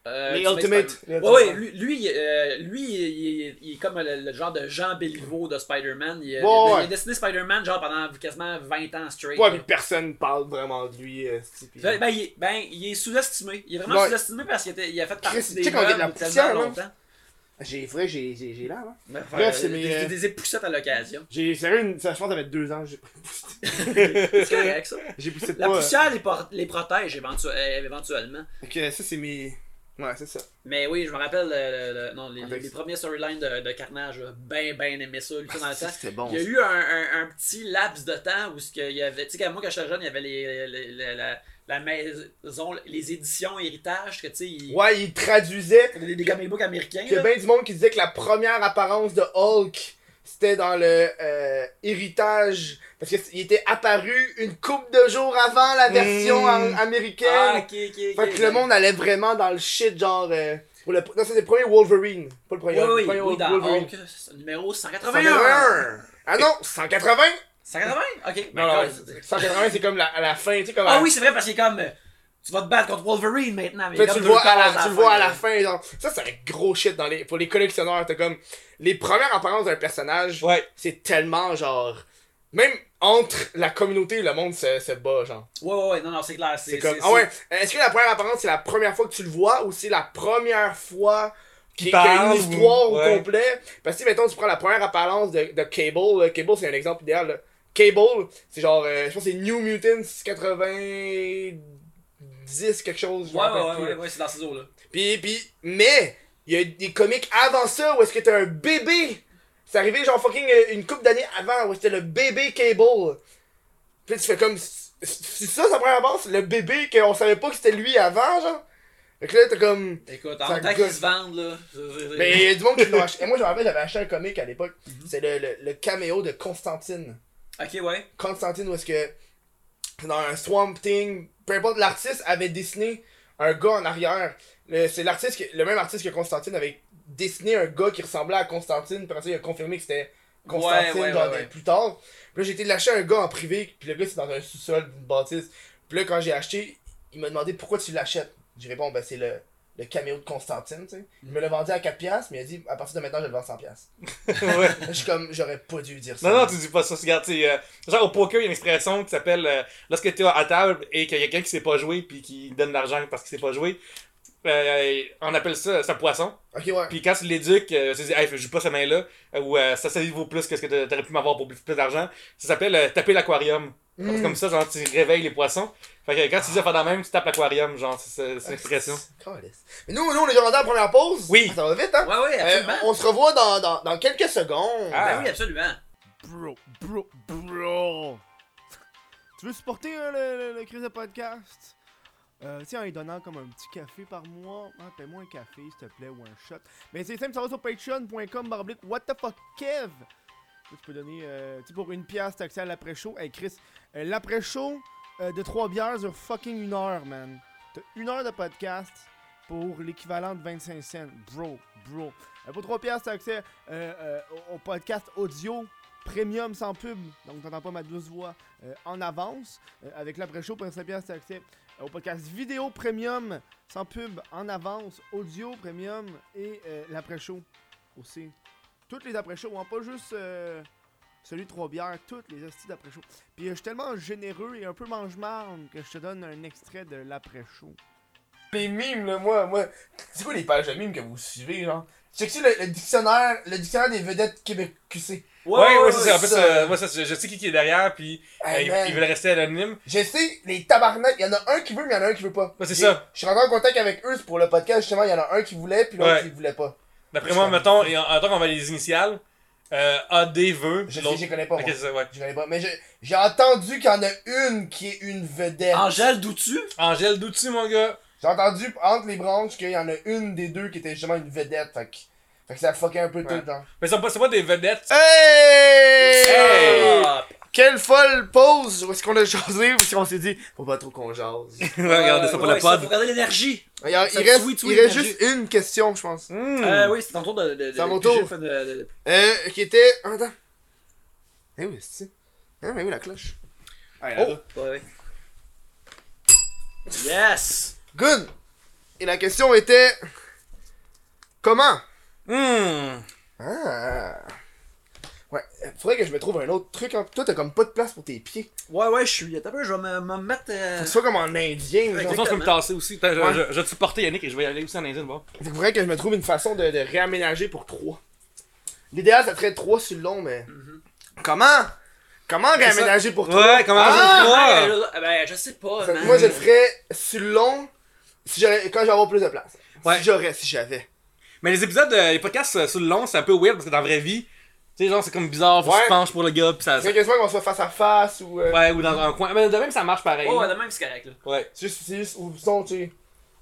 Euh, les Ultimate les Ouais, lui, lui, euh, lui il, il- il est comme le, le genre de Jean Béliveau de Spider-Man. Il, a- Ouais, il dessiné Spider-Man genre pendant quasiment 20 ans straight. Ouais, mais personne parle vraiment de lui. euh, Ben, ben, il, ben, il est sous-estimé. Il est vraiment Ouais. sous-estimé parce qu'il a fait partie Chris, des tu sais quand il y a de la meubles tellement là. longtemps. J'ai, vrai, j'ai, j'ai, j'ai l'air, hein. Bref, euh, c'est mes, des, euh, des époussettes à l'occasion. J'ai, sérieux, une, ça, je pense que ça fait deux ans, j'ai, C'est correct, ça. j'ai poussé La pas. euh, poussière les, por- les protège éventu- euh, éventuellement. Que ça, c'est mes. Ouais, c'est ça. Mais oui, je me rappelle euh, le- le- non, les, Avec- les premiers storylines de, de Carnage, là, ben ben aimé ça, lui, dans le temps. C'était bon. Il y a eu un, un, un petit laps de temps où ce qu'il y avait, tu sais, moi quand j'étais jeune, il y avait les, les- les- la, la maison, les éditions héritage, que tu sais, ils- Ouais, il traduisait. les, les comic books américains. Il y a bien du monde qui disait que la première apparence de Hulk, c'était dans le euh, héritage. Parce qu'il était apparu une couple de jours avant la version Mm. en- américaine. Ah, ok, ok, ok. Fait que le monde allait vraiment dans le shit, genre. euh, pour le, non, c'est le premier Wolverine. Pas le premier. Oui, le oui, premier oui, dans Wolverine. Hulk, c'est numéro 181. 181. Ah non, 180 180? Ok. Non, ben, non, c'est- 180 c'est comme la, à la fin, tu sais, comme. Ah à- oui, c'est vrai, parce qu'il est comme. euh, Tu vas te battre contre Wolverine maintenant. Mais tu le vois, à la, tu le vois à la fin, genre. Ça, c'est un gros shit dans les, pour les collectionneurs. T'as comme. Les premières apparences d'un personnage, Ouais. c'est tellement genre. Même entre la communauté et le monde se, se bat, genre. Ouais, ouais, ouais, non, non, c'est clair. C'est comme. Ah ouais, est-ce que la première apparence, c'est la première fois que tu le vois ou c'est la première fois a parle une histoire ou- au ouais. complet? Parce que, mettons, tu prends la première apparence de, de Cable. là. Cable, c'est un exemple idéal. là. Cable, c'est genre. euh, je pense que c'est New Mutants 90, quelque chose. Ouais, ouais, ouais, là. ouais, c'est dans ces eaux-là. Puis, puis, mais, il y a des comics avant ça où est-ce que t'as un bébé. C'est arrivé genre fucking euh, une couple d'années avant où c'était le bébé Cable. Puis tu fais comme. C'est ça sa première base, le bébé qu'on savait pas que c'était lui avant, genre. Fait que là, t'as comme. Écoute, Ça en tant qu'ils se vendent, là. Mais il y a du monde qui l'a acheté. Et moi, je me rappelle, j'avais acheté un comic à l'époque. Mhm. C'est le, le, le caméo de Constantine. Ok, ouais. Constantine, où est-ce que. Dans un Swamp Thing, peu importe, l'artiste avait dessiné un gars en arrière. Le- C'est l'artiste, le même artiste que Constantine avait dessiné un gars qui ressemblait à Constantine. Puis il a confirmé que c'était Constantine, Ouais, ouais, genre ouais, ouais. plus tard. Puis là, j'ai été lâcher un gars en privé. Puis le gars, c'est dans un sous-sol d'une bâtisse. Puis là, quand j'ai acheté, il m'a demandé pourquoi tu l'achètes. J'ai répondu, ben c'est le, le caméo de Constantine, tu sais. Il me l'a vendu à 4$, piastres, mais il a dit, à partir de maintenant, je le vends 100$. piastres. ouais. Je suis comme, j'aurais pas dû dire ça. Non, non, tu dis pas ça. Regarde, tu euh, genre au poker, il y a une expression qui s'appelle euh, lorsque tu es à table et qu'il y a quelqu'un qui sait pas jouer puis qui donne de l'argent parce qu'il sait pas jouer. euh, on appelle ça, un poisson. Ok, ouais. Puis quand tu l'éduques, euh, tu dis, hey, je joue pas cette main-là, ou ça, ça vaut plus que ce que t'a- t'aurais pu m'avoir pour plus, d'argent. Ça s'appelle taper l'aquarium. Mm. C'est comme ça, genre, tu réveilles les poissons. Fait que quand tu dis à faire de la même, tu tapes l'aquarium, genre, c'est- c'est c'est une expression. Calisse. Mais nous, nous, on est déjà rendu à la première pause. Oui. Ça va vite, hein? Ouais, ouais, Euh, absolument. on se revoit dans, dans, dans quelques secondes. Ah. Ben oui, absolument. Bro, bro, bro. Tu veux supporter euh, le, le, le Chris de podcast? Euh, tiens, en lui donnant comme un petit café par mois. Hein, Paie-moi un café, s'il te plaît, ou un shot. Mais c'est simple, ça va sur patreon.com, barblique, what the fuck, Kev? Tu peux donner, euh, tu sais, pour une pièce, t'as accès à l'après-show. Hey, Chris, euh, l'après-show euh, de 3 bières dure fucking une heure, man. T'as une heure de podcast pour l'équivalent de 25 cents. Bro, bro. Euh, pour 3 piastres, t'as accès au, podcast audio premium sans pub. Donc, t'entends pas ma douce voix en avance. Avec l'après-show, pour 5 piastres, t'as accès au podcast vidéo premium sans pub en avance, audio premium et l'après-show aussi Toutes les après-shows, hein, pas juste euh, celui de Trois-Bières, toutes les hosties d'après-show. Puis euh, je suis tellement généreux et un peu mange-marne que je te donne un extrait de l'après-show. Les mimes, là, moi, moi. C'est quoi les pages de mimes que vous suivez, genre? Check-tu le, le dictionnaire, le dictionnaire des vedettes Québec QC. Ouais, ouais, c'est ça. En fait, euh, moi, ça, je je sais qui qui est derrière, puis Hey, euh, ils- veulent rester anonymes. Je sais, les tabarnak, il y en a un qui veut, mais il y en a un qui veut pas. Ouais, c'est ça. Je suis rentré en contact avec eux pour le podcast, justement, il y en a un qui voulait, puis l'autre Ouais. qui voulait pas. D'après moi, mettons, et en, en tant qu'on va les initiales, euh, AD veut. Je sais, l'autre- je connais pas, moi. ouais. Je connais pas. Mais je- j'ai entendu qu'il y en a une qui est une vedette. Angèle Doutu? Angèle Doutu, mon gars. J'ai entendu entre les branches qu'il y en a une des deux qui était justement une vedette. Fait que, fait que ça fuckait un peu Ouais. tout, genre. Mais c'est pas, c'est pas des vedettes. Hey! Hey! Quelle folle pause! Où est-ce qu'on a jasé? Parce qu'on s'est dit, faut pas trop qu'on jase. Regardez ça pour ouais, le pod. Faut regarder l'énergie. Il, reste, tweet, tweet, il reste juste une question, je pense. Hmm. Euh, oui, c'est ton tour de. de, de C'est mon de- tour. de- de- de- Euh, qui était. ah, Attends. Eh oui, c'est. Hein, mais oui, la cloche. Ah, Oh! Ouais, ouais. Yes! Good! Et la question était. Comment? Hmm. Ah. Ouais, euh, faudrait que je me trouve un autre truc. Hein. Toi, t'as comme pas de place pour tes pieds. Ouais, ouais, je suis. Un peu, je vais me, me mettre. euh, Faut que tu sois comme en indien. De genre. toute façon, je peux me tasser aussi. Je, Ouais. je, je vais te supporter Yannick et je vais y aller aussi en Indien, que faudrait que je me trouve une façon de, de réaménager pour trois. L'idéal, ça serait trois sur le long, mais. Comment? Comment réaménager pour trois? Ouais, comment Ah! ça ben, je- ben, je sais pas, moi, je le ferais sur le long si j'aurais- quand j'aurais plus de place. Ouais. Si j'aurais, si j'avais. Mais les épisodes, euh, les podcasts euh, sur le long, c'est un peu weird parce que dans la vraie vie, tu sais, genre, c'est comme bizarre, faut que tu penches pour le gars, pis ça. C'est quasiment qu'on soit face à face ou. euh, Ouais, ou dans un coin. Mais de même, ça marche pareil. Ouais, ouais, de même, c'est correct, là. Ouais. C'est juste, c'est juste, ou sinon, tu sais,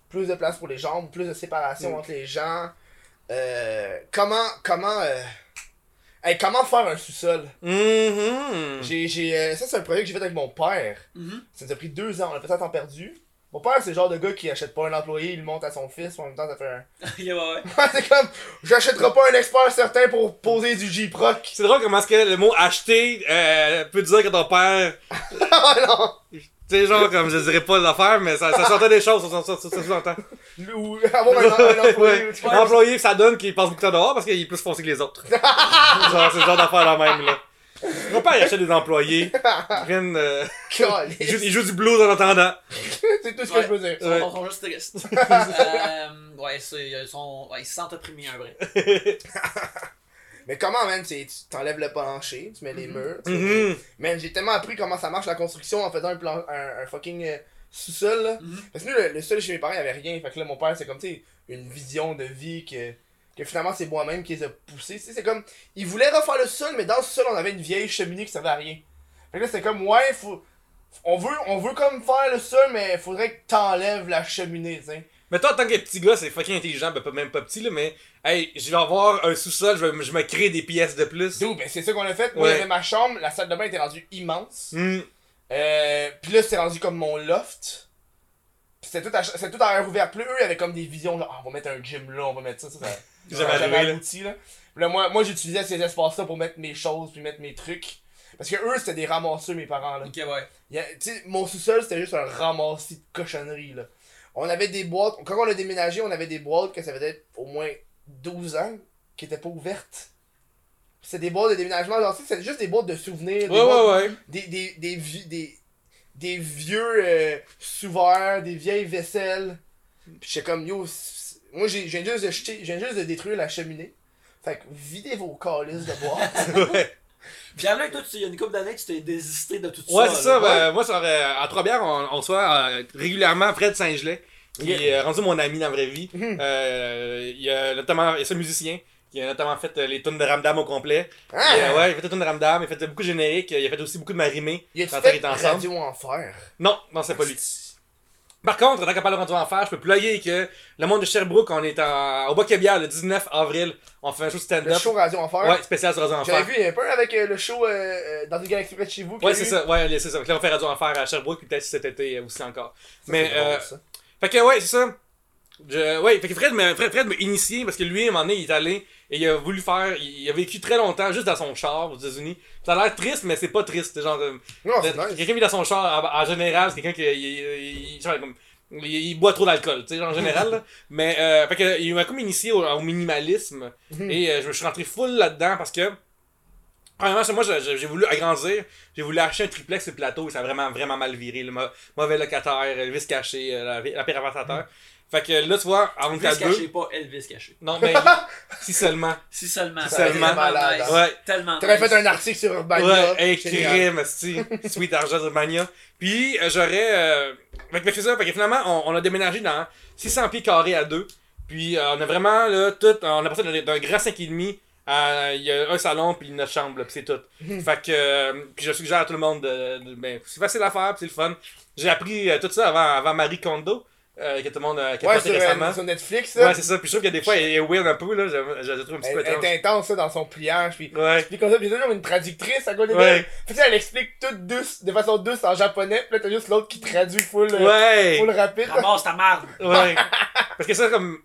plus de place pour les jambes, plus de séparation Mm. entre les gens. Euh, comment, comment, euh, hey, comment faire un sous-sol? Mhm. J'ai, j'ai, euh, ça, c'est un projet que j'ai fait avec mon père. Mhm. Ça nous a pris deux ans, on a fait ça à temps perdu. Mon père, c'est le genre de gars qui achète pas un employé, il le monte à son fils, en même temps, ça fait un. Ok, ouais, ouais. c'est comme, j'achèterai pas un expert certain pour poser du J-Proc. C'est drôle comment est-ce que le mot acheter euh, peut dire que ton père. ah non! Tu sais, genre, comme je dirais pas l'affaire, mais ça, ça s'entend des choses, ça, ça, ça, ça sous-entend. Ou avoir un. Ouais. Employé, ça donne qu'il passe beaucoup de temps dehors parce qu'il est plus foncé que les autres. genre, c'est le genre d'affaire la même, là. Mon père, il achète des employés. Ils viennent, euh, Caliste. il, joue, il joue du blues en attendant. c'est tout ce que je peux dire. Ils sont, Ouais. ils sont juste tristes. euh, ouais, c'est, ils, sont, ouais, ils se sentent opprimés, un vrai. Mais comment, man, tu t'enlèves le plancher, tu mets les murs. tu Mhm. Man, j'ai tellement appris comment ça marche la construction en faisant un, plan, un, un fucking euh, sous-sol. là. Mhm. Parce que nous, le, le sol chez mes parents, il y avait rien. Fait que là, mon père, c'est comme, tu sais, une vision de vie que, que finalement, c'est moi-même qui les a poussés. C'est comme, il voulait refaire le sol, mais dans le sol, on avait une vieille cheminée qui servait à rien. Fait que là, c'est comme, ouais, faut. On veut, on veut comme faire le sol, mais faudrait que t'enlèves la cheminée, tu. Mais toi, en tant que petit gars, c'est fucking intelligent, ben même pas petit, là, mais hey, je vais avoir un sous-sol, je, vais- je me crée des pièces de plus. D'où, ben c'est ça qu'on a fait. Moi, Ouais. j'avais ma chambre, la salle de bain était rendue immense. Hmm. Euh, puis là, c'était rendu comme mon loft. C'était tout, à, c'était tout à air ouvert. Là, eux, ils avaient comme des visions, là, Ah, on va mettre un gym là, on va mettre ça, ça, ça. Arrivé, là. abouti, là. Puis là, moi, moi j'utilisais ces espaces-là pour mettre mes choses, puis mettre mes trucs. Parce que eux, c'était des ramasseux, mes parents, là. Ok, ouais. Tu sais, mon sous-sol, c'était juste un ramassis de cochonneries, là. On avait des boîtes, quand on a déménagé, on avait des boîtes que ça faisait au moins 12 ans, qui étaient pas ouvertes. C'était des boîtes de déménagement, genre, tu sais, c'était juste des boîtes de souvenirs. des Ouais, boîtes- ouais, ouais. des, des, des, des, des vieux euh, sous-verts, des vieilles vaisselles. Pis j'étais comme, yo, moi j'ai viens juste de jeter, viens juste de détruire la cheminée. Fait que videz vos calices de boîte. ouais. Puis là, toi, tu- il y a une couple d'années, tu t'es désisté de tout ça. Ouais, c'est ça. ben, moi, sur, euh, à Trois-Bières, on, on soit euh, régulièrement près de Saint-Gelais, qui Yeah. est euh, rendu mon ami dans la vraie vie. Mhm. Euh, il y a notamment, il y a ce musicien qui a notamment fait euh, les tunes de Ramdam au complet. Ah! Et, euh, ouais, il a fait les tunes de Ramdam, il a fait beaucoup de génériques, il a fait aussi beaucoup de Marimé. Il a quand fait. Radio Enfer? Non, non, c'est pas lui. Par contre, tant qu'on parle de Radio Enfer, je peux plugger que le monde de Sherbrooke, on est en, au Bois-Cabière le 19 avril. On fait un show Le stand-up. show Radio Enfer. Ouais, spécial sur Radio J'avais Enfer. vu un peu avec euh, le show euh, euh, dans une galaxie près de chez vous. Ouais, c'est ça. Ouais, c'est ça. Donc là, on fait Radio Enfer à Sherbrooke, puis peut-être cet été aussi encore. Ça, Mais, drôle, euh, ça. Fait que ouais, c'est ça. Je, ouais, fait que Fred m'a Fred, Fred m'a initié parce que lui, à un moment donné, il est allé et il a voulu faire. Il, a vécu très longtemps juste dans son char aux États-Unis. Ça a l'air triste, mais c'est pas triste. C'est genre. euh, Non, c'est d'être- nice. Quelqu'un qui vit dans son char, en, en général, c'est quelqu'un qui. il- il- il- genre, comme, Il, il boit trop d'alcool, tu sais, en général. là. Mais, euh, fait que, il m'a comme initié au, au minimalisme. Mhm. Et euh, je me suis rentré full là-dedans parce que. Premièrement, moi, j'ai voulu agrandir. J'ai voulu acheter un triplex sur le plateau et ça a vraiment, vraiment mal viré. Le mauvais locataire, le vis caché, euh, la, la. Fait que là, tu vois, en monte à deux. caché, pas Elvis caché. Non, mais si seulement. Si seulement. Si seulement. Tellement Malade, hein. Ouais. Tellement T'aurais nice. fait un article sur Urbania. Ouais, crime, esti. Sweet Argent de Mania. Puis, euh, j'aurais. Euh... Fait que ça, fait que finalement, on, on a déménagé dans 600 pieds carrés à deux. Puis, euh, on a vraiment, là, tout. On a passé d'un grand 5,5 à. Il y a un salon, puis notre chambre, là, puis c'est tout. fait que. euh, puis, je suggère à tout le monde de. de- ben, c'est facile à faire, puis c'est le fun. J'ai appris euh, tout ça avant, avant Marie Kondo, euh, que tout le monde a, qui a Ouais, sur, récemment. euh, sur Netflix, là. Ouais, c'est ça. Puis, je trouve que des fois, elle est weird un peu, là. Je, je, je trouve un petit elle, peu elle est intense, ça, dans son pliage. Puis, Ouais. puis comme ça, puis il y a toujours une traductrice à côté Ouais. d'elle. Puis, tu sais, elle explique tout douce, de façon douce en japonais. Puis là, t'as juste l'autre qui traduit full, euh, Ouais. full rapide. Ramasse ta marde. Ouais. Parce que ça, comme.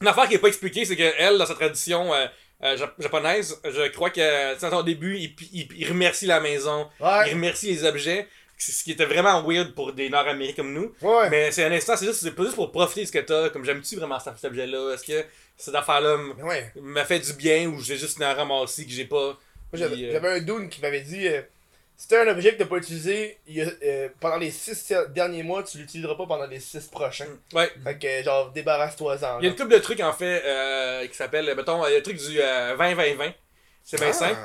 Une affaire qui est pas expliquée, c'est que elle, dans sa tradition euh, euh, jap- japonaise, je crois que, tu sais, au début, il, il, il remercie la maison, il remercie les objets. Ce qui était vraiment weird pour des Nord-Américains comme nous. Ouais. Mais c'est un instant, c'est juste, c'est pas juste pour profiter de ce que t'as. Comme j'aime-tu vraiment cet, objet-là? Est-ce que cette affaire-là ouais. m'a fait du bien ou j'ai juste une ramassé que j'ai pas? Moi, j'avais euh, un dude qui m'avait dit euh, si t'as un objet que t'as pas utilisé il a, euh, pendant les 6 derniers mois, tu l'utiliseras pas pendant les 6 prochains. Ouais. Fait que, genre, débarrasse-toi-en. Il y a une couple de trucs en fait euh, qui s'appelle, mettons, il y a le truc du euh, 20-20-20. C'est bien simple.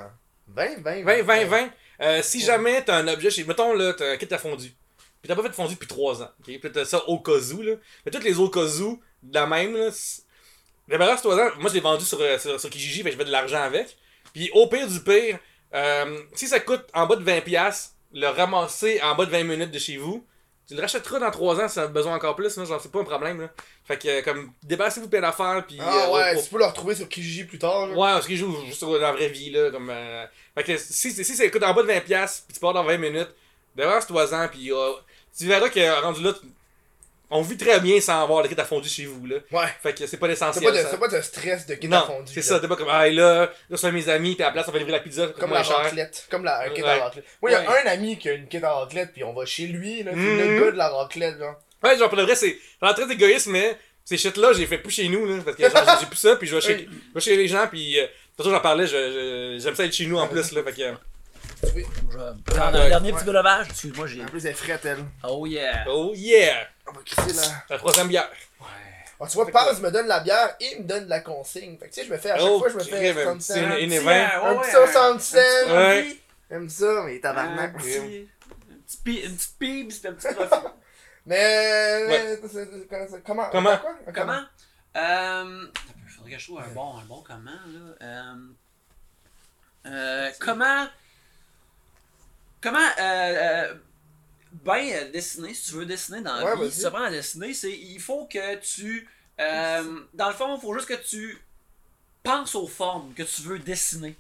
20, 20, 20, 20, 20. Euh, si jamais t'as un objet chez. Mettons là, t'as kit à fondu. Puis t'as pas fait de fondu depuis 3 ans. ok? Puis t'as ça au cas où, là. Mais toutes les au cas où, de la même, là. Débarrasse 3 ans. Moi je l'ai vendu sur, euh, sur, sur Kijiji, fait que je fais de l'argent avec. Puis au pire du pire, euh, si ça coûte en bas de 20$, le ramasser en bas de 20 minutes de chez vous, tu le rachèteras dans 3 ans si t'as besoin encore plus, genre c'est pas un problème là. Fait que comme débarrassez-vous plein d'affaires puis Ah euh, ouais, au- tu peux le retrouver sur Kijiji plus tard. là. Ouais, parce qu'il joue juste dans la vraie vie, là, comme... Euh... Fait que si, si ça coûte en bas de 20$, puis tu pars dans 20 minutes, ans, puis euh, tu verras que rendu là, on vit très bien sans avoir le kit à fondu chez vous, là. Ouais. Fait que c'est pas l'essentiel, pas, c'est pas de stress de kit à Non, fondu. c'est ça, t'es pas comme, ah, là, là, c'est mes amis, puis à la place, on va livrer la pizza, Comme la raclette. Comme la un kit Ouais. à raclette. Moi, il y a Ouais. un ami qui a une kit à raclette, puis on va chez lui, là. C'est Mhm. le gars de la raclette, genre. Ouais, genre, pour le vrai, c'est très égoïste, mais ces shit-là, j'ai fait plus chez nous, là, parce que genre, j'ai plus ça, puis je vais chez, Oui. je vais chez les gens, puis... Euh, de toute façon, j'en parlais, je- je- j'aime ça être chez nous en plus, là, fait que... euh, Je vais prendre Ouais. un dernier Ouais. petit peu de lavage. Excuse-moi, j'ai. En plus, elle est frette, elle. Oh yeah. Oh yeah! On va crisser là. La troisième bière. Ah, tu vois, Paz me donne la bière, il me donne la consigne. Fait que tu sais, je me fais à chaque Oh, fois, je me fais 60 c'est Un une petit, euh, Un ouais, petit ouais, 60 cents. Ouais. J'aime ça, mais Un tabarnak. petit, un petit une petite pib, puis un petit profil. Mais. c'est- c'est- c'est- Comment Comment? quoi? Comment? Euh. Il faudrait que je trouve un bon, un bon comment, là. Euh. Euh, comment. Comment. Euh, ben dessiner, si tu veux dessiner dans la Ouais, vie, vas-y. si tu apprends à dessiner, c'est. Il faut que tu. euh, dans le fond, il faut juste que tu penses aux formes que tu veux dessiner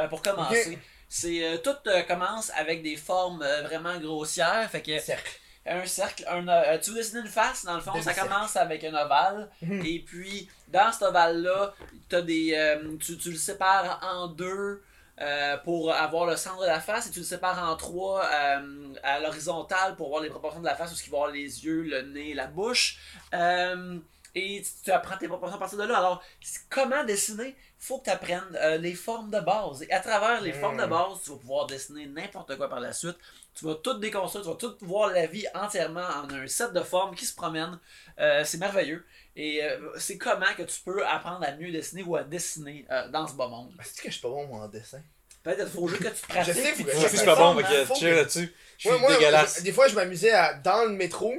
euh, pour commencer. C'est euh, tout commence avec des formes vraiment grossières, fait que Cercle. un cercle, un, euh, tu veux dessiner une face, dans le fond, ça commence avec un ovale, Mhm. et puis dans cet ovale-là, t'as des, euh, tu, tu le sépares en deux euh, pour avoir le centre de la face, et tu le sépares en trois euh, à l'horizontale pour voir les proportions de la face, où il va y avoir les yeux, le nez, la bouche. Euh, et tu, apprends tes proportions à partir de là. Alors, comment dessiner? Faut que tu apprennes les formes de base. Et à travers les formes de base, tu vas pouvoir dessiner n'importe quoi par la suite. Tu vas tout déconstruire, tu vas tout voir la vie entièrement en un set de formes qui se promènent. C'est merveilleux. Et euh, c'est comment que tu peux apprendre à mieux dessiner ou à dessiner euh, dans ce beau monde? C'est que je suis pas bon, moi, en dessin? Peut-être faut juste que tu pratiques. Je sais, puis que tu je suis pas bon, hein. que chill là-dessus. Je suis moi, dégueulasse. des fois, je m'amusais à, dans le métro,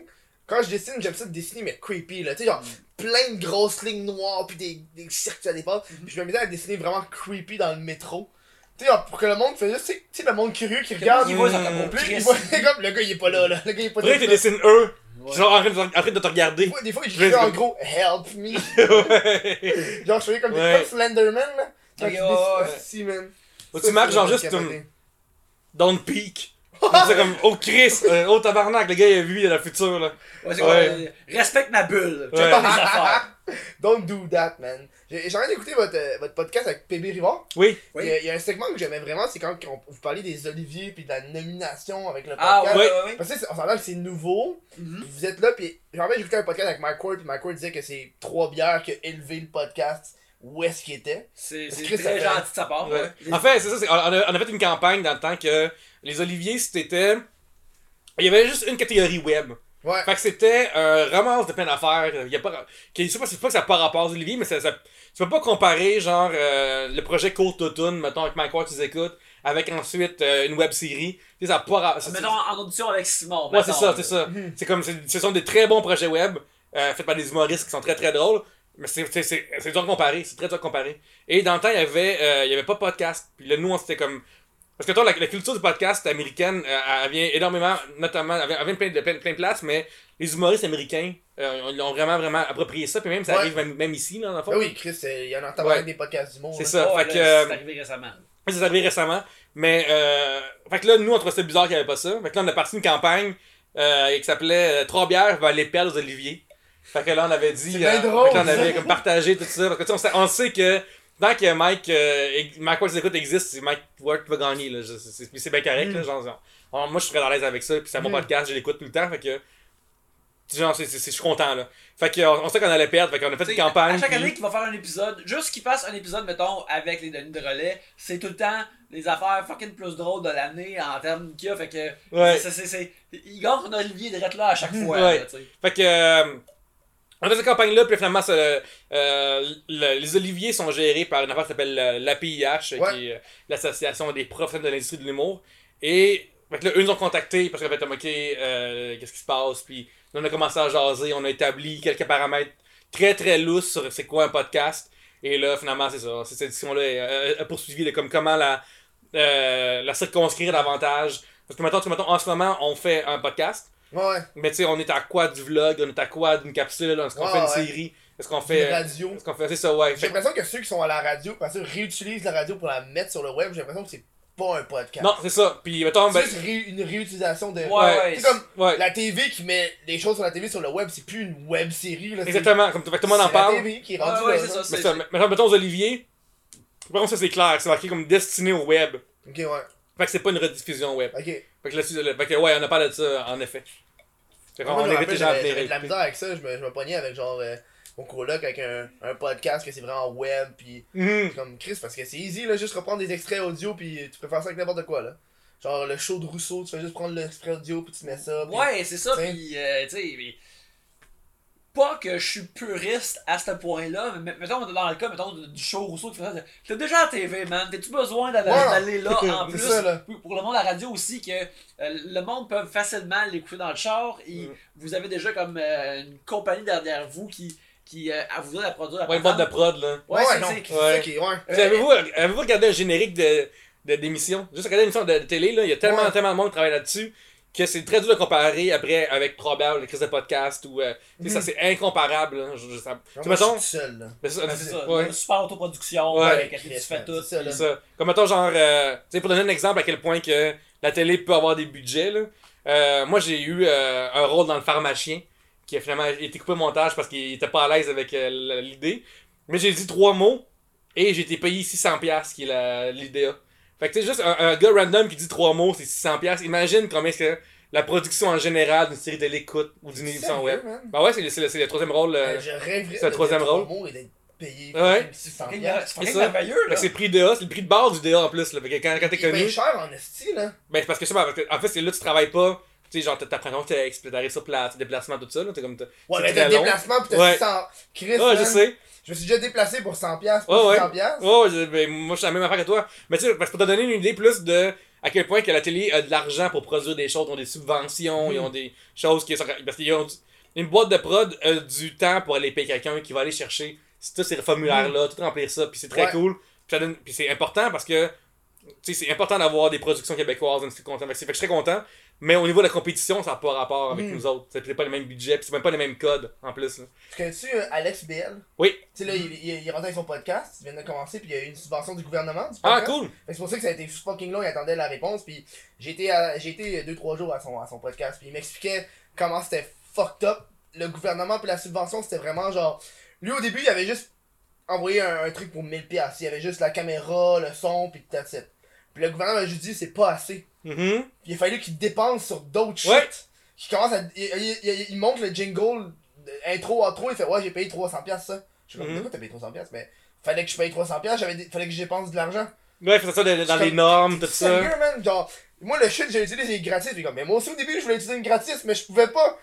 quand je dessine, j'aime ça de dessiner, mais creepy, là. Tu sais, genre, plein de grosses lignes noires, puis des, des cercles à départ. Puis je m'amusais à dessiner vraiment creepy dans le métro. Tu sais, pour que le monde fasse juste, tu sais- le monde curieux qui regarde. il voit, ça comme là, le gars, il est pas là, là. Le gars, il est pas que tu là. dessines eux, Ouais. genre en train, de, te regarder. Des fois, des fois, il Je en gros, help me. genre, je faisais comme des Ouais. comme Slenderman, là. Quand tu ouais, man. Ou Ça, tu marques genre juste comme Don't peek. C'est comme, oh Chris, euh, oh tabarnak, le gars il a vu, il a le futur là. Ouais, c'est Ouais. comme, euh, respecte ma bulle. Ouais. Pas mes affaires. Don't do that, man. J'ai j'ai envie d'écouter votre, euh, votre podcast avec PB Rivard. Oui, Oui. Il, y a, il y a un segment que j'aimais vraiment, c'est quand on- vous parlez des Oliviers puis de la nomination avec le Ah, podcast. ouais, Ouais. ouais, ouais. Parce que c'est- on s'entend que c'est nouveau, Mhm. puis vous êtes là, puis j'en ai écouté un podcast avec Mike Ward, puis Mike Ward disait que c'est trois bières qui a élevé le podcast où est-ce qu'il était. C'est très gentil de sa part. Ouais. ouais. En fait, c'est ça, c'est- on a, on a fait une campagne dans le temps que les Oliviers, c'était. Il y avait juste une catégorie web. Ouais. Fait que c'était un ramasse de plein d'affaires. Il y a pas. qui- C'est pas, c'est pas que ça n'a pas rapport aux Oliviers, mais ça, ça- tu peux pas comparer, genre, euh, le projet Court Automne, mettons, avec Mike Ward, tu les écoutes, avec ensuite euh, une web série. Tu sais, ça a pas ra- ça- Mettons en audition avec Simon. Ouais, c'est ça, c'est ça. C'est comme, ce sont des très bons projets web, euh, faits par des humoristes qui sont très très drôles, mais c'est, c'est, c'est, c'est dur à comparer, c'est très dur à comparer. Et dans le temps, il y avait, euh, il y avait pas de podcast, puis là, nous, on s'était comme... Parce que toi, la, la culture du podcast américaine, euh, elle vient énormément, notamment, elle vient, elle vient de plein de, plein, plein de places, mais les humoristes américains, euh, ils ont vraiment, vraiment approprié ça, puis même, ça Ouais. arrive même, même ici, là, dans le fond. Ben oui, Chris, euh, il y en a entendu Ouais. des podcasts du monde. C'est ça, Ouais, fait là, que... euh, C'est arrivé récemment. ça, c'est arrivé récemment. Mais, euh, fait que là, nous, on trouvait ça bizarre qu'il n'y avait pas ça. Fait que là, on a parti une campagne euh, qui s'appelait Trois bières va les perdre aux Olivier. Fait que là, on avait dit. C'est bien drôle, fait que là, on avait comme partagé tout ça. Parce que tu sais, on sait, on sait que tant que Mike, euh, Mike Ward écoute existe, c'est Mike Ward qui va gagner. Là. C'est bien correct. Là, genre, on- moi, je très à l'aise avec ça. Puis c'est mon Mm. podcast, je l'écoute tout le temps. Fait que. Genre, c'est- je suis content là. Fait que, on, sait qu'on allait perdre. Fait qu'on a fait une campagne. À chaque puis- année qu'il va faire un épisode, juste qu'il fasse un épisode, mettons, avec les Denis de relais, c'est tout le temps les affaires fucking plus drôles de l'année en termes qu'il y a. Fait que. Ouais. c'est- c'est- il gagne son Olivier direct là à chaque fois. Ouais. là. Fait que. On a fait cette campagne-là, puis finalement, euh, le- les Oliviers sont gérés par une affaire qui s'appelle euh, l'APIH, Ouais. qui est euh, l'Association des professionnels de l'industrie de l'humour. Et, fait que là, eux nous ont contactés parce qu'on a fait, ok, euh, qu'est-ce qui se passe, puis là, on a commencé à jaser, on a établi quelques paramètres très très lousses sur c'est quoi un podcast. Et là, finalement, c'est ça. Cette édition-là poursuivie de comme comment la, euh, la circonscrire davantage. Parce que maintenant, en ce moment, on fait un podcast. Ouais. Mais tu sais, on est à quoi du vlog, on est à quoi d'une capsule, est-ce qu'on Ouais, fait une ouais. série, est-ce qu'on Une fait. radio. Est-ce qu'on fait. C'est ça, ouais. J'ai l'impression que ceux qui sont à la radio, parce que réutilisent la radio pour la mettre sur le web, j'ai l'impression que c'est pas un podcast. Non, c'est ça. Puis, mettons, ben. C'est juste ré- une réutilisation de. Ouais. C'est comme Ouais, la TV qui met des choses sur la TV sur le web, c'est plus une web série. Là, exactement. Comme tout le monde en c'est la parle. TV qui est rendue ouais, là, c'est là. ça. Ça, mettons, mettons aux Olivier. Par contre, ça c'est clair, c'est marqué comme destiné au web. Ok, ouais. Fait que c'est pas une rediffusion web. Ok. Fait que là-dessus, le- fait que ouais, on a parlé de ça, en effet. Fait qu'on me invite les gens à venir j'avais de la misère avec ça. Je me, je me pognais avec genre euh, mon coloc avec un, un podcast que c'est vraiment web. Puis Mhm. comme Chris, parce que c'est easy, là, juste reprendre des extraits audio. Puis tu peux faire ça avec n'importe quoi. là. Genre le show de Rousseau, tu fais juste prendre l'extrait audio. Puis tu mets ça. puis- Ouais, c'est ça, pis euh, tu sais, mais- pas que je suis puriste à ce point-là, mais mettons dans le cas mettons, du show Rousseau qui fait ça, t'es déjà à TV, man, t'as-tu besoin d'aller Ouais, là en plus? ça, là. pour le monde à la radio aussi que euh, le monde peut facilement l'écouter dans le char et Mm. vous avez déjà comme euh, une compagnie derrière vous qui qui euh, a voulu la produire Ouais, une boîte de prod, là. Ouais, Ouais, c'est- non. Ouais. Ouais. Puis Avez-vous avez-vous regardé un générique de de- d'émission? Juste regarder une émission de, de télé, là. Il y a tellement, Ouais. tellement de monde qui travaille là-dessus que c'est très dur de comparer après avec Probable, les crises de podcast ou. euh, tu sais, Mhm. Ça, c'est incomparable, là. Je- je- ça- Genre, je suis tout seul. là. mais ça- ça, ouais. super autoproduction, Ouais. avec tu fais tout. Ça, là. C'est ça. Comme mettons, genre, euh, tu sais, pour donner un exemple à quel point que la télé peut avoir des budgets, là. euh, moi, j'ai eu euh, un rôle dans le pharmacien qui a finalement été coupé au montage parce qu'il était pas à l'aise avec euh, l'idée. Mais j'ai dit trois mots et j'ai été payé 600$ qui est la- l'idée. Fait que tu sais, juste un, un gars random qui dit trois mots, c'est 600$. Imagine combien que la production en général d'une série télé coûte ou d'une émission web. Bah ouais, c'est le, c'est le- c'est le troisième rôle. euh, Je rêverais. c'est le de troisième rôle. trois mots et d'être payé Ouais. 600 C'est ça. merveilleux, fait là. que c'est le prix DA, c'est le prix de base du DA en plus. Là. Fait que quand, quand t'es connu. cher en esti, là. Ben, c'est parce que, que, en fait, c'est là que tu travailles pas. Tu sais, genre, t'apprends ton texte, puis t'arrives sur place, déplacement, tout ça, là. T'es comme. t'as- Ouais, c'est mais t'as déplacement pis t'as Ouais. 600. Chris, Ouais, je sais. Je me suis déjà déplacé pour 100 piastres, Ouais, pour ouais. 600 piastres. Ouais, je- ben, moi, je suis la même affaire que toi. Mais tu sais, parce que pour te donner une idée plus de à quel point que la télé a de l'argent pour produire des choses, ils ont des subventions, ils ont des choses qui sont. Parce qu'ils ont. Une boîte de prod a du temps pour aller payer quelqu'un qui va aller chercher tous ces formulaires-là, tout remplir ça, puis c'est très Ouais. cool. Puis, ça donne- puis c'est important parce que. Tu sais, c'est important d'avoir des productions québécoises. Fait que c'est- fait que je suis très content. Mais au niveau de la compétition, ça n'a pas rapport avec Mm. nous autres. C'est pas le même budget, puis c'est même pas les mêmes codes en plus. là. Tu connais-tu euh, Alex BL? Oui. Tu sais, là, il, il, il est rentré avec son podcast, il vient de commencer, puis il y a eu une subvention du gouvernement. Du Ah, cool! C'est pour ça que ça a été fucking long, il attendait la réponse, puis j'ai été, à- j'ai été 2-3 jours à son, à son podcast, puis il m'expliquait comment c'était fucked up. Le gouvernement, puis la subvention, c'était vraiment genre. Lui, au début, il avait juste envoyé un, un truc pour 1000$. piastres. Il y avait juste la caméra, le son, puis that's it. Puis le gouvernement a juste dit, c'est pas assez. Mhm. Puis il a fallu qu'il dépense sur d'autres shit. Ouais. Qui commence à. Il, il, il- il montre le jingle de- intro, outro, il fait Ouais, j'ai payé 300$ piastres, ça. Je suis comme, pourquoi t'as payé 300$? piastres? Mais fallait que je paye 300$, piastres, j'avais des- fallait que je dépense de l'argent. Ouais, c'est ça de- dans les normes, tout ça. Sérieux, man? Genre, moi, le shit, j'ai utilisé gratis. Puis comme, mais moi aussi, au début, je voulais utiliser une gratis, mais je pouvais pas.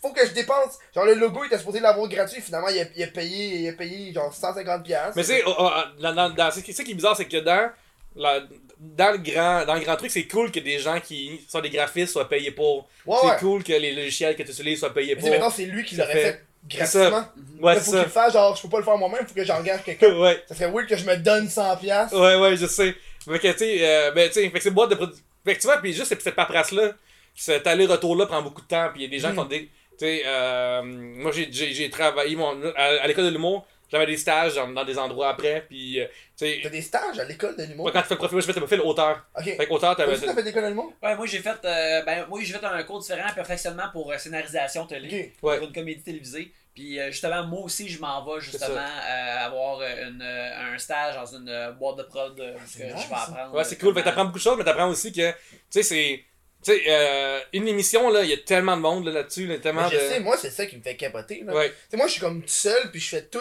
Faut que je dépense. Genre, le logo, il était supposé l'avoir gratuit. Finalement, il a, il a payé, il a payé genre 150$. piastres. Mais c'est, oh, oh, dans, dans, dans- c'est ça qui est bizarre, c'est que dans, la- dans, le grand, dans le grand truc, c'est cool que des gens qui sont des graphistes soient payés pour. Ouais, c'est ouais. cool que les logiciels que tu utilises soient payés Mais pour. c'est maintenant, c'est lui qui l'aurait fait- gratuitement. Ouais, Là, c'est faut qu'il fasse, genre, je peux pas le faire moi-même, faut que j'engage quelqu'un. ouais. Ça serait weird que je me donne 100$. piastres. Ouais, ouais, je sais. Fait que, tu sais, euh, ben, tu sais, fait que c'est boîte de produits. Fait que tu vois, puis juste cette, cette paperasse-là, cet aller-retour-là prend beaucoup de temps, puis il y a des gens qui Mm. font des. Tu sais, euh, moi, j'ai travaillé, mon, à, à l'école de l'humour, j'avais des stages dans, dans des endroits après, puis, euh, tu T'as des stages à l'école de l'humour? moi, quand tu fais le profil, moi, je fais le profil auteur. Ok. Fait que auteur, Toi t'avais. t'as fait l'école de l'humour? Ouais, moi j'ai fait, euh, ben, moi j'ai fait un cours différent, perfectionnement pour euh, scénarisation télé. Ouais. pour une comédie télévisée. Puis euh, justement, moi aussi, je m'en vais justement euh, avoir une, euh, un stage dans une euh, boîte de prod que je vais apprendre. Ouais, c'est cool. Fait t'apprends beaucoup de choses, mais t'apprends aussi que, tu sais, c'est. Tu sais, euh, une émission, là, il y a tellement de monde là, là-dessus, là, tellement Mais je de. sais, moi, c'est ça qui me fait capoter. Là. Ouais. Tu sais, moi, je suis comme tout seul, puis je fais tout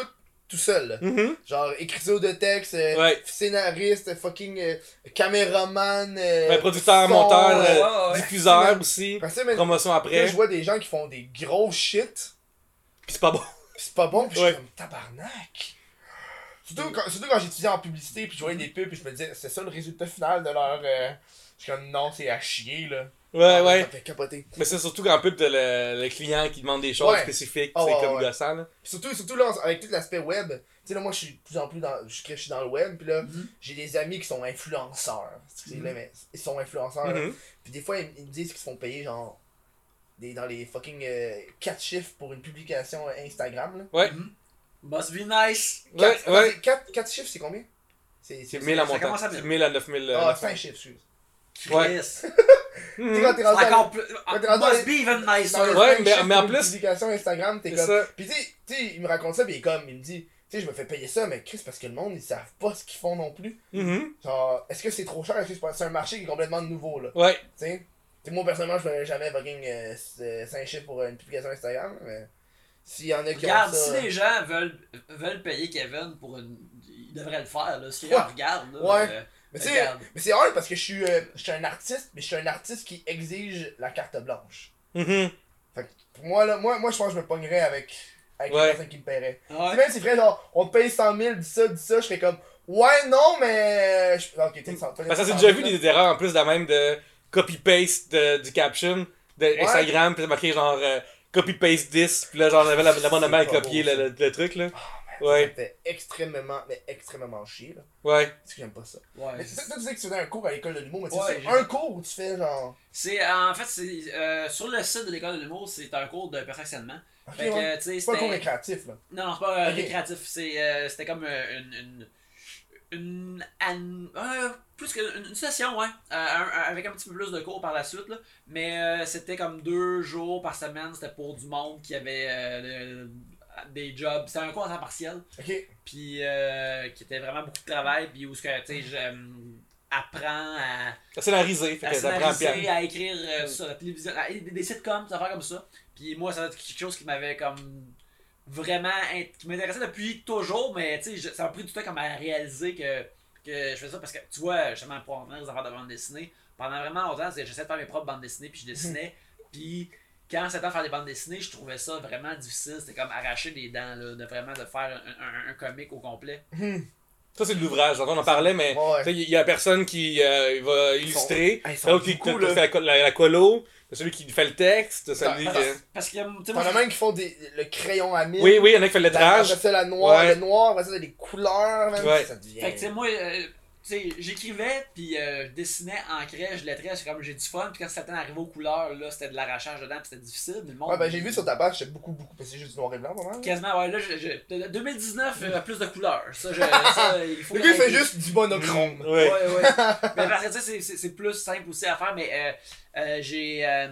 tout seul. Mhm. Genre, écriture de texte, euh, Ouais. scénariste, fucking euh, caméraman, euh, Ouais, producteur, son, monteur, ouais, ouais. diffuseur aussi. Parce que, mais, Promotion là, après. je vois des gens qui font des gros shit, Pis c'est pas bon. pis c'est pas bon, pis je suis comme tabarnak. Surtout quand, surtout quand j'étudiais en publicité, puis je voyais des pubs, puis je me disais, c'est ça le résultat final de leur. euh, Je suis comme, non, c'est à chier, là. Ouais, Ah, ouais. Ça fait capoter. Mais c'est surtout qu'en pub, t'as le, le client qui demande des choses Ouais. spécifiques, Ah, c'est ouais, comme ouais. gossant, là. Pis surtout, surtout là, avec tout l'aspect web, tu sais, là, moi, je suis de plus en plus dans. Je je suis dans le web, puis là, Mhm. j'ai des amis qui sont influenceurs. Tu sais, là, mais ils sont influenceurs. là. Mhm. Puis des fois, ils, ils me disent qu'ils se font payer, genre. Des, dans les fucking 4 chiffres pour une publication Instagram, là. Ouais. Must be nice. Ouais, ouais. 4, chiffres, c'est combien? C'est C'est c'est- 1000 à ça montant. commence à C'est 1000. 1000 à 9000. Ah, 5 chiffres, excuse. Ouais. Chris. Tu sais, Mhm. quand t'es rendu encore plus. t'es Must even nicer. Ouais, mais- en plus- publication Instagram, t'es C'est comme. ça. Pis tu sais- il me raconte ça, pis il est comme, il me dit, tu sais, je me fais payer ça, mais Chris, parce que le monde, ils savent pas ce qu'ils font non plus. Mhm. Genre, est-ce que c'est trop cher? Est-ce que c'est un marché qui est complètement nouveau, là? Ouais. Tu sais, moi personnellement, je ferais jamais fucking 5 chiffres pour euh, une publication Instagram, mais s'il y en a qui Regarde, ont ça. si les gens veulent, veulent payer Kevin pour une. Ils devraient le faire, là. Si Ouais. on regarde, là. Ouais. euh, Mais. Mais c'est hard parce que je suis, euh, je suis un artiste, mais je suis un artiste qui exige la carte blanche. Mhm. Pour moi, là, moi, moi je pense que je me pognerais avec, avec Ouais. la qui me paierait. Tu sais, Ouais. même si frère, genre, on te paye 100 000, dis ça, dis ça, je serais comme, ouais, non, mais. Je... Ok, t'es 100 Parce que j'ai déjà vu des erreurs en plus de même de copy-paste de- du caption de Instagram, puis marqué genre euh, copy-paste this, puis là, genre, j'avais la, la bonne pas copié beau, le, le, le truc, là. Ça Ouais, me fait extrêmement, mais extrêmement chier, là. ouais. Parce que j'aime pas ça. Ouais. Mais toi, tu sais que tu faisais un cours à l'école de l'humour, mais tu Ouais, un cours où tu fais genre. C'est, en fait, c'est, euh, sur le site de l'école de l'humour, c'est un cours de perfectionnement. Ok, Fait que, ouais. tu sais, C'est pas un cours c'était. récréatif, là. Non, c'est pas euh, Ok. récréatif. C'est, euh, c'était comme euh, une. une, une, euh, plus qu'une une session, ouais. Euh, un- avec un petit peu plus de cours par la suite, là. Mais euh, c'était comme deux jours par semaine. C'était pour du monde qui avait euh, des jobs. C'était un cours à temps partiel. Ok. Puis euh, qui était vraiment beaucoup de travail. Puis où ce que, tu sais, j'apprends à C'est scénarisé, fait à que ça prend scénariser, à écrire euh, sur la télévision, à- des, des sitcoms, des affaires comme ça. Puis moi, ça va être quelque chose qui m'avait comme vraiment qui m'intéressait depuis toujours, mais tu sais, ça m'a pris du temps comme à réaliser que, que je fais ça parce que tu vois, justement, pour en venir aux affaires de bande dessinée, pendant vraiment longtemps, c'est- j'essayais de faire mes propres bandes dessinées, puis je dessinais, puis quand c'était temps de faire des bandes dessinées, je trouvais ça vraiment difficile. C'était comme arracher des dents, là, de vraiment de faire un, un, un comic au complet. Ça, c'est de l'ouvrage, on en parlait, mais Ouais, ouais. il y a la personne qui euh, va illustrer, ils sont l'autre qui qui là. fait la, la, la colo, celui qui fait le texte, celui Parce- qui... Parce que, T'en as même qui font des, le crayon à mine. Oui, oui, il y en a qui fait le lettrage. après ça, la noire, Ouais. le noir, après ça, des couleurs, même. Ouais. Ça devient. Fait que, tu sais, moi, euh, sais, j'écrivais, puis euh, je dessinais, ancrais, je lettrais, c'est comme j'ai du fun, puis quand c'était arrivé aux couleurs, là, c'était de l'arrachage dedans, puis c'était difficile, mais le monde. Ouais, ben j'ai vu sur ta page, c'est beaucoup, beaucoup. parce que C'est juste du noir et blanc, vraiment. Quasiment, ouais, là, je, je- de- 2019, euh, plus de couleurs. Ça, je, ça il faut Le gars, il fait juste du monochrome. Ouais. Ouais, ouais. mais parce que tu sais, c'est- c'est- c'est plus simple aussi à faire, mais euh, euh, j'ai. euh,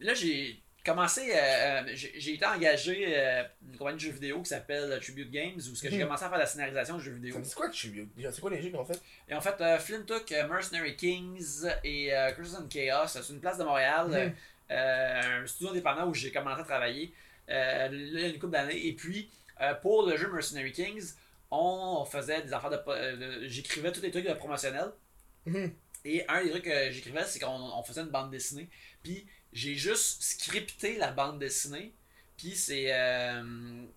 là, j'ai commencé. euh, euh, j'ai été engagé euh, une compagnie de jeux vidéo qui s'appelle Tribute Games, où j'ai Mhm. commencé à faire de la scénarisation de jeux vidéo. Dit quoi suis C'est quoi les jeux qu'ils ont fait? Et en fait, euh, Flintook, euh, Mercenary Kings et Crimson Chaos, c'est une place de Montréal, euh, un studio indépendant où j'ai commencé à travailler là, il y a une couple d'années. Et puis, pour le jeu Mercenary Kings, on faisait des affaires de. de- J'écrivais tous les trucs de promotionnels. Mhm. Et un des trucs que j'écrivais, c'est qu'on on faisait une bande dessinée. Puis j'ai juste scripté la bande dessinée. Puis c'est euh,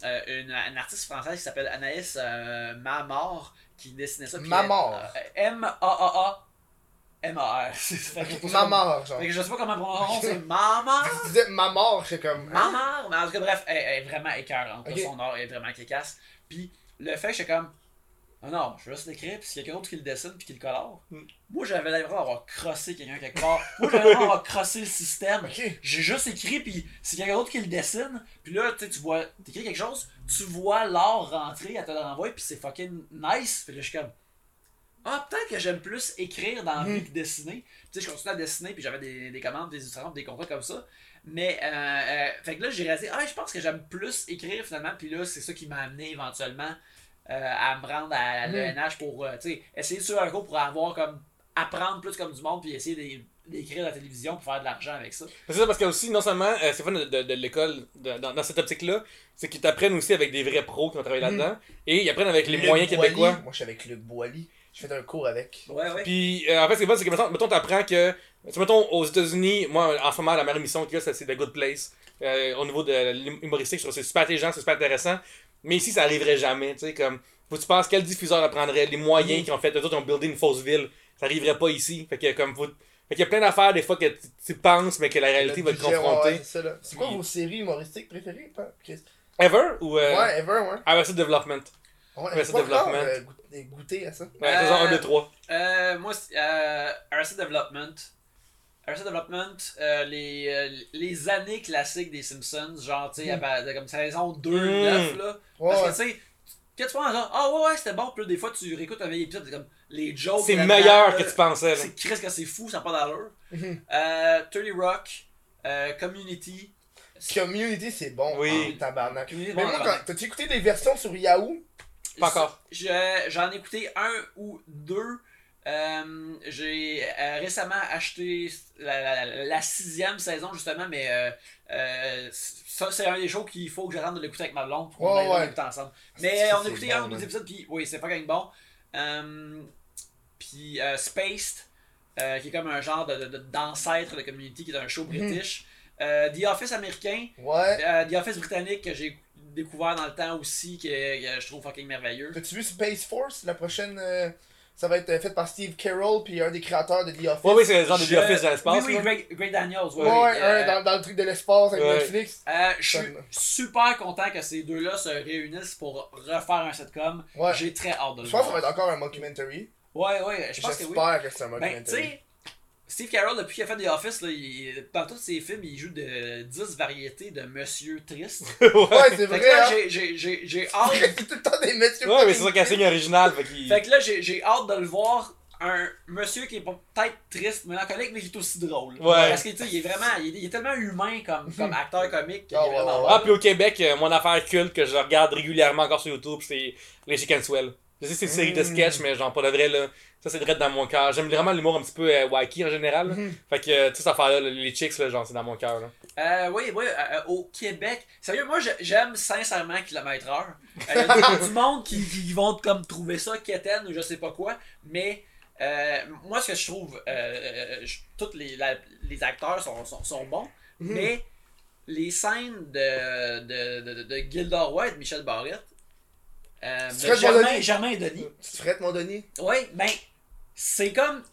euh, une, une artiste française qui s'appelle Anaïs euh, Mamor qui dessinait ça. Mamor. euh, M-A-A-A. M-A-R. Fait que- Ma mort, genre. Je sais pas comment prononcer. Mamor. Tu disais ma mort, c'est comme. hein? Mamor. Mais en tout cas, bref, elle, elle est vraiment écœurante. là, Ok. Son art est vraiment kékasse. Puis le fait j'étais comme. Ah non, je vais juste l'écrire, puis s'il y a quelqu'un d'autre qui le dessine puis qui le colore. Hmm. Moi, j'avais l'impression d'avoir crossé quelqu'un quelque part. Moi, j'avais l'impression d'avoir crossé le système. J'ai juste écrit, puis c'est quelqu'un d'autre qui le dessine. Puis là, tu sais, tu vois, t'écris quelque chose, tu vois l'art rentrer, elle te le renvoie, puis c'est fucking nice. Puis là, je suis comme. Ah, peut-être que j'aime plus écrire dans la vie Mhm. que dessiner. Tu sais, je continuais à dessiner, puis j'avais des, des commandes, des illustrations, des contrats comme ça. Mais, euh, euh, fait que là, j'ai réalisé, ah, je pense que j'aime plus écrire finalement. Puis là, c'est ça qui m'a amené éventuellement à me rendre à l'ENH pour, euh, tu sais, essayer de suivre un cours pour avoir comme. apprendre plus comme du monde, puis essayer d'é- d'écrire à la télévision pour faire de l'argent avec ça. C'est ça, parce que aussi, non seulement, euh, c'est fun de, de- de l'école, dans, dans cette optique-là, c'est qu'ils t'apprennent aussi avec des vrais pros qui ont travaillé Mhm. là-dedans, et ils apprennent avec les Luc moyens Boilly. québécois. Moi, je suis avec Luc Boilly. Je fais un cours avec. Ouais, ouais. Puis, euh, en fait, ce qui est fun, c'est que, mettons, mettons t'apprends que, mettons, aux États-Unis, moi, en ce moment, la meilleure émission qu'il y a, ça, c'est The Good Place. Euh, au niveau de l'humoristique, je trouve que c'est super intelligent, c'est super intéressant. Mais ici, ça arriverait jamais, tu sais, comme, faut que tu penses quel diffuseur apprendrait, les moyens qu'ils ont fait, eux autres, ils ont buildé une fausse ville. Ça arriverait pas ici. Fait que, comme, faut. Fait qu'il y a plein d'affaires, des fois, que tu, tu penses, mais que la réalité va te confronter. ouais, c'est quoi vos séries humoristiques préférées, pas, Chris? Ever ou. Euh, Ouais, Ever, ouais. Arrested Development. Ouais, encore développement. euh, goûté- goûté à ça. Ouais, saison Euh, 1, 2, 3. Euh, moi, c'est, euh, Arrested Development. Arrested Development, euh, les, euh, les années classiques des Simpsons, genre, tu sais, Mm. comme saison 2, Mm. 9, là. Ouais, Parce ouais. que, tu sais, quand tu penses, genre, ah ouais, ouais, c'était bon, puis là, des fois, tu réécoutes un vieil épisode, c'est comme, les jokes. C'est meilleur là, que tu pensais. là. C'est Chris que c'est fou, ça n'a pas d'allure. Euh, 30 Rock, euh, Community. Community, c'est bon. Oui. Tabarnak. Community, Mais bon, moi, t'as-tu écouté des versions sur Yahoo? Pas encore. Je- J'en ai écouté un ou deux. Euh, j'ai euh, récemment acheté la, la- la- la sixième saison justement, mais euh, ça c'est un des shows qu'il faut que je rentre de l'écouter avec ma blonde pour qu'on aille ouais. l'écouter ensemble. Mais Ça, on a écouté un ou deux épisodes, puis oui, c'est pas quand même bon. Puis Spaced, qui est comme un genre de- de- de- d'ancêtre de, Community, qui est un show Mhm. british. The Office américain, Ouais. The Office britannique que j'ai découvert dans le temps aussi, que, que je trouve fucking merveilleux. T'as-tu vu Space Force? La prochaine, ça va être euh, fait par Steve Carroll, puis un des créateurs de The Office. Ouais, oui, c'est le genre de The Office dans l'espace. Oui, oui. Greg, Greg Daniels. Ouais, oui, ouais, euh, un dans, dans le truc de l'espace avec Ouais. Netflix. euh, je suis super content que ces deux-là se réunissent pour refaire un sitcom. Ouais. J'ai très hâte de le Je pense que ça voir. va être encore un mockumentary. Ouais, ouais, je pense que oui. J'espère que c'est un Ben, mockumentary. Steve Carroll, depuis qu'il a fait The Office, là, il- dans tous ses films, il joue de 10 variétés de monsieur triste. ouais, c'est fait vrai, que là, hein. j'ai- j'ai- j'ai j'ai hâte. C'est tout le temps des messieurs. Ouais, mais c'est ça casting original. Fait. Fait que là, j'ai j'ai hâte de le voir. Un monsieur qui est peut-être triste, mélancolique, mais qui est aussi drôle. Ouais. Parce que tu sais, il est vraiment, il est, il est tellement humain comme, comme acteur comique qu'il Ah, est ouais, vraiment ouais, bon. Ah, puis au Québec, euh, mon affaire culte que je regarde régulièrement encore sur YouTube, c'est les Chicken Swell. Je sais que c'est une série de Mm. sketchs, mais genre, pas de vrai, là. Ça, c'est direct dans mon cœur. J'aime vraiment l'humour un petit peu euh, wacky en général. là. Mhm. Fait que, euh, toute cette affaire-là, là, les chicks, là, genre, c'est dans mon cœur, là. Euh, oui, oui, euh, euh, au Québec. Sérieux, moi je- j'aime sincèrement kilomètre heure. Euh, Il y a du, monde qui, qui vont comme trouver ça quétaine ou je sais pas quoi, mais euh, moi ce que je trouve, euh, je- tous les, la- les acteurs sont, sont, sont bons, Mhm. mais les scènes de, de, de, de, de Gilda Roy et de Michel Barrette, euh, Germain? Germain et Denis, Tu ferais mon Denis? ouais, ben c'est comme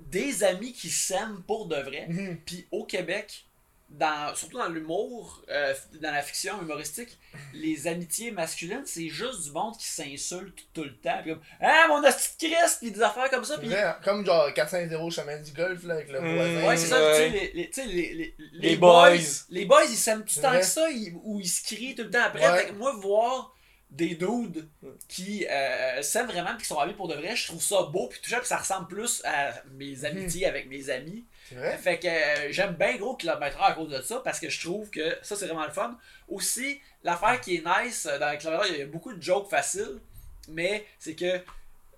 des amis qui s'aiment pour de vrai. Mhm. Puis au Québec, dans, surtout dans l'humour, euh, dans la fiction humoristique, les amitiés masculines, c'est juste du monde qui s'insulte tout le temps. Puis comme, ah, mon hostie de Christ, puis des affaires comme ça. Puis, Vrai, hein? Comme genre 4-5-0 chemin du golf là, avec le Mm. voisin. Ouais, c'est ça, Ouais. tu sais, les, les, les, les, Les boys. Les boys, ils s'aiment tout le temps que ça, ils, ou ils se crient tout le temps après. Ouais. Fait que moi, voir des dudes qui euh, s'aiment vraiment qui sont amis pour de vrai, je trouve ça beau puis touchant puis ça ressemble plus à mes amitiés avec mes amis. C'est vrai? Fait que euh, j'aime bien gros Kilométreur à cause de ça parce que je trouve que ça c'est vraiment le fun. Aussi, l'affaire qui est nice euh, dans Kilométreur, il y a beaucoup de jokes faciles, mais c'est que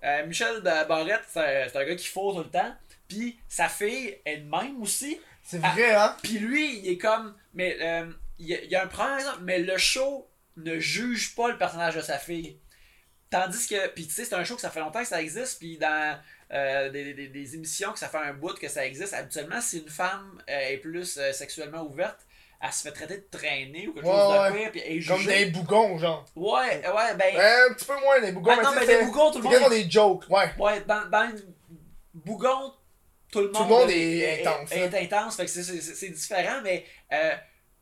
euh, Michel Barrette, c'est un, gars qui faut tout le temps. Puis sa fille est de même aussi. C'est vrai, hein? Puis lui, il est comme. Mais il y, a- il y a un problème, mais le show ne juge pas le personnage de sa fille. Tandis que. Puis tu sais, c'est un show que ça fait longtemps que ça existe. Puis dans euh, des, des- des émissions que ça fait un bout que ça existe, habituellement, si une femme euh, est plus euh, sexuellement ouverte, elle se fait traiter de traîner ou quelque Ouais, chose de ouais. pire. Puis elle est Comme des bougons, genre. Ouais, ouais, ben. Un petit peu moins des bougons, ben mais non, mais des bougons, tout le monde. quasiment des jokes, ouais. Ouais, dans, dans une bougon, tout le Tout le monde, monde est intense, Est, hein. intense, fait que c'est- différent, mais,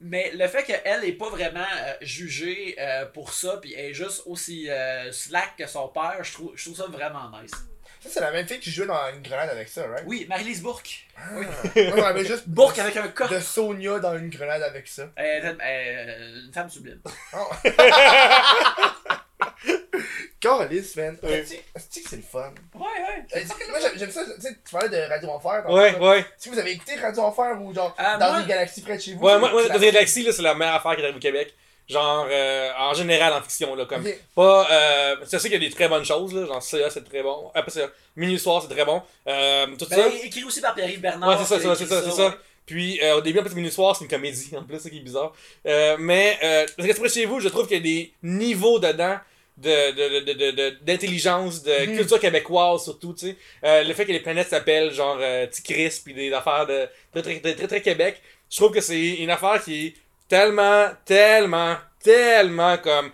mais le fait qu'elle est pas vraiment euh, jugée euh, pour ça, puis elle est juste aussi euh, slack que son père, je trouve, je trouve ça vraiment nice. Ça, c'est la même fille qui jouait dans une grenade avec ça, right? Oui, Marie-Lise Bourque. Oui. Moi, j'en avais juste Bourque avec un corps. de Sonia dans une grenade avec ça. Une femme sublime. Carlis, man. Oui. Est-ce que c'est le fun? Ouais, ouais. Euh, Moi, j'aime- j'aime ça. Tu sais, tu parlais de Radio Enfer. Ouais, ouais. Si vous avez écouté Radio Enfer ou genre Ah, dans moi- une galaxie près de chez vous? Ouais, moi, dans les galaxies, là, c'est la meilleure affaire qui arrive au Québec. Genre, euh, en général, en fiction, là, comme. Ok. Pas. Euh, je sais qu'il y a des très bonnes choses, là. Genre, CA, c'est très bon. Après, c'est Minuit Soir, c'est très bon. Euh, tout Ben, ça. écrit aussi par Pierre-Yves Bernard. Ouais, c'est ça, c'est ça, c'est ça, ouais. Puis euh, au début, en plus, Minuit Soir, c'est une comédie, en plus, ça qui est bizarre. Euh, mais, euh, parce que chez vous, je trouve qu'il y a des niveaux dedans de, de, de, de, de- d'intelligence, de Mhm. culture québécoise surtout, tu sais. Euh, le fait que les planètes s'appellent genre euh, Ticris, puis des affaires de très très, très très très Québec, je trouve que c'est une affaire qui est tellement, tellement, tellement comme...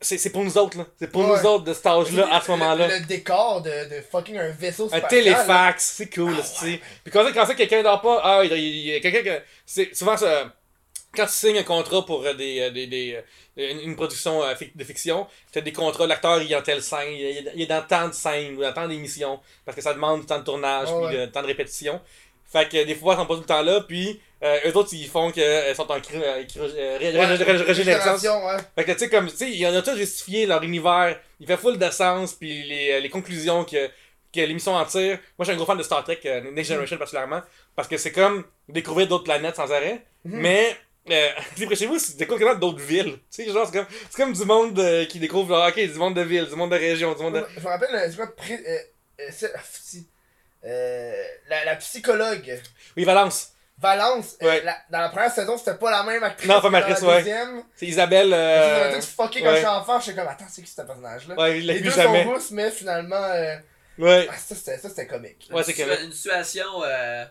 C'est, c'est pour nous autres, là. C'est pour nous autres de cet âge-là, à ce moment-là. Le, décor de, de fucking un vaisseau Un téléfax, c'est cool, Ah tu sais. Puis quand, quand ça, quelqu'un dort pas, ah, il y a- il y a quelqu'un que. C'est souvent ça. Quand tu signes un contrat pour euh, des, euh, des, des, euh, une production de fiction, tu as des contrats, l'acteur il est en telle scène, il est, dans tant de scènes ou dans tant d'émissions, parce que ça demande du temps de tournage, puis ouais. de temps de répétition. Fait que des fois, ils sont pas tout le temps là, puis euh, eux autres, ils font qu'ils sont en régénération. Fait que tu sais, comme, tu sais, il y en a tout justifié leur univers. Il fait full de sens, puis les, les conclusions que, que l'émission en tire. Moi, je suis un gros fan de Star Trek, Next Generation particulièrement, parce que c'est comme découvrir d'autres planètes sans arrêt. Mhm. Mais, euh, tu près chez vous, c'est découvrir carrément d'autres villes. Tu sais, genre, c'est comme, c'est comme du monde euh, qui découvre, genre, ok, du monde de ville, du monde de région, du monde de. Je me rappelle, c'est quoi, pré- euh, euh, c'est- ah, si- euh, la, la psychologue. Oui, Valence. Valence, euh, Ouais. la- dans la première saison, c'était pas la même actrice. Non, pas que dans actrice, la ouais. deuxième. C'est Isabelle. Euh... m'a tout fucké quand ouais. j'étais enfant, j'étais comme, attends, c'est qui ce personnage-là? Ouais, il l'a Les deux jamais. sont rousses, mais finalement, euh, Ouais. ah, ça c'était ça, c'était comique. Ouais, c'est correct. une situation. Euh,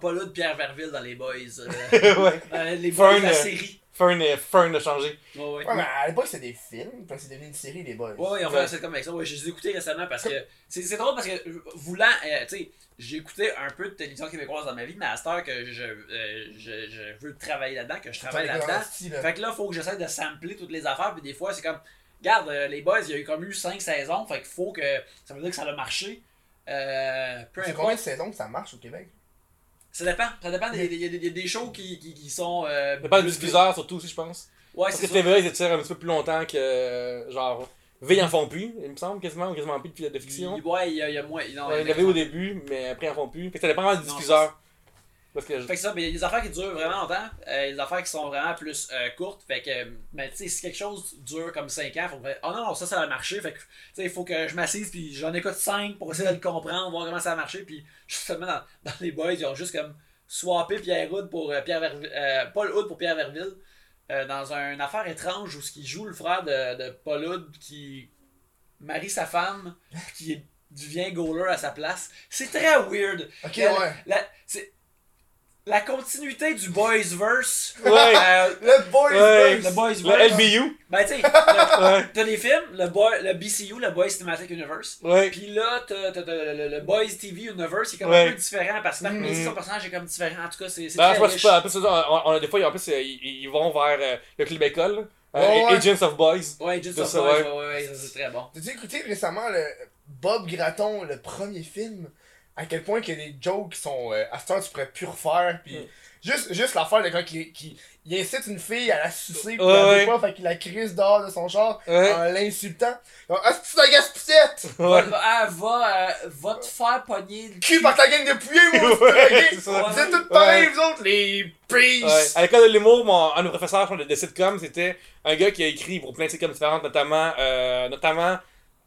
pas là de Pierre Verville dans les Boys. euh, ouais. euh, les Boys de la Fern, euh, série. Fern, Fern a changé. Ouais, ouais. Ouais, mais à l'époque, c'était des films, puis c'est devenu une série, les boys. Ouais, ouais, on Ouais. fait c'est comme avec ça. Ouais, je les ai écoutés récemment parce que c'est drôle parce que voulant, euh, tu sais, j'ai écouté un peu de télévision québécoise dans ma vie, mais à cette heure que je, euh, je, je veux travailler là-dedans, que je travaille là-dedans, là. fait que là, faut que j'essaie de sampler toutes les affaires, puis des fois, c'est comme, regarde, euh, les boys, il y a eu comme eu 5 saisons, fait qu'il faut que, ça veut dire que ça a marché. Euh, peu C'est importe. combien de saisons que ça marche au Québec? Ça dépend, ça dépend. Il y, a des- il y a des shows qui, qui, qui sont. Euh, Ça parle du diffuseur surtout aussi, je pense. Ouais, Parce c'est que ça. TVA, ils étirent un petit peu plus longtemps que. euh, Genre. V, ils en font plus, il me semble, quasiment, ou quasiment plus de, de fiction. Il- Ouais, il y a, il y a moins. non, Ouais, il y avait au début, mais après, ils en font plus. Fait que ça dépend vraiment du Non, diffuseur. Parce que. Fait que ça, mais il y a des affaires qui durent vraiment longtemps, euh, des affaires qui sont vraiment plus euh, courtes. Fait que, mais tu sais, si quelque chose dure comme 5 ans, faut que, oh non, non, ça, ça a marché. Fait que, tu sais, il faut que je m'assise, puis j'en écoute 5 pour essayer de le comprendre, voir comment ça a marché. Puis, justement, dans, dans les boys, ils ont juste comme swappé Pierre Hood pour euh, Pierre Verville, euh, Paul Hood pour Pierre Verville, euh, dans une affaire étrange où ce qui joue le frère de, de Paul Hood qui marie sa femme, qui devient goaler à sa place. C'est très weird. Ok, La- ouais. la- c'est- la continuité du Boysverse. Ouais. Euh, Le boys Ouais. le Boysverse. Le LBU. Ben, tu sais, Ouais. t'as des films, le, boy, le BCU, le Boys Cinematic Universe. Ouais. Puis là, t'as t'as- t'as le, le Boys TV Universe, qui est comme Ouais. un peu différent parce que chaque métier, son personnage est comme différent. En tout cas, c'est c'est Ben, très je pense riche. pas. En plus, on, on a des fois, en plus, ils, ils vont vers euh, le club école. Euh, Ouais, ouais. Agents of Boys. Ouais, C'est of ça, Boys, ouais. ouais, ouais, ouais, ça c'est très bon. T'as-tu écouté récemment le Bob Gratton, le premier film? À quel point qu'il y a des jokes qui sont. euh, à ce temps, tu pourrais plus refaire. Pis juste, juste l'affaire de quand il, qui il incite une fille à la sucer, pis Ouais, ouais. pas, fait qu'il la crise dehors de son Ouais. en l'insultant. Genre, Ah, c'est la gaspissette! Ouais. Va, ah, va, euh, va te faire pogner le Cul par ta gang de pouillés, moi. Vous êtes tous pareils, Ouais. vous autres, les Ouais. peace! À l'école de l'humour, mon, un de nos professeurs je pense, de, de sitcom, c'était un gars qui a écrit pour plein de sitcoms différentes, notamment, euh, notamment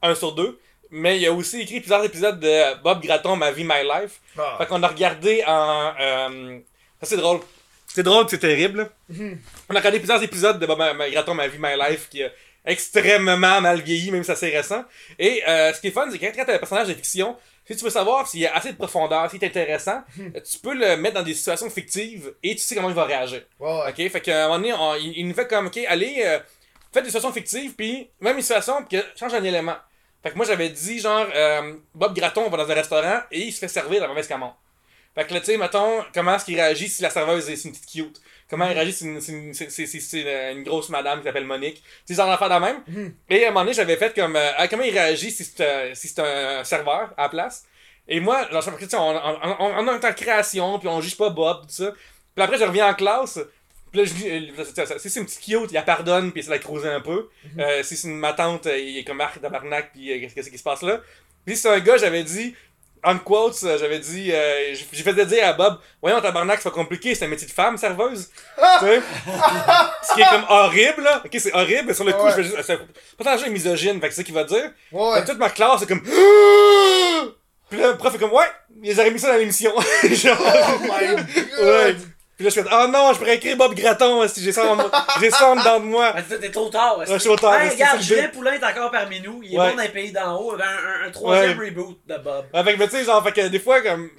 un sur deux. Mais il a aussi écrit plusieurs épisodes de Bob Gratton, Ma vie, My Life. Ah. Fait qu'on a regardé en. Euh, ça, c'est drôle. C'est drôle, c'est terrible. Mhm. On a regardé plusieurs épisodes de Bob Gratton, Ma vie, My Life, qui a extrêmement mal vieilli, même si c'est assez récent. Et euh, ce qui est fun, c'est que quand t'as un personnage de fiction, si tu veux savoir s'il y a assez de profondeur, s'il est intéressant, tu peux le mettre dans des situations fictives et tu sais comment il va réagir. Ok, fait qu'à un moment donné, on- il, il nous fait comme, ok, allez, euh, faites des situations fictives, puis même une situation, puis change un élément. Fait que moi, j'avais dit, genre, euh, Bob Gratton va dans un restaurant et il se fait servir la mauvaise commande. Fait que là, tu sais, mettons, comment est-ce qu'il réagit si la serveuse est c'est une petite cute? Comment il réagit si une- si une- c'est c'est une, grosse madame qui s'appelle Monique? Tu sais, genre d'affaires de même. Mhm. Et à un moment donné, j'avais fait comme, euh, Ah, comment il réagit si c'est un- si c'est un serveur à la place? Et moi, genre, on, on, on, on est en création, puis on juge pas Bob, tout ça. Puis après, je reviens en classe. Puis là, je dis, euh, si c'est une petite cute, il la pardonne, puis il essaie de la creuser un peu. Euh, si c'est une ma tante, euh, il est comme Marc Tabarnak, puis euh, qu'est-ce qui se passe là? Puis si c'est un gars, j'avais dit, en quotes, j'avais dit, euh, j'ai fait dire à Bob, voyons, Tabarnak, c'est pas compliqué, c'est un métier de femme, serveuse. tu sais? Ce qui est comme horrible, là. Ok, c'est horrible, mais sur le coup, Ouais. je fais juste. C'est pas tant que misogyne, fait que c'est ça qu'il va dire. Ouais. Fait toute ma classe, c'est comme. Puis là, le prof est comme, ouais, ils auraient mis ça dans l'émission. Genre. Oh my god! Ouais. Puis là, je fais, oh non, je pourrais écrire Bob Gratton si j'ai ça en moi. J'ai ça en dedans de moi. Ben, t'es- trop tard. Ouais, je suis trop tard, regarde, Julien le Poulain est encore parmi nous. Il est Ouais. bon dans les pays d'en haut. Un, un, un troisième reboot de Bob. Ouais, fait que, mais tu sais, genre, fait que des fois, comme.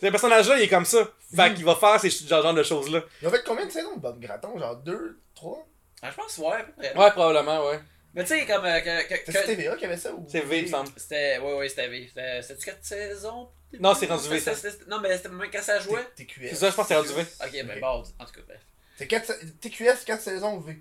Ce personnage-là, il est comme ça. Fait qu'il va faire ces genre, genre de choses-là. Ils ont fait combien de saisons de Bob Gratton? Genre 2, 3? Ah, je pense, ouais, à peu près. Ouais, probablement, ouais. Mais tu sais, comme. euh, que, que- TVA qui avait ça ou? C'est V, il me semble. C'était. Ouais, ouais, c'était V. C'était- C'était-tu 4 saisons? Non, c'est rendu V, Non, mais c'était même quand ça jouait. TQS. C'est ça, je pense que c'est rendu V. Ok, ben bon, en tout cas, bref. C'est 4, TQS 4 saisons V?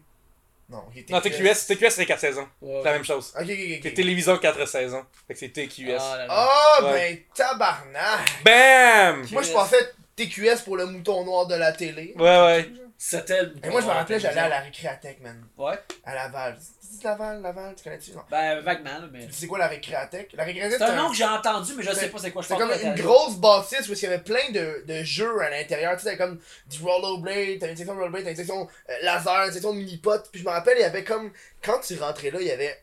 Non, ok, Non, TQS, TQS, c'est 4 saisons. C'est la même chose. Ok, ok, C'est ok. télévision 4 saisons. Fait que c'est TQS. Ah, là. Ah, Ouais. ben tabarnak! BAM! Moi, je pensais TQS pour le mouton noir de la télé. Ouais, ouais. C'était le. Et moi, je me rappelais, j'allais à la récréathèque, man. Ouais. À Laval. C'est Laval, Laval, tu connais-tu? Non? Ben, vaguement, là, mais. Tu sais quoi la récréathèque? La récréathèque, C'est un nom que j'ai entendu, mais je sais C'est- pas c'est quoi. Je C'est comme une grosse bâtisse où il y avait plein de, de jeux à l'intérieur. Tu sais, t'avais comme du rollerblade, t'avais une section de rollerblade, t'avais une section euh, laser, une section mini-pot. Puis je me rappelle, il y avait comme. Quand tu rentrais là, il y avait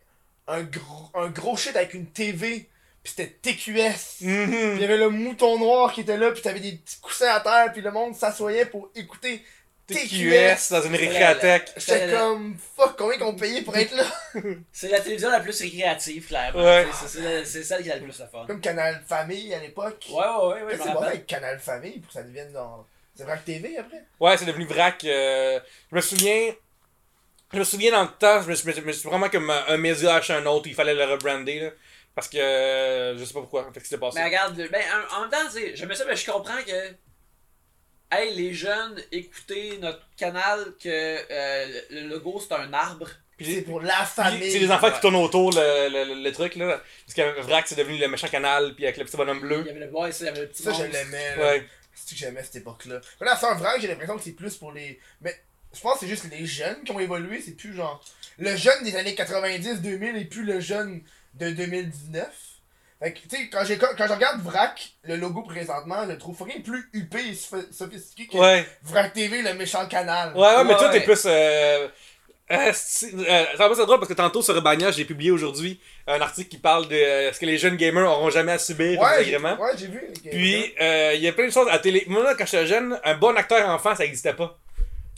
un gros, un gros shit avec une TV. Puis c'était TQS. Puis Mhm. il y avait le mouton noir qui était là. Puis t'avais des petits coussins à terre. Puis le monde s'assoyait pour écouter TQS dans une récréathèque. J'étais comme. Fuck, combien qu'on payait pour être là? C'est la télévision la plus récréative, clairement. Ouais. Sais, C'est celle qui a le plus de fun. Comme Canal Famille à l'époque. Ouais, ouais, ouais, ouais, je me c'est pas rappelle. avec Canal Famille pour que ça devienne dans. C'est Vrac TV après? Ouais, c'est devenu vrac. euh, je me souviens. Je me souviens dans le temps, je me, je me- je me suis vraiment comme un, média acheté un autre, il fallait le rebrander là. Parce que euh, je sais pas pourquoi. Fait que c'était passé. Mais regarde, ben, en, en même temps, tu sais, j'aimais ça, mais je comprends que. Hey, les jeunes, écoutez notre canal que euh, le logo c'est un arbre. Puis C'est pour la famille. c'est les enfants ouais. qui tournent autour le, le, le, le truc là. Parce que Vrac c'est devenu le méchant canal, puis avec le petit bonhomme Il bleu. y avait le boy, il y avait le petit Ça, je l'aimais. là. Ouais. C'est que j'aimais cette époque-là. Mais là, sans vrai, j'ai l'impression que c'est plus pour les. Mais je pense que c'est juste les jeunes qui ont évolué. C'est plus genre. Le jeune des années 90-2000 et plus le jeune de 2019. Fait que, tu sais, quand, j'ai- quand je regarde Vrac, le logo présentement, je le trouve fucking plus huppé et soph- sophistiqué que Ouais. Vrac TV, le méchant canal. Ouais, ouais, mais Ouais, toi, t'es plus. Euh... Euh, c'est- euh, ça va pas, c'est drôle parce que tantôt sur Urbania, j'ai publié aujourd'hui un article qui parle de euh, ce que les jeunes gamers auront jamais à subir Ouais, ouais, j'ai vu. Puis, euh, il y a plein de choses à télé. Moi, là, quand j'étais jeune, un bon acteur enfant, ça existait pas.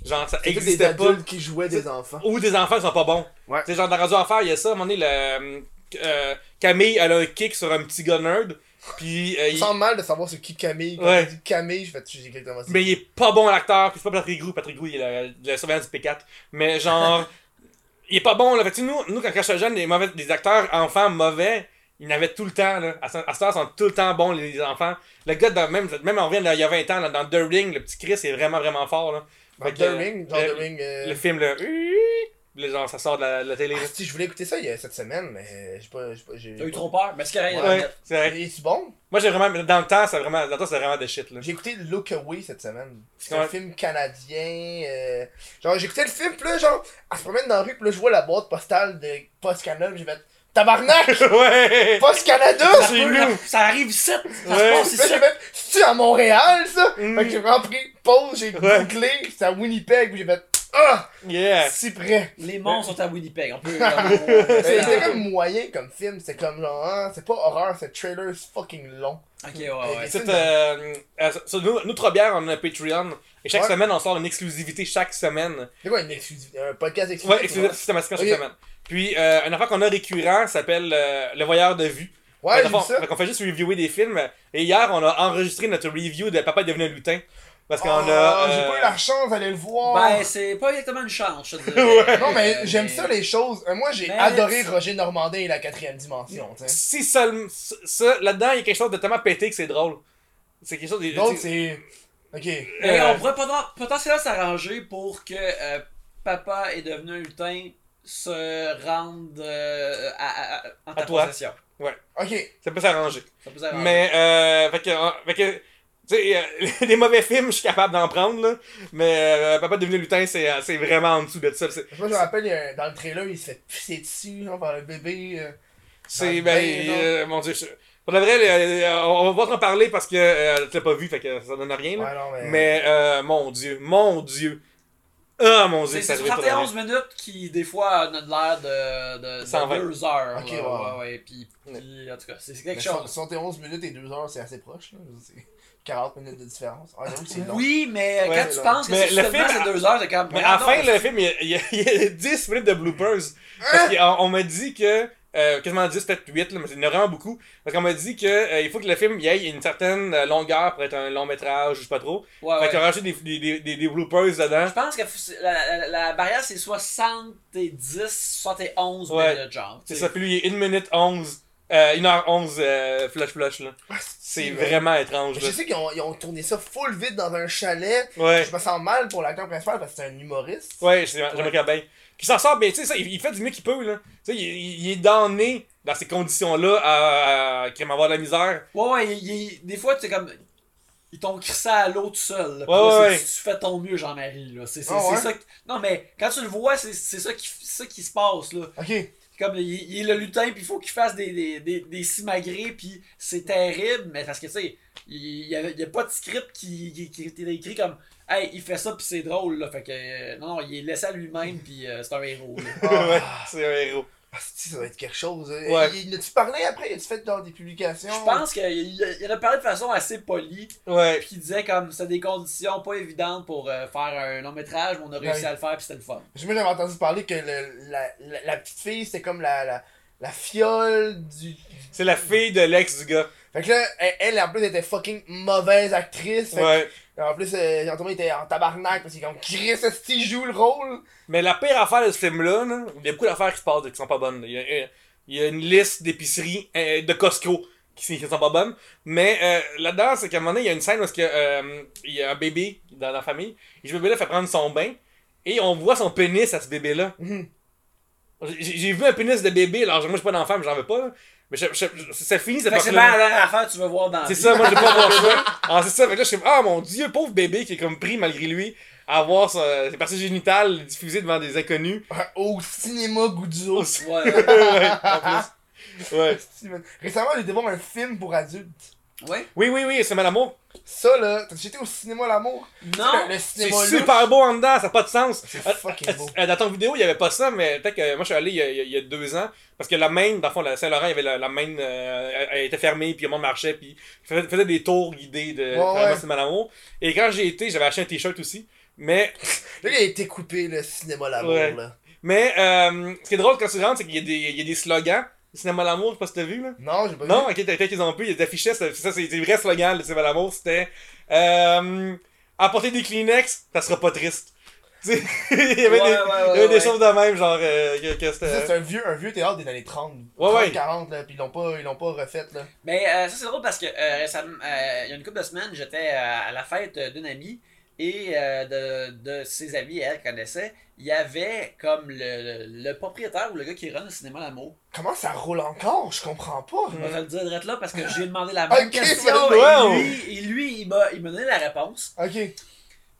Genre, ça C'est tous des existait pas. adultes qui jouaient des enfants. Ou des enfants qui sont pas bons. Ouais. Tu sais, genre, dans Radio Enfer, il y a ça. À un moment donné, le, euh, Camille, elle a un kick sur un petit gars nerd. Puis, euh, Je il- mal de savoir c'est qui Camille. Quand Ouais. dit Camille, je fais j'ai exactement ça. Mais il est pas bon l'acteur, puis c'est pas Patrick Grou, Patrick Grou il est le, le surveillant du P4. Mais genre, il est pas bon là. Fait nous, nous quand j'étais jeune, les, mauvais, les acteurs enfants mauvais, ils n'avaient tout le temps là. À, ce- ce temps, ils sont tout le temps bons les, enfants. Le gars, dans, même, même on revient d'il y a 20 ans, là, dans The Ring, le petit Chris est vraiment vraiment fort là. Fait The que, euh, Ring, genre le, The Ring. euh, le film là, le genre ça sort de la, de la télé. là. Ah, si, je voulais écouter ça il y a cette semaine, mais j'ai pas. j'ai pas- j'ai- T'as eu trop peur, mais c'est correct. Ouais. là. c'est vrai. Et c'est bon? Moi j'ai vraiment, dans le temps, c'est vraiment, dans le temps, c'est vraiment de shit là. J'ai écouté Look Away cette semaine. C'est Ouais. un film canadien. euh, Genre, j'écoutais le film, pis là, genre, elle se promène dans la rue, pis là, je vois la boîte postale de Post Canada, pis j'ai fait Tabarnak! ouais! Post Canada! C'est Ça peut- nous. Ça arrive ici. Ça Ouais. se passe Puis là, ici. c'est-tu à Montréal, ça? Mm. Fait que j'ai vraiment pris pause, j'ai Ouais. googlé, c'était à Winnipeg, pis j'ai fait, ah! Yeah! Si près! Les monstres sont à Winnipeg. On peut. Mais C'était ok, comme moyen comme film, c'était comme genre, ah, c'est pas horreur, c'est trailer c'est fucking long. ouais, ouais. C'est C'est, euh, euh, sur nous, nous, trois bières, on a un Patreon. Et chaque Ouais. semaine, on sort une exclusivité chaque semaine. C'est quoi une exclusivité? Un podcast exclusif? Ouais, exclusif, systématiquement chaque Ok. semaine. Puis, euh, une affaire qu'on a récurrent s'appelle euh, Le Voyeur de vue. Ouais, vu ça. fait qu'on fait juste reviewer des films. Et hier, on a enregistré notre review de Papa est devenu un lutin. Parce qu'on Ah, a. J'ai euh, pas eu la chance d'aller le voir. Ben, c'est pas exactement une chance, je te dirais. Ouais. non, mais Euh, j'aime ça les choses. Euh, Moi, j'ai Mais- adoré Roger Normandin et la quatrième dimension. tu sais. Si seulement. Ça, là-dedans, il y a quelque chose de tellement pété que c'est drôle. C'est quelque chose de. L'autre, c'est. Ok. Euh, on pourrait poten- potentiellement s'arranger pour que euh, papa est devenu un lutin se rende euh, à, à- à- en ta À toi. possession. Ok. Ça peut s'arranger. Ça peut s'arranger. Mais, euh, fait que, euh, fait que, tu sais, euh, des mauvais films, je suis capable d'en prendre, là. Mais, euh, Papa devenu lutin, c'est, euh, c'est vraiment en dessous de ça. C'est, Moi, je me rappelle, un- dans le trailer, il se fait pisser dessus, genre, par le bébé. euh. c'est, ben, non. euh, mon dieu, je- pour de vrai, euh, on va pas en parler parce que euh, tu l'as pas vu, fait que ça donne rien, là. Ouais, non, mais. Mais, euh, mon dieu, mon dieu. Ah, mon dieu, C'est ça c'est arrive pas 71 minutes qui, des fois, a l'air de, de, de 120. deux heures. Ok, là. ouais. ouais, ouais. Puis, puis, en tout cas, c'est mais quelque so- chose. 71 minutes et 2 heures, c'est assez proche. Là. C'est 40 minutes de différence. Ah, long. Oui, mais Ouais, quand tu penses que Mais c'est le film- c'est deux heures, c'est comme. Mais à la non, fin, le film, il y, a, il y a- il y a 10 minutes de bloopers. Parce qu'on on m'a dit que. Euh, quasiment 10, peut-être 8, là, mais il y en a vraiment beaucoup. Parce qu'on m'a dit que euh, il faut que le film y ait une certaine euh, longueur pour être un long métrage, je sais pas trop. Ouais, Fait ouais. qu'on a rajouté des, des, des, des bloopers dedans. Je pense que la, la, la barrière c'est 70, 71 Ouais. minutes, genre. C'est ça, puis lui, il est 1 minute 11. Euh, 1h11 euh, flush flush là. Ah, C'est vrai. vraiment étrange Mais là. Je sais qu'ils ont, ils ont tourné ça full vide dans un chalet. Ouais. Je me sens mal pour l'acteur principal parce que c'est un humoriste. Ouais, c'est- j'aimerais bien. Puis il s'en sort bien, tu sais, ça, il, il fait du mieux qu'il peut, là. Tu sais, il, est donné dans ces conditions-là à, à, à avoir de la misère. Ouais, ouais, il- il- des fois, tu sais, comme. Ils t'ont crissé à l'eau tout seul. là. Puis Ouais, Tu, tu fais ton mieux, Jean-Marie. là. C'est c'est- Ah, c'est ouais? ça. qui- Non, mais quand tu le vois, c'est c'est ça, qui- c'est ça qui se passe. là. Ok. Comme il, il est le lutin, puis il faut qu'il fasse des, des, des, des simagrées, puis c'est terrible, mais parce que tu sais, il n'y a, a pas de script qui, qui, qui était écrit comme Hey, il fait ça, puis c'est drôle. Là. Fait que euh, non, non, il est laissé à lui-même, puis euh, c'est un héros. Ah. c'est un héros. Si, ça va être quelque chose. euh. Ouais. Il, il a-tu parlé après? As-tu fait genre des publications? Je pense qu'il il a parlé de façon assez polie. Ouais. Puis il disait comme c'était des conditions pas évidentes pour euh, faire un long métrage, mais on a réussi Ouais. à le faire puis c'était le fun. Moi, j'avais entendu parler que le- la, la, la petite fille, c'était comme la, la, la fiole du. C'est la fille de l'ex du gars. Fait que là, elle, elle, en plus, était fucking mauvaise actrice. Fait Ouais. que, en plus, euh, Jean-Thomas était en tabarnak parce qu'il est comme Chris, qu'il joue le rôle? Mais la pire affaire de ce film-là, là, il y a beaucoup d'affaires qui se passent et qui sont pas bonnes. Il y a, euh, il y a une liste d'épiceries euh, de Costco qui, qui sont pas bonnes. Mais euh, là-dedans, c'est qu'à un moment donné, il y a une scène où est-ce que, euh, il y a un bébé dans la famille. Et ce bébé-là fait prendre son bain. Et on voit son pénis à ce bébé-là. Mhm. J'ai j'ai vu un pénis de bébé, alors moi je suis pas d'enfant, mais j'en veux pas. Mais je, je, je- ça finit cette c'est époque-là. bien la dernière affaire que tu veux voir dans la C'est ça, moi je vais pas voir ça. Ah, c'est ça, fait que là je suis comme, ah mon dieu, pauvre bébé qui est comme pris malgré lui à voir sa- ses parties génitales diffusées devant des inconnus. Au cinéma Goudzo. Ouais. ouais, en plus. Ouais. Récemment, j'ai été voir un film pour adultes. Ouais. Oui, oui, oui, c'est mal amour. Ça, là, t'as été au cinéma L'amour? Non. Le, le C'est cinéma super beau en dedans, ça n'a pas de sens. C'est Euh, fucking beau. euh, Dans ton vidéo, il n'y avait pas ça, mais peut-être que moi je suis allé il y a, il y il deux ans. Parce que la main, dans le fond, la Saint-Laurent, il y avait la, la main, euh, elle, était fermée, puis le monde marchait, puis faisait, faisait des tours guidés de Ouais, Vraiment, ouais. c'est mal amour. Et quand j'ai été, j'avais acheté un t-shirt aussi. Mais, Là, il a été coupé, le cinéma L'amour, Ouais. là. mais euh, ce qui est drôle quand tu rentres, c'est qu'il y, a des- il y a des slogans. Cinéma L'amour, je sais pas si t'as vu, là. Non, j'ai pas Non, vu. ok, peut-être qu'ils ont pu, ils affichaient, ça, ça c'est des vrais slogans, le Cinéma L'amour, c'était euh, apporter des Kleenex, ça sera pas triste. Il y avait, Ouais, des, ouais, il y avait ouais, des ouais. choses de même, genre, euh, que, que C'est un vieux, un vieux théâtre des années 30. Ouais, 30, ouais. 40, là, pis ils l'ont pas, ils l'ont pas refait, là. Mais euh, ça c'est drôle parce que euh, récemment, euh, il y a une couple de semaines, j'étais euh, à la fête d'une amie et euh, de, de ses amis, elle connaissait, il y avait comme le, le, propriétaire ou le gars qui run le cinéma L'amour. Comment ça roule encore? Je comprends pas. Je vais te le dire direct là parce que j'ai demandé la même Ok, question et lui, et lui il m'a il m'a donné la réponse. Ok.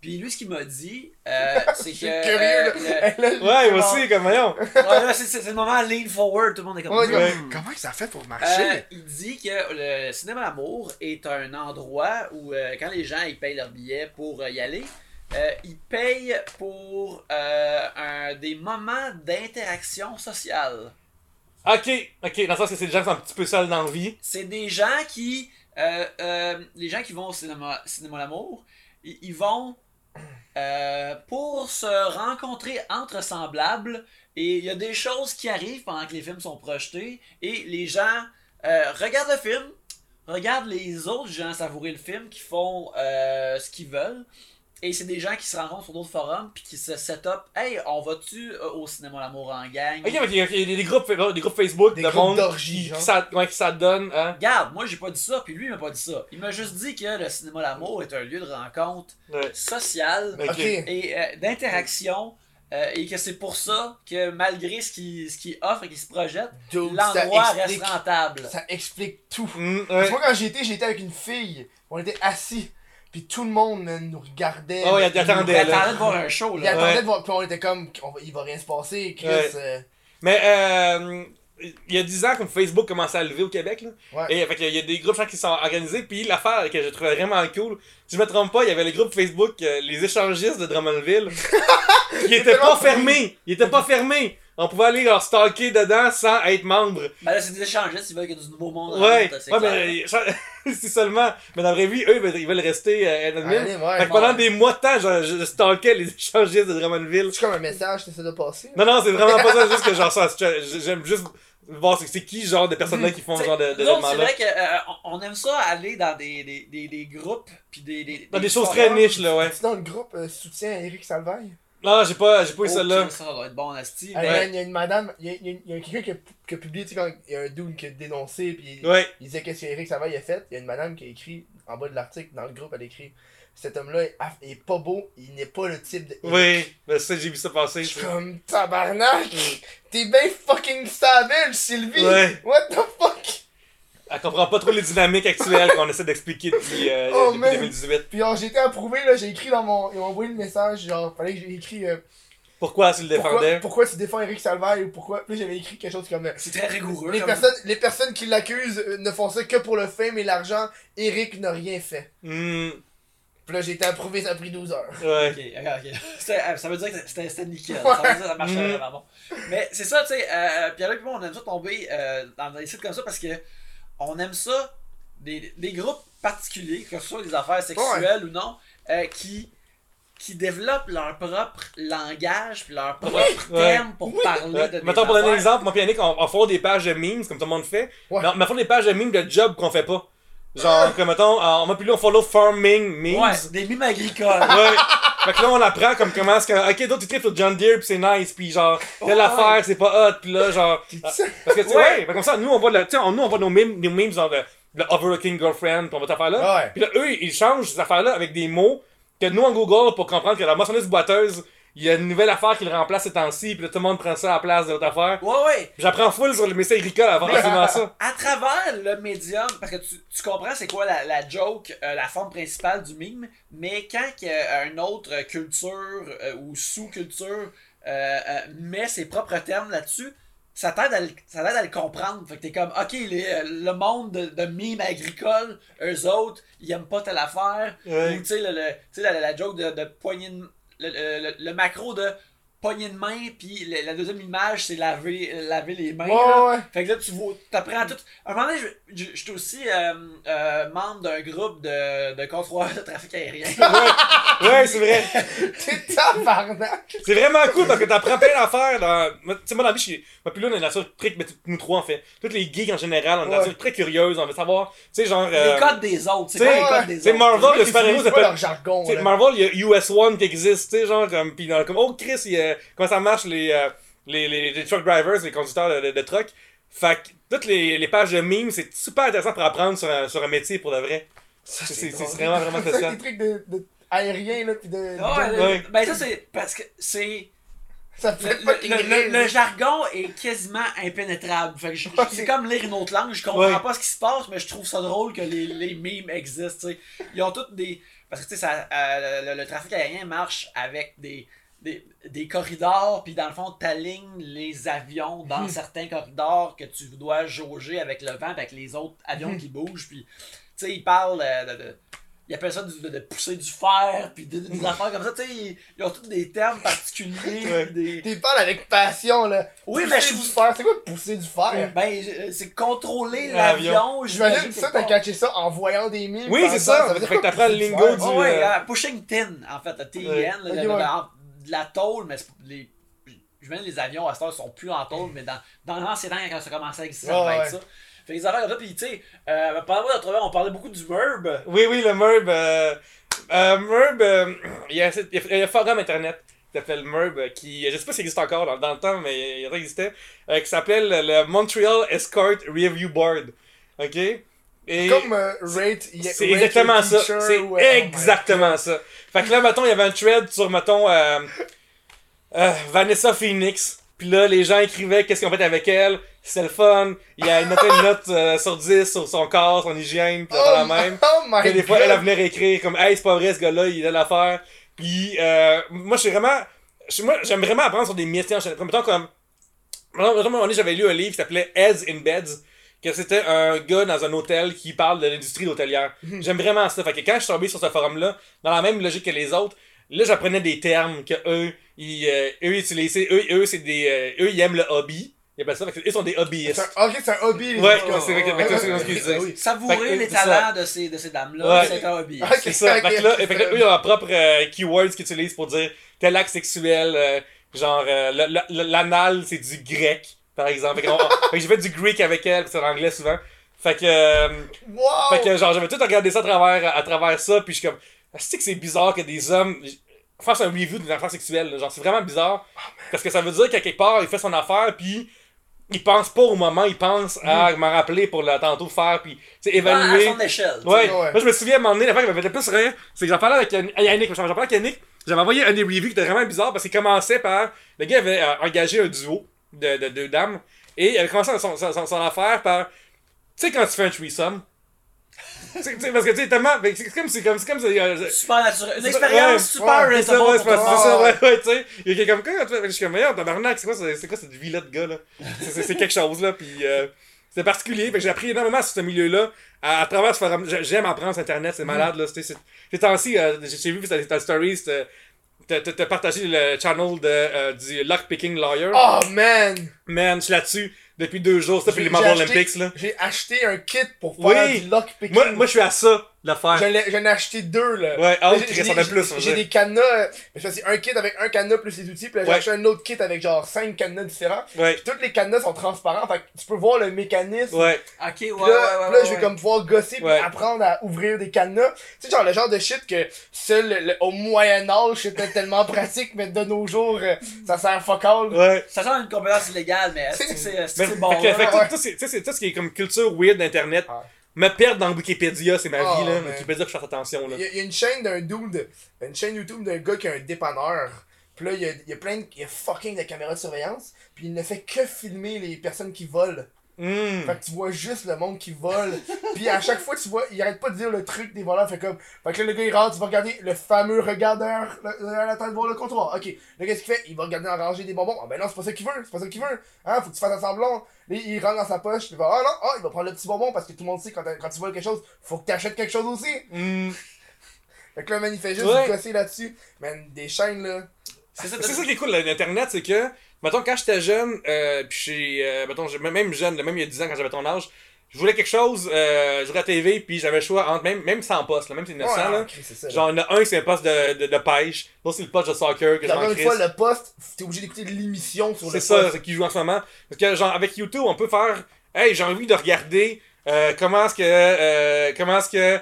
Puis lui ce qu'il m'a dit, euh, c'est que curieux, euh, là. le- Hey, là, Ouais, moi aussi, comme voyons. Ouais, c'est c'est- c'est le moment lean forward, tout le monde est comme Ouais, Ouais. comme- Comment ça fait pour Euh, marcher? il dit que le cinéma L'amour est un endroit où, euh, quand les gens ils payent leur billet pour euh, y aller, euh, ils payent pour euh, un- des moments d'interaction sociale. Ok, ok, dans le sens que c'est des gens qui sont un petit peu seuls dans la vie. C'est des gens qui. euh, euh, les gens qui vont au cinéma, cinéma L'amour, ils, ils vont euh, pour se rencontrer entre semblables. Et il y a des choses qui arrivent pendant que les films sont projetés. Et les gens euh, regardent le film, regardent les autres gens savourer le film, qui font euh, ce qu'ils veulent. Et c'est des gens qui se rencontrent sur d'autres forums, puis qui se set up. Hey, on va-tu euh, au cinéma L'amour en gang? Ok, mais il y a- il y a des groupes, des groupes Facebook Des de groupes monde d'orgies, qui, genre. qui, ça, ouais, qui ça donne, hein. Regarde, moi j'ai pas dit ça, puis lui il m'a pas dit ça. Il m'a juste dit que le cinéma L'amour est un lieu de rencontre Ouais. social Ok. Ok. et euh, d'interaction. euh, et que c'est pour ça que malgré ce qu'il ce qu'il offre et qu'il se projette, Dude, l'endroit reste rentable. ça explique tout. Mm, Parce ouais. que moi, quand j'y étais, j'étais avec une fille. On était assis. Puis tout le monde man, nous regardait. Oh, il nous- Il attendait, attendait de voir un show Il là. attendait Ouais. de voir. Puis on était comme. on va- il va rien se passer, Chris. Ouais. euh, Mais euh, il y a 10 ans, comme Facebook commençait à lever au Québec, là. Ouais. Et fait, qu'il y a des groupes qui sont organisés. Puis l'affaire que je trouvais vraiment cool, si je me trompe pas, il y avait le groupe Facebook euh, Les échangistes de Drummondville. qui était tellement pas fermé. Il était pas fermé. On pouvait aller leur stalker dedans sans être membre. Ben là c'est des échangistes, ils veulent qu'il y ait du nouveau monde. Ouais, route, c'est ouais, clair. mais c'est seulement. Mais dans la vraie vie, eux, ils veulent rester euh. Allez, ouais. Fait que pendant des mois de temps, je, je stalkais les échangistes de Drummondville. C'est comme un message que t'essaies de passer. Non, non, c'est vraiment pas ça, c'est juste que genre ça, j'aime juste voir c'est c'est qui genre de personnes-là qui font ce genre de, de autres, c'est vrai qu'on on aime ça aller dans des, des, des, des groupes puis des, des, Dans des choses très niches, là, ouais. Tu dans le groupe euh, soutien à Eric Salvaille? Non, j'ai pas, j'ai pas eu Oh, celle-là. Ça doit être bon, Asti. Il y a- il y a une madame, il y a, il y a- il y a quelqu'un qui a, qui a publié, tu sais, quand il y a un dude qui a dénoncé, puis il, Ouais. il disait qu'est-ce qu'Eric Salvaille a fait. Il y a une madame qui a écrit, en bas de l'article, dans le groupe, elle a écrit Cet homme-là est, pas beau, il n'est pas le type de. Oui, ben ça, j'ai vu ça passer. Je suis comme tabarnak! T'es bien fucking savage, Sylvie! Ouais. What the fuck? Elle comprend pas trop les dynamiques actuelles qu'on essaie d'expliquer depuis, euh, Oh, depuis man. 2018. Puis genre, j'ai été approuvé, là, j'ai écrit dans mon. Ils m'ont envoyé le message, genre, fallait que j'ai écrit. euh, Pourquoi tu le pourquoi, défendais? pourquoi tu défends Eric Salvaille ou pourquoi. Puis là, j'avais écrit quelque chose comme. euh, C'est très rigoureux. Les comme- personnes, les personnes qui l'accusent euh, ne font ça que pour le fame et l'argent. Eric n'a rien fait. Hmm, Puis là, j'ai été approuvé, ça a pris 12 heures. ouais. Ok, ok, ok. Euh, Ça veut dire que c'était c'était nickel. Ouais. Ça veut dire que ça marchait vraiment bon. Mais c'est ça, tu sais, euh, Pierre-Luc et moi, on aime ça tomber euh, dans des sites comme ça parce que on aime ça, des, des groupes particuliers, que ce soit des affaires sexuelles ou non, euh, qui qui développent leur propre langage puis leur propre Ouais. terme pour parler Ouais. de des Mettons, pour donner un exemple, moi et Yannick, on, on fait des pages de memes, comme tout le monde fait. Ouais. Mais on, mais on fait des pages de memes de job qu'on fait pas. Genre, comme mettons, euh, on va plus on follow farming memes. Ouais, des mimes agricoles. Ouais. fait que là, on apprend comme comment est-ce que. Ok, d'autres, ils trippent sur John Deere, pis c'est nice, pis genre, telle affaire, c'est pas hot, pis là, genre. Parce que, tu sais, Ouais. comme ça, nous, on voit, le, tu sais, on- nous, on voit nos memes, nos memes, genre, de, de Overlooking Girlfriend, pis on va t'affaire là. Ouais. Pis là, eux, ils changent ces affaires-là avec des mots que nous, en Google, pour comprendre que la moissonneuse boiteuse, il y a une nouvelle affaire qui le remplace ces temps-ci, pis là, tout le monde prend ça à la place de l'autre affaire. Ouais, ouais. J'apprends full sur le métier agricole avant absolument ça. à travers le médium, parce que tu, tu comprends c'est quoi la, la joke, euh, la forme principale du mime, mais quand a une autre culture euh, ou sous-culture euh, euh, met ses propres termes là-dessus, ça t'aide à, le- à comprendre. Fait que t'es comme, ok, les- euh, le monde de, de mimes agricoles, eux autres, ils aiment pas telle affaire. Ouais. Ou tu sais, le, le- tu sais, la, la joke de, de poignée de- le, le- macro de poignée de main, puis la deuxième image, c'est laver, laver les mains. Ouais, là. ouais. Fait que là, tu vois, t'apprends tout. À un moment donné, je- je je suis aussi euh, euh, membre d'un groupe de, de contrôleurs de trafic aérien. Ouais, c'est vrai. T'es tabarnak. C'est vraiment cool parce que t'apprends plein d'affaires dans. Tu sais, moi, dans la vie, je suis. Moi, puis là, on est une très. mais nous trois, en fait. Toutes les geeks en général, on est une très curieuse. On veut savoir. Tu sais, genre. euh, les codes des autres. C'est tu quoi sais, les codes des C'est autres? Marvel, le super-héros sais, là. Marvel, il y a US One qui existe, tu sais, genre, comme, pis dans- comme, oh Chris, il y a- comment ça marche, les, euh, les, les, les truck drivers, les conducteurs de, de, de truck? Fait que, toutes les, les pages de memes, c'est super intéressant pour apprendre sur un, sur un métier pour de vrai. C'est vraiment, vraiment intéressant. des trucs de, de aériens, là, pis de. Ah ouais, de- le- Ouais. Ben ça c'est parce que c'est Ça le, fait le- fucking le- rire. le jargon est quasiment impénétrable. Fait que je- Ouais. c'est comme lire une autre langue, je comprends Ouais. pas ce qui se passe, mais je trouve ça drôle que les, les memes existent. Ils ont toutes des parce que tu sais ça euh, le, le trafic aérien marche avec des des, des corridors, puis dans le fond, t'alignes les avions dans Hmm. certains corridors que tu dois jauger avec le vent, avec les autres avions Hmm. qui bougent, puis tu sais, ils parlent euh, de, de- ils appellent ça du- de, de pousser du fer, puis de- des affaires comme ça, tu sais, ils, ils ont tous des termes particuliers, Ouais. des... T'es parles avec passion, là. Oui, Pousser mais je du fer. C'est quoi pousser du fer? Ben, euh, c'est contrôler L'avion. J'imagine que ça, t'as catché ça en voyant des mimes. Oui, c'est exemple. ça. veut dire Fait que t'apprends le lingo du- Oh, ouais, euh, pushing tin, en fait, le TIN, ouais. De la tôle, mais les, je dis les avions à cette heure sont plus en tôle, mais dans, dans l'ancien temps, quand ça commençait à exister, ça Ouais, ça. Fait que les affaires ça, pis tu sais, euh, on parlait beaucoup du MERB. Oui, oui, le MERB. Euh, euh, MERB, euh, il y a, il y a- y a un forum internet qui s'appelle MERB, euh, qui, je sais pas s'il existe encore dans, dans le temps, mais il existait, euh, qui s'appelle le Montreal Escort Review Board. OK? Et Comme euh, rate. c'est exactement ça. C'est ou, euh, oh exactement ça. Fait que là, mettons, il y avait un thread sur, mettons, euh, euh, Vanessa Phoenix. Puis là, les gens écrivaient qu'est-ce qu'ils ont fait avec elle. C'était le fun. Il y a une note, une note euh, sur 10 sur son corps, son hygiène, puis Oh, la même. oh my Que des fois, God. elle venait réécrire comme Hey, c'est pas vrai, ce gars-là, il a l'affaire. Puis, euh, moi, je suis vraiment. Moi, j'aime vraiment apprendre sur des métiers en général. Mettons comme. Mettons, mettons, à un moment donné, j'avais lu un livre qui s'appelait Heads in Beds. Que c'était un gars dans un hôtel qui parle de l'industrie hôtelière. J'aime vraiment ça. Fait que quand je suis tombé sur ce forum-là, dans la même logique que les autres, là, j'apprenais des termes que eux, ils, euh, eux, utilisent. Eux, eux, c'est des. euh, eux, ils aiment le hobby. Ils appellent ça. Fait que eux sont des hobbyistes. un- Ok, c'est un hobby. les Ouais, gars. c'est vrai que- Ouais, ouais, c'est ouais, ce qu'ils ouais, disaient. Savourer les talents de ces, de ces dames-là, Ouais. c'est un hobby. Ok, C'est ça. ok, fait que là, c'est fait que là, eux, ils ont leur propre euh, keywords qu'ils utilisent pour dire tel acte sexuel, euh, genre euh, le- le- le- l'anal, c'est du grec, par exemple. Fait, fait que j'ai fait du greek avec elle, c'est en anglais souvent. Fait que, euh, Wow! fait que genre, j'avais tout regardé ça à travers, à travers ça, puis je suis comme, c'est que c'est bizarre que des hommes fassent un review d'une affaire sexuelle. là? Genre, c'est vraiment bizarre. Parce que ça veut dire qu'à quelque part, il fait son affaire, puis il pense pas au moment, il pense à m'en rappeler pour le tantôt faire, puis sais, Ah, à évaluer. son échelle. Ouais. sais. Ouais. moi je me souviens à un moment donné, la fois qui m'avait fait le plus rire, c'est que j'en parlais avec Yann- Yannick, j'en parlais avec Yannick, j'avais envoyé un des reviews qui était vraiment bizarre parce qu'il commençait par, le gars avait euh, engagé un duo de, de deux dames, et avait commencé son, son, son- son affaire par, tu sais quand tu fais un threesome, Tu sais, tu sais, parce que tu sais, tellement, c'est comme, c'est comme, comme, euh, Super naturel. Une expérience ouais, super c'est ça, relatable ouais, c'est ça, Ouais. ouais, ouais, tu sais. Il y a quelqu'un comme, quand je suis comme, meilleur, tabarnak, c'est quoi, c'est quoi cette vie-là de gars, là? C'est- quelque chose, là, pis euh, c'est particulier, fait que j'ai appris énormément sur ce milieu-là, à, à travers ce forum, J'ai- j'aime apprendre sur Internet, c'est malade, là, c'est- ces temps-ci, euh, j'ai vu que ta story, c'était- t'as partagé le channel de, euh, du Lockpicking Lawyer? Oh man! Man, je suis là-dessus depuis deux jours, c'était pour J'ai- les acheté- Olympics, là. J'ai acheté un kit pour Oui. faire du lockpicking. Moi, moi, je suis à ça, de le faire. J'en ai, j'en ai acheté deux, là. Ouais, en a j'ai- plus, J'ai des cadenas, je fais un kit avec un cadenas plus les outils, puis là j'ai Ouais. acheté un autre kit avec genre 5 cadenas différents. Ouais, Puis tous les cadenas sont transparents, fait que tu peux voir le mécanisme. ouais. Ok, ouais, Puis là, ouais, ouais, là, je vais comme pouvoir gosser puis apprendre à ouvrir des cadenas. Tu sais, genre le genre de shit que seul le- le- au Moyen-Âge c'était tellement pratique, mais de nos jours, euh, ça sert fuck all. Ouais. Ça semble une compétence illégale, mais c'est bon? tout, tout, c'est- tout, ce qui est comme culture weird d'internet, Ouais. Me perdre dans Wikipédia, c'est ma Oh, vie, là. man. Wikipédia, je fais attention, là. Il y, a, il y a une chaîne d'un dude, une chaîne YouTube d'un gars qui a un dépanneur. Puis là, il y a, y a plein de, il y a fucking de caméras de surveillance. Puis il ne fait que filmer les personnes qui volent. Hmm. Fait que tu vois juste le monde qui vole. Puis à chaque fois, tu vois, il arrête pas de dire le truc des voleurs. Fait comme, fait que là, le gars il rentre, tu vas regarder le fameux regardeur le- à la tête de voir le comptoir. Ok, là, qu'est-ce qu'il fait Il va regarder en rangée des bonbons. Ah ben non, c'est pas ça qu'il veut, c'est pas ça qu'il veut. Hein, faut que tu fasses un semblant. Là, il rentre dans sa poche, il va, ah non, ah, il va prendre le petit bonbon parce que tout le monde sait quand, quand tu voles quelque chose, faut que t'achètes quelque chose aussi. Hmm. Fait que là, man, il fait juste Ouais. là-dessus. Man, des chaînes là. C'est ça, ça qui est cool, l'internet, c'est que, mettons, quand j'étais jeune, euh, puis j'ai, euh, mettons, j'ai- même jeune, même il y a 10 ans quand j'avais ton âge, je voulais quelque chose, euh, je voulais à la TV, puis j'avais le choix entre, même, même sans poste, là, même si c'est innocent, Ouais, là. ok, c'est ça. Genre, il y en a un, c'est un poste de, de, de pêche, l'autre, c'est le poste de soccer, que encore une fois, le poste, t'es obligé d'écouter l'émission sur le C'est poste. ça, c'est qui joue en ce moment. Parce que, genre, avec YouTube, on peut faire, hey, j'ai envie de regarder, euh, comment est-ce que, euh, comment est-ce que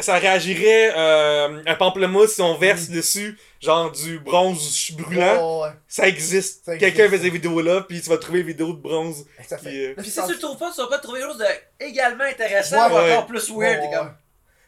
ça réagirait, euh, un pamplemousse si on verse dessus, genre, du bronze brûlant. Ouais, ouais. Ça existe. Quelqu'un fait des vidéos là, puis tu vas trouver des vidéos de bronze. Ça Qui, fait. euh, Puis c'est si tu le trouves pas, tu vas pas trouver quelque chose de également intéressant Ouais, ou ouais. encore plus weird. Ouais, comme- ouais.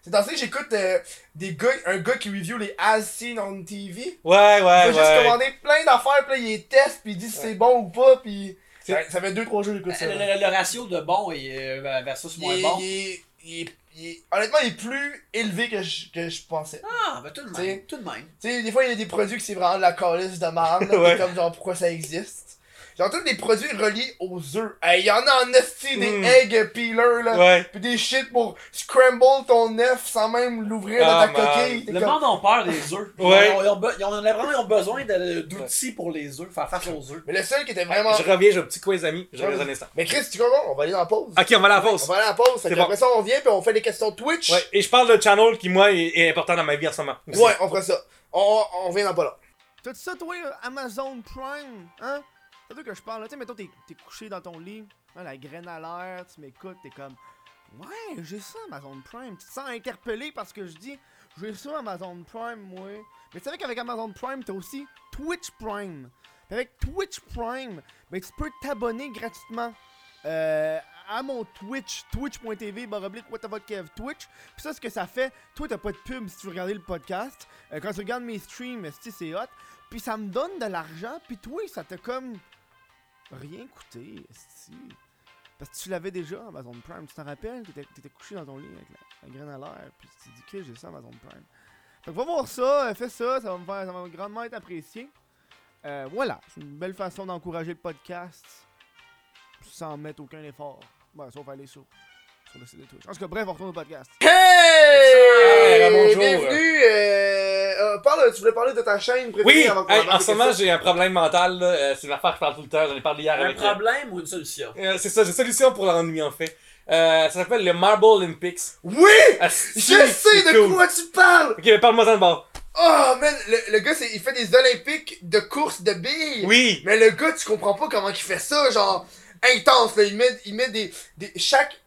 C'est dans ça que j'écoute euh, des gars, un gars qui review les As Seen on TV. Ouais, ouais, Il va juste ouais. commander plein d'affaires, puis là, il les teste, puis il dit si c'est bon ou pas, puis. Ça, ça fait 2-3 jours que j'écoute ça. Le, ratio de bon et euh, versus Il moins est- bon. il est- il est- Honnêtement, il est plus élevé que je, que je pensais. Ah, ben tout de T'sais. même. Tout de même. Tu sais, des fois, il y a des produits qui c'est vraiment de la calice de merde. là, Ouais. comme genre pourquoi ça existe? Genre, tous des produits reliés aux œufs. Hey, il y en a en esti des Mm. egg peelers, là. Ouais. Pis des shit pour scramble ton œuf sans même l'ouvrir Ah, dans ta man. coquille. Le comme- monde a peur des œufs. Ouais. Ils ont, ils ont be- ils ont- vraiment besoin de- d'outils pour les œufs, faire face aux œufs. Mais le seul qui était vraiment. Je reviens, j'ai un petit quiz ami. Je reviens dans un instant. Mais Chris, tu comprends? On va aller dans la pause. Ok, on va à la On pause. va aller à la pause. Que bon. après ça, on vient puis on fait des questions Twitch. Ouais, et je parle d'un channel qui, moi, est, est important dans ma vie en ce moment. aussi. Ouais, on fera ça. On, on vient dans pas là. T'as ça, toi, Amazon Prime, hein? C'est toi que je parle. Tu sais, mettons, t'es t'es couché dans ton lit, hein, la graine à l'air, tu m'écoutes, t'es comme. Ouais, j'ai ça, Amazon Prime. Tu te sens interpellé parce que je dis, j'ai ça, Amazon Prime, moi. Mais tu savais qu'avec Amazon Prime, t'as aussi Twitch Prime. Avec Twitch Prime, ben, tu peux t'abonner gratuitement. euh, à mon Twitch, twitch.tv, baroblique, Kev, Twitch. Puis ça, ce que ça fait, toi, t'as pas de pub si tu veux regarder le podcast. Euh, quand tu regardes mes streams, esti, c'est hot? Puis ça me donne de l'argent, puis toi, ça t'a comme rien coûté, esti. Parce que tu l'avais déjà, Amazon Prime. Tu t'en rappelles? T'étais, t'étais couché dans ton lit avec la, graine à l'air, puis tu t'es dit que j'ai ça, Amazon Prime. Que va voir ça, euh, fais ça, ça va me faire, ça va grandement être apprécié. Euh, voilà, c'est une belle façon d'encourager le podcast sans mettre aucun effort. Bon, sauf aller sur, sur le site de Twitch. En tout cas, bref, on retourne au podcast. Hey! Hey, bonjour. Bienvenue! Euh, euh, parle, tu voulais parler de ta chaîne préférée Oui, avant hey, en ce moment, j'ai un problème mental. là. Euh, c'est une affaire que je parle tout le temps. J'en ai parlé hier Un avec. problème ou une solution? Euh, c'est ça, j'ai une solution pour l'ennui en fait. Euh, ça s'appelle le Marble Olympics. Oui! Asti, Je sais de cool. quoi tu parles! Ok, mais parle-moi ça de bord. Oh man, le, le gars, c'est, il fait des Olympiques de course de billes. Oui. Mais le gars, tu comprends pas comment il fait ça, genre intense. Là. Il met, il met des, des chaque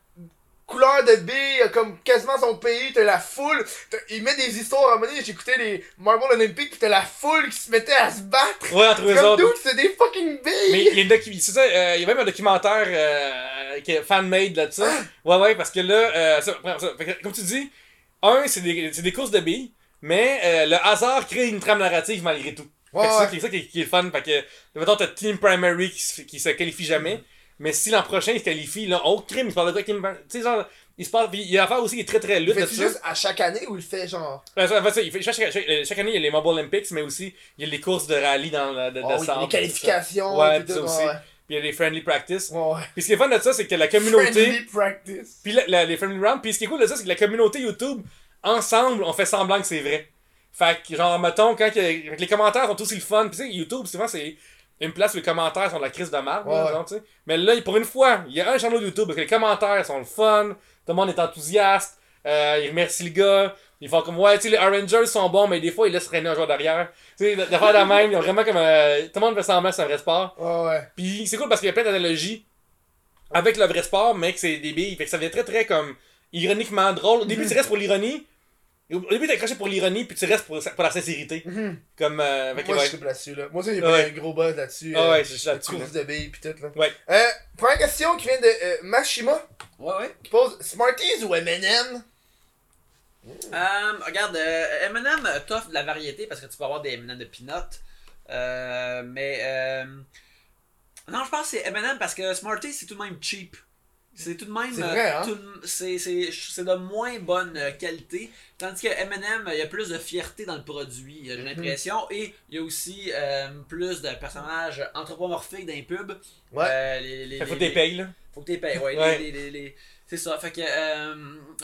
couleur de billes, a comme quasiment son pays, t'as la foule. il met des histoires à un moment j'écoutais les Marble Olympics, pis t'as la foule qui se mettait à se battre. Ouais, entre eux autres. c'est des fucking billes. Mais il y a, une docu- c'est ça, euh, il y a même un documentaire euh, qui est fan-made là-dessus. Ouais, ouais, parce que là, euh, ça- comme tu dis, un, c'est des, des courses de billes, mais euh, le hasard crée une trame narrative malgré tout. Ouais, c'est ça ouais. qui est ça qui est, qui est le fun. Fait que, mettons, t'as Team Primary qui, qui se qualifie jamais. Mais si l'an prochain il se qualifie, là, autre crime, il se parle de quoi Primary- Tu sais, genre, il se parle. Il y a l'affaire aussi qui est très très lutte là-dessus. juste à chaque année ou il fait genre? Ouais, ça, en fait, ça, il fait, chaque, chaque- chaque année, il y a les Marble Olympics, mais aussi, il y a les courses de rallye dans le, de, de Oh, oui, sable, les tout ça. qualifications. Ouais, pis ça tout, aussi. ouais, Puis il y a les friendly practice. ouais. ouais. Puis ce qui est fun de ça, c'est que la communauté. Friendly practice. Puis la- la- les friendly rounds. Puis ce qui est cool de ça, c'est que la communauté YouTube, ensemble, on fait semblant que c'est vrai. Fait que, genre, mettons, quand que- les commentaires sont aussi le fun. Puis tu sais, YouTube, souvent, c'est une place où les commentaires sont de la crise de Ouais, ouais. sais. Mais là, pour une fois, il y a un channel YouTube parce que les commentaires sont le fun, tout le monde est enthousiaste, euh, ils remercient le gars, ils font comme, ouais, tu sais, les Rangers sont bons, mais des fois, ils laissent traîner un joueur derrière. Tu sais, de même, ils ont vraiment comme. euh, tout le monde fait semblant que c'est un vrai sport. Ouais, ouais. Puis c'est cool parce qu'il y a plein d'analogies avec le vrai sport, mais que c'est des billes. Fait que ça devient très très comme ironiquement drôle. Au début, tu restes pour l'ironie. Au début, t'es accroché pour l'ironie, puis tu restes pour, pour la sincérité. Mhm. Comme. Euh, Moi, ouais. je suis là-dessus, là. Moi, ça, j'ai Ouais. pris un gros buzz là-dessus. Ah euh, ouais, là-dessus. course de billes pis tout, là. Ouais. Euh, première question qui vient de euh, Mashima, Ouais, ouais. qui pose Smarties ou M&M? Euh, regarde, euh, M&M t'offre de la variété parce que tu peux avoir des M&M de peanut. Euh, mais euh, non, je pense que c'est M&M parce que Smarties c'est tout de même cheap. C'est tout de même C'est euh, vrai, hein? tout de- c'est c'est c'est de moins bonne euh, qualité, tandis que M&M il y a plus de fierté dans le produit, j'ai Mhm. l'impression, et il y a aussi euh, plus de personnages anthropomorphiques dans les pubs. Ouais. Euh, les, les, Fait que faut les- que t'es payes, là. faut que tu payes, ouais. Ouais. Les, les, les, les, C'est ça, fait que. Euh,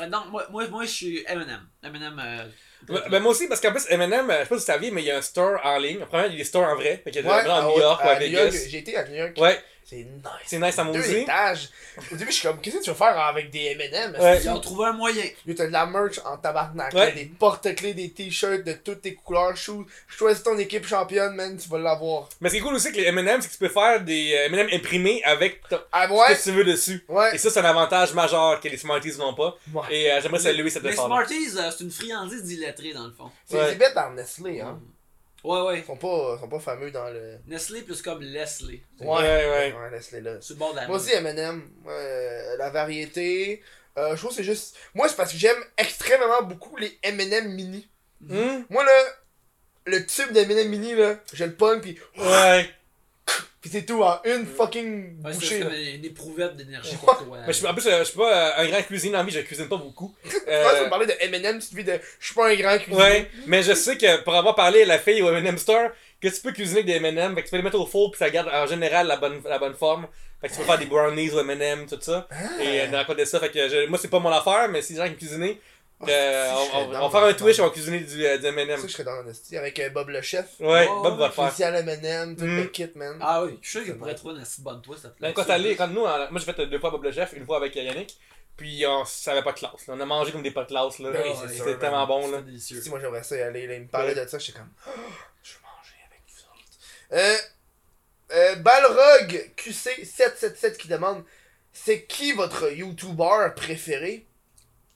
non, moi, moi, moi je suis Eminem. Eminem. Euh, Ouais, Ben, moi aussi, parce qu'en plus, M&M, je sais pas si tu savais, mais il y a un store en ligne. Premièrement, il y a des stores en vrai. Fait qu'il y a Ouais, des à à- New York ou à Vegas. J'ai été à New York. Ouais, C'est nice. c'est nice à Deux maudit. étages. Au début, je suis comme, qu'est-ce que tu veux faire avec des M&M? Ouais. Ils ont trouvé un moyen? Yo, T'as de la merch en tabarnak, Ouais. des porte-clés, des t-shirts de toutes tes couleurs. Chou- Choisis ton équipe championne, man, tu vas l'avoir. Mais ce qui est cool aussi avec les M&M, c'est que tu peux faire des M&M imprimés avec Ah ce que tu veux dessus. Ouais. Et ça, c'est un avantage majeur que les Smarties n'ont pas. Ouais. Et euh, j'aimerais saluer cette Les effort Smarties, euh, c'est une friandise d'illettrés dans le fond. C'est Ouais. des bêtes dans Nestlé, hein. Ouais, ouais. Ils sont pas, sont pas fameux dans le. Nestlé plus comme Leslie. Ouais, ouais. Ouais, Nestlé là. Sur le bord de la Moi aussi, M&M, ouais, la variété. Euh, je trouve que c'est juste. Moi, c'est parce que j'aime extrêmement beaucoup les M&M mini. Hmm? Moi, là, le tube d'M&M mini, là, je le pogne, pis, Ouais. Pis c'est tout en une fucking Ouais, c'est bouchée. comme là. une éprouvette d'énergie pour toi. Mais je suis- en plus, euh, je suis pas euh, un grand cuisinier la vie, je cuisine pas beaucoup. Je pense que tu vas Euh, parler de M&M, tu te dis de. Je suis pas un grand cuisinier. ouais, mais je sais que pour avoir parlé à la fille au M&M Store, que tu peux cuisiner avec des M&M, fait que tu peux les mettre au four puis ça garde en général la bonne, la bonne forme. Fait que tu peux faire des brownies au M&M, tout ça. Ah. Et euh, raconter ça, fait que je- moi c'est pas mon affaire, mais si les gens qui cuisiner, Ah, euh, si, on, va faire un Twitch, on va cuisiner du, euh, du M&M. Ça, je serais dans avec euh, Bob le chef. Ouais, Oh, Bob va le faire. Spécial M&M, tout Mm. le kit, man. Ah oui, je suis sûr qu'il pourrait trouver une assez bonne toi, cette Ben, quand, t'allais- quand nous, moi j'ai fait deux fois Bob le Chef, une fois avec Yannick, puis on savait pas de classe. là. On a mangé comme des pas de classe. Là. Ben oui, C'était tellement bon. là. Si moi j'aimerais ça y aller, là, il me parlait Ouais. de ça, j'étais comme Oh, je veux manger avec vous autres. Euh, euh, Balrog QC777 qui demande c'est qui votre YouTuber préféré?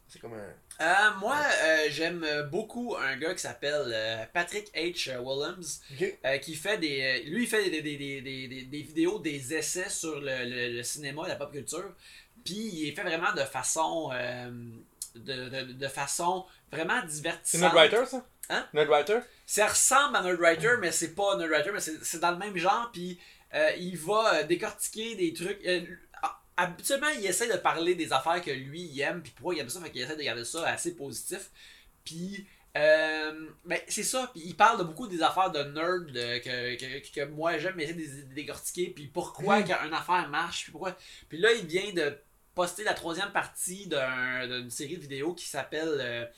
C'est comme un. Euh, moi, euh, j'aime euh, beaucoup un gars qui s'appelle euh, Patrick H. Williams, Ok. euh, qui fait des. lui, il fait des, des, des, des, vidéos, des essais sur le, le, le cinéma et la pop culture. Puis il est fait vraiment de façon. de, de, de façon vraiment C'est divertissante. Nerdwriter ça? Hein? Nerdwriter? Ça ressemble à Nerdwriter, mais c'est pas Nerdwriter, mais c'est c'est dans le même genre. Puis euh, il va décortiquer des trucs. euh, habituellement, il essaie de parler des affaires que lui il aime, puis pourquoi il aime ça, fait qu'il essaie de garder ça assez positif. Puis. Euh, ben, c'est ça, puis il parle de beaucoup des affaires de nerd euh, que, que, que moi j'aime essayer de décortiquer, puis pourquoi Mm. qu'une affaire marche, puis pourquoi. Puis là, il vient de poster la troisième partie d'un- d'une série de vidéos qui s'appelle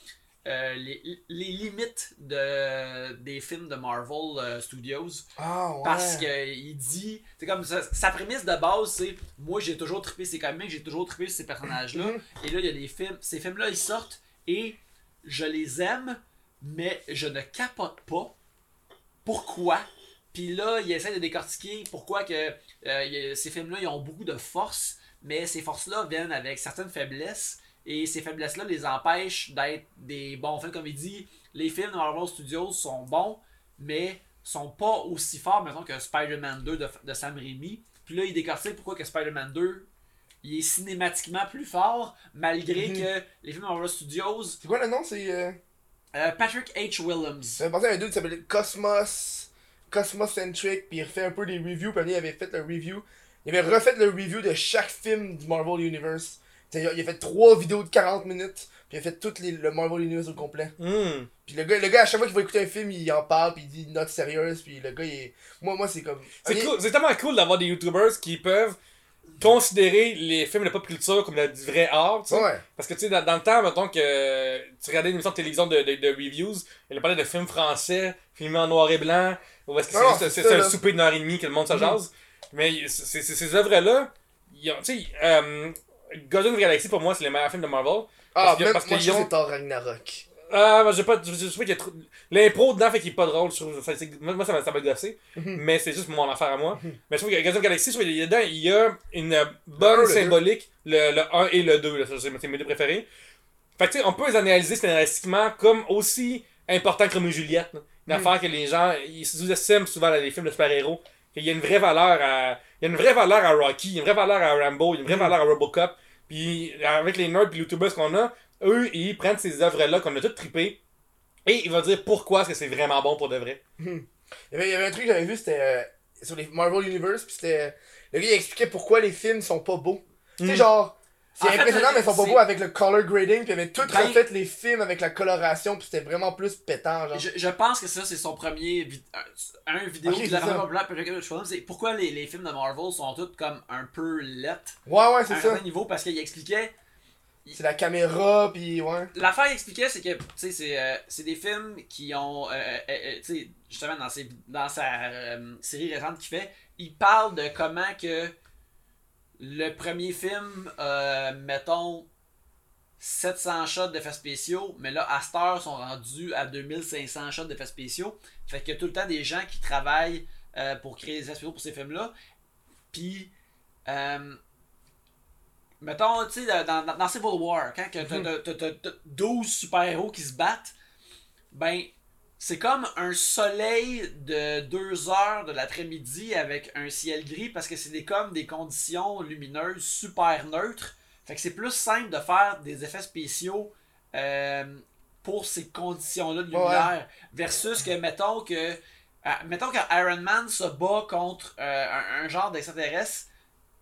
euh, les, les limites de, des films de Marvel euh, Studios. Ah ouais. Parce qu'il dit, c'est comme sa, sa prémisse de base, c'est moi j'ai toujours trippé ces comics, j'ai toujours trippé ces personnages-là. Mhm. Et là, il y a des films, ces films-là ils sortent et je les aime, mais je ne capote pas. Pourquoi? Puis là, il essaie de décortiquer pourquoi que euh, ces films-là ils ont beaucoup de force, mais ces forces-là viennent avec certaines faiblesses. Et ces faiblesses-là les empêchent d'être des bons films. Comme il dit, les films de Marvel Studios sont bons, mais sont pas aussi forts, mettons, que Spider-Man 2 de, de Sam Raimi. Puis là, il décortique pourquoi que Spider-Man 2 il est cinématiquement plus fort, malgré Mhm. que les films de Marvel Studios. C'est quoi le nom? C'est. Euh... Euh, Patrick H. Williams. Ça me pensait à un dude qui s'appelait Cosmos. Cosmos Centric, puis il refait un peu des reviews, puis il avait fait le review. Il avait refait le review de chaque film du Marvel Universe. Il a fait trois vidéos de 40 minutes, puis il a fait tout les, le Marvel Universe au complet. Hmm. Puis le gars, le gars, à chaque fois qu'il va écouter un film, il en parle, puis il dit note sérieuse, puis le gars, il est. Moi, moi c'est comme. C'est cool, tellement cool d'avoir des YouTubers qui peuvent considérer les films de pop culture comme du vrai art, tu sais. Ouais. Parce que tu sais, dans, dans le temps, mettons que tu regardais une émission de télévision de, de, de reviews, elle parlait de films français, filmés en noir et blanc, ou est-ce que c'est juste un là. souper d'une heure et demie que le monde se Mhm. jase. Mais ces œuvres-là, tu sais, euh, Guardians of the Galaxy pour moi c'est les meilleurs films de Marvel. Ah, Parce que- même, parce moi, je ont- que c'est Thor Ragnarok. Ah, moi j'ai pas, je, je trouve qu'il y a trop... L'impro dedans fait qu'il est pas drôle, je trouve. ça- moi ça m'a ça m'a gossé, Mhm. mais c'est juste mon affaire à moi. Mais je trouve que Guardians of the Galaxy, je trouve qu'il y a dedans, il y a une euh, bonne le symbolique, le, le 1 et le 2, là, ça, c'est mes deux préférés. Fait que tu sais, on peut les analyser scénaristiquement comme aussi important que Romeo et Juliette. là. Une Mm. affaire que les gens, ils sous-estiment souvent dans les films de super-héros. Qu'il y a une vraie valeur à. Il y a une vraie valeur à Rocky, il y a une vraie valeur à Rambo, il y a une vraie Mm. valeur à Robocop. Puis avec les nerds et les youtubers qu'on a, eux, ils prennent ces œuvres-là qu'on a toutes trippées et ils vont dire pourquoi est-ce que c'est vraiment bon pour de vrai. Il y avait, il y avait un truc que j'avais vu, c'était euh, sur les Marvel Universe, puis c'était. le gars il expliquait pourquoi les films sont pas beaux. Tu sais, Mm. genre. C'est impressionnant, euh, mais ils sont pas c'est- beaux avec le color grading, puis il avait tout Ben- refait les films avec la coloration, puis c'était vraiment plus pétant, genre. Je, je pense que ça, c'est son premier un, un vidéo Ok, qui l'a vraiment C'est pourquoi les, les films de Marvel sont tous comme un peu lettres Ouais, ouais, à c'est un ça. certain niveau parce qu'il expliquait C'est la caméra, pis ouais. L'affaire qu'il expliquait, c'est que tu sais, c'est euh, c'est des films qui ont. euh, euh, euh, tu sais, justement, dans, ses, dans sa euh, série récente qu'il fait, il parle de comment que le premier film, euh, mettons, 700 shots d'effets spéciaux, mais là, à cette heure, sont rendus à 2500 shots d'effets spéciaux. Fait qu'il y a tout le temps des gens qui travaillent euh, pour créer des effets spéciaux pour ces films-là. Puis, euh, mettons, tu sais, dans, dans, Civil War, quand t'as- t'as- t'as- t'as 12 super-héros qui se battent, ben, c'est comme un soleil de 2 heures de l'après-midi avec un ciel gris parce que c'est des, comme des conditions lumineuses super neutres. Fait que c'est plus simple de faire des effets spéciaux euh, pour ces conditions-là de Ouais. lumière versus que, mettons que. ah, mettons que Iron Man se bat contre euh, un, un genre d'extraterrestre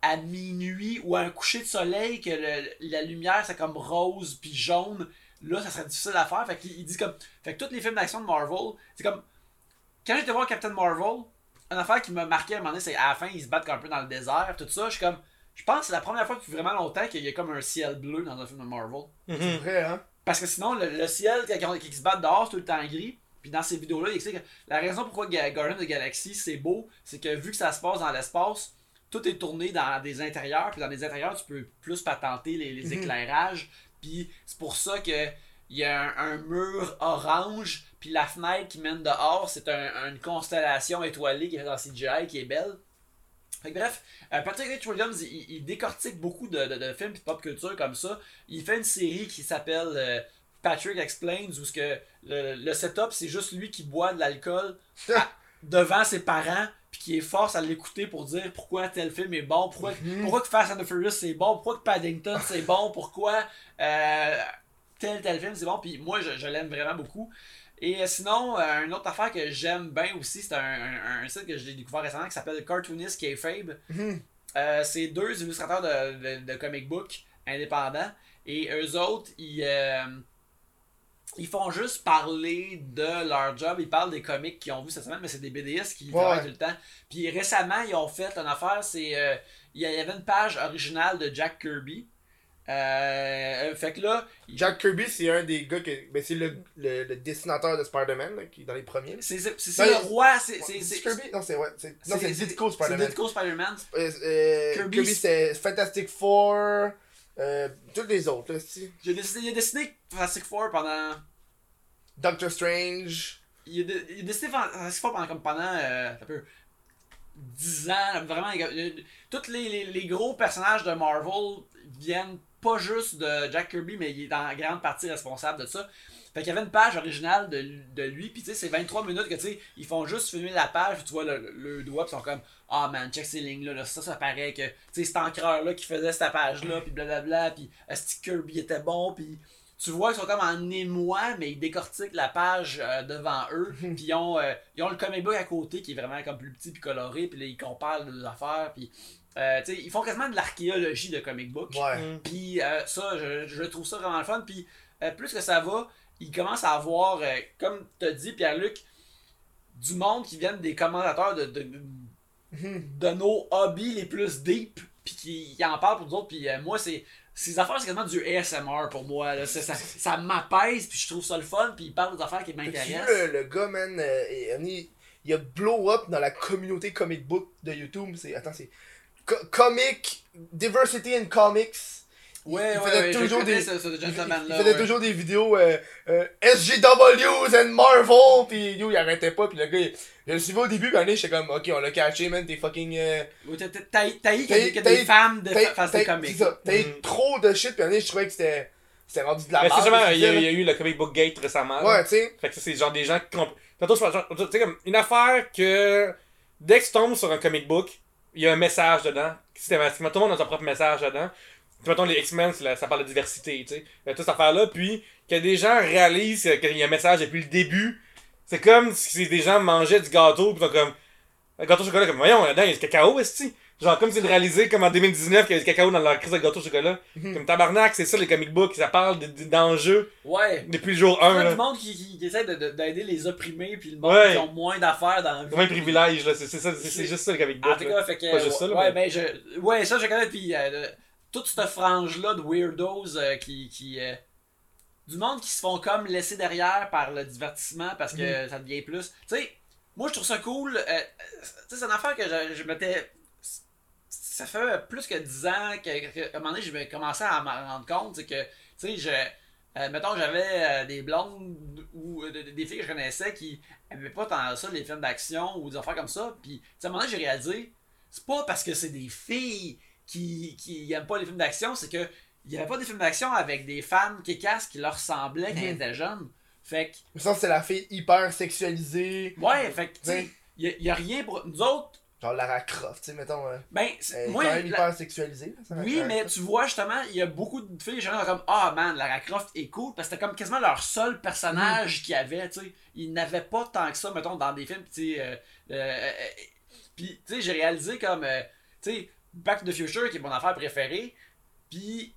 à minuit ou à un coucher de soleil que le- la lumière c'est comme rose puis jaune là ça serait difficile à faire fait qu'il il dit comme fait que tous les films d'action de Marvel c'est comme quand j'étais voir Captain Marvel une affaire qui m'a marqué à un moment donné c'est à la fin ils se battent un peu dans le désert tout ça je suis comme je pense que c'est la première fois depuis vraiment longtemps qu'il y a comme un ciel bleu dans un film de Marvel C'est vrai, hein? parce que sinon, le, le ciel, quand ils, quand ils se battent dehors, c'est tout le temps gris. Puis dans ces vidéos-là, il explique que la raison pourquoi Guardian of the Galaxy c'est beau, c'est que vu que ça se passe dans l'espace, tout est tourné dans des intérieurs. Puis dans les intérieurs, tu peux plus patenter les, les éclairages. Puis c'est pour ça que il y a un, un mur orange. Puis la fenêtre qui mène dehors, c'est un- une constellation étoilée qui est dans CGI qui est belle. Fait que bref, euh, Patrick H. Williams, il, il décortique beaucoup de, de- de films et de pop culture comme ça. Il fait une série qui s'appelle euh, Patrick Explains, où ce que le, le setup, c'est juste lui qui boit de l'alcool devant ses parents, puis qui est force à l'écouter pour dire pourquoi tel film est bon, pourquoi, pourquoi que Fast and the Furious c'est bon, pourquoi que Paddington c'est bon, pourquoi euh, tel tel film c'est bon, puis moi je, je l'aime vraiment beaucoup. Et euh, sinon, euh, une autre affaire que j'aime bien aussi, c'est un, un- un site que j'ai découvert récemment qui s'appelle Cartoonist Kayfabe. Euh, c'est deux illustrateurs de, de, de comic book indépendants. Et eux autres, ils, euh, ils font juste parler de leur job. Ils parlent des comics qu'ils ont vus cette semaine, mais c'est des BDS qui Ouais, travaillent tout le temps. Puis récemment, ils ont fait une affaire, c'est. euh, il y avait une page originale de Jack Kirby. Euh, fait que là, Jack Kirby, c'est un des gars que. Ben, c'est le, le, le dessinateur de Spider-Man, là, qui est dans les premiers. c'est le roi. C'est Kirby? Non, c'est ouais. c'est- Non, c'est Ditko C'est Spider-Man. Ditko Spider-Man. Euh, Kirby, Kirby, c'est Fantastic Four. Euh, tous les autres, là, J'ai dessiné, il a dessiné Fantastic Four pendant. Doctor Strange. Il a, il a décidé Fantastic Four pendant comme pendant euh, un peu 10 ans. Vraiment, tous les, les, les gros personnages de Marvel viennent pas juste de Jack Kirby, mais il est en grande partie responsable de ça. Fait qu'il y avait une page originale de, de lui, puis tu sais, c'est 23 minutes que tu sais, ils font juste filmer la page, puis tu vois le, le- doigt, puis ils sont comme Ah man, check ces lignes-là, là, ça, ça paraît que, tu sais, cet encreur-là qui faisait cette page-là, puis blablabla, puis est-ce que Kirby était bon, puis tu vois qu'ils sont comme en émoi, mais ils décortiquent la page euh, devant eux, puis ils ont, euh, ils ont le comic book à côté qui est vraiment comme plus petit puis coloré, puis là ils comparent les affaires, puis euh, tu sais, ils font quasiment de l'archéologie de comic book. Ouais. Puis euh, ça, je, je trouve ça vraiment le fun. Puis euh, plus que ça va, il commence à avoir, euh, comme t'as dit, Pierre-Luc, du monde qui viennent des commentateurs de, de, de nos hobbies les plus deep, puis qui, qui en parlent pour nous autres. Puis euh, moi, c'est ces affaires, c'est quasiment du ASMR pour moi. Là. Ça, ça m'apaise, puis je trouve ça le fun, puis il parle des affaires qui m'intéressent. le, le gars, man, euh, il, il- il a blow up dans la communauté comic book de YouTube. C'est, attends, c'est co- Comic, Diversity in Comics. Il- Ouais, il ouais, faisait ouais, toujours des, ce, ce il, gentleman-là. il faisait ouais. toujours des vidéos euh, euh, SGWs and Marvel, pis yo, il arrêtait pas, pis le gars, il- je le suivais au début, pis année, j'étais comme, ok, on l'a caché, man, t'es fucking. Euh, t'as- t'as- T'as t'as eu T'as- que, des femmes de face des comics. c'est ça, T'as eu Mm. trop de shit, pis année, je trouvais que c'était. C'était rendu de la Mais c'est merde. justement, ce il y, a, eu le comic book gate récemment. Ouais, tu sais. Fait que ça, c'est genre des gens qui comp... Tantôt, tu sais, comme une affaire que dès que tu tombes sur un comic book, il y a un message dedans. Systématiquement, tout le monde a son propre message dedans. Puis, mettons, les X-Men, ça parle de diversité, tu sais. Il y a toute cette affaire-là. Puis, que des gens réalisent qu'il y a un message depuis le début. C'est comme si des gens mangeaient du gâteau, sont comme. Un gâteau au chocolat, comme, voyons, là-dedans, il y a du cacao, est Genre, comme s'ils réalisaient, comme en 2019, qu'il y a du cacao dans leur crise de gâteau au chocolat. Comme tabarnak, c'est ça, les comic books, ça parle de- de- d'enjeux Ouais. depuis le jour Il y 1, a du monde qui, qui, qui essaie de- de- d'aider les opprimés, puis le monde Ouais. qui ont moins d'affaires dans la vie. C'est un privilège, là. C'est juste ça le comic book. En tout cas, fait que. Pas juste ça, là, ouais, mais- ben, je, ouais, ça, je connais, puis. euh, toute cette frange-là de weirdos euh, qui. qui euh, du monde qui se font comme laisser derrière par le divertissement parce que ça devient plus. Tu sais, moi je trouve ça cool. euh, tu sais, c'est une affaire que je, je m'étais. Ça fait plus que 10 ans que, que- à un moment donné, je vais commencer à m'en rendre compte. C'est que, tu sais, je. mettons, j'avais des blondes ou des, filles que je connaissais qui aimaient pas tant ça, les films d'action ou des affaires comme ça. Puis, à un moment donné, j'ai réalisé, c'est pas parce que c'est des filles qui, qui aiment pas les films d'action, c'est que il y avait pas des films d'action avec des femmes qui cassent qui leur ressemblaient quand Mhm. elles étaient jeunes. Fait que, que c'est la fille hyper sexualisée. ouais, fait que, tu il y, a- y a rien pour. Nous autres, Genre Lara Croft, tu sais, mettons. euh, ben, c'est- quand même la- hyper sexualisée. Oui, mais tu vois justement, il y a beaucoup de filles sont comme Ah man, Lara Croft est cool parce que c'était comme quasiment leur seul personnage qu'ils avaient, tu sais. Ils n'avaient pas tant que ça, mettons, dans des films, tu sais. euh, euh, puis, tu sais, j'ai réalisé comme, tu sais, Back to the Future qui est mon affaire préférée, puis.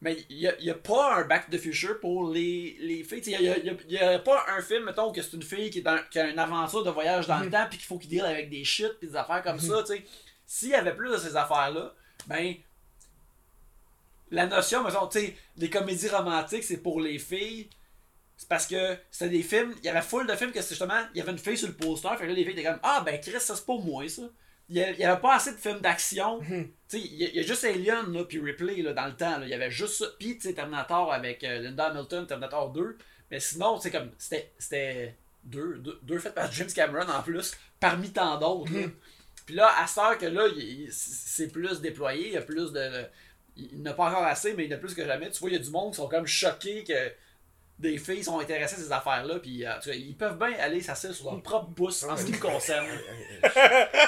Mais il n'y a, y a pas un Back to the Future pour les, les filles. Il n'y a, y a- y a pas un film, mettons, que c'est une fille qui, est dans- qui a une aventure de voyage dans le temps, puis qu'il faut qu'il deal avec des shit, puis des affaires comme ça, tu sais. S'il y avait plus de ces affaires-là, ben, la notion, mettons, tu sais, les comédies romantiques, c'est pour les filles. C'est parce que c'était des films, il y avait full de films que c'est justement, il y avait une fille sur le poster, fait que là, les filles étaient comme, ah ben Chris, ça c'est pour moi ça. Il y, a- il y avait pas assez de films d'action. Mhm. Il y, a- il y a juste Alien, là, puis Ripley, là, dans le temps, il y avait juste ça. Puis, Terminator avec euh, Linda Hamilton, Terminator 2. Mais sinon, c'est comme, c'était, c'était deux, deux, deux faits par James Cameron en plus, parmi tant d'autres. là. Puis là, à cette heure que là, c'est plus déployé, il y a plus de. Il n'a pas encore assez, mais il y en a plus que jamais. Tu vois, il y a du monde qui sont comme choqués que des filles sont intéressées à ces affaires-là. Puis euh, en tout cas, ils peuvent bien aller s'asseoir sur leur propre pouce en ce qui me concerne.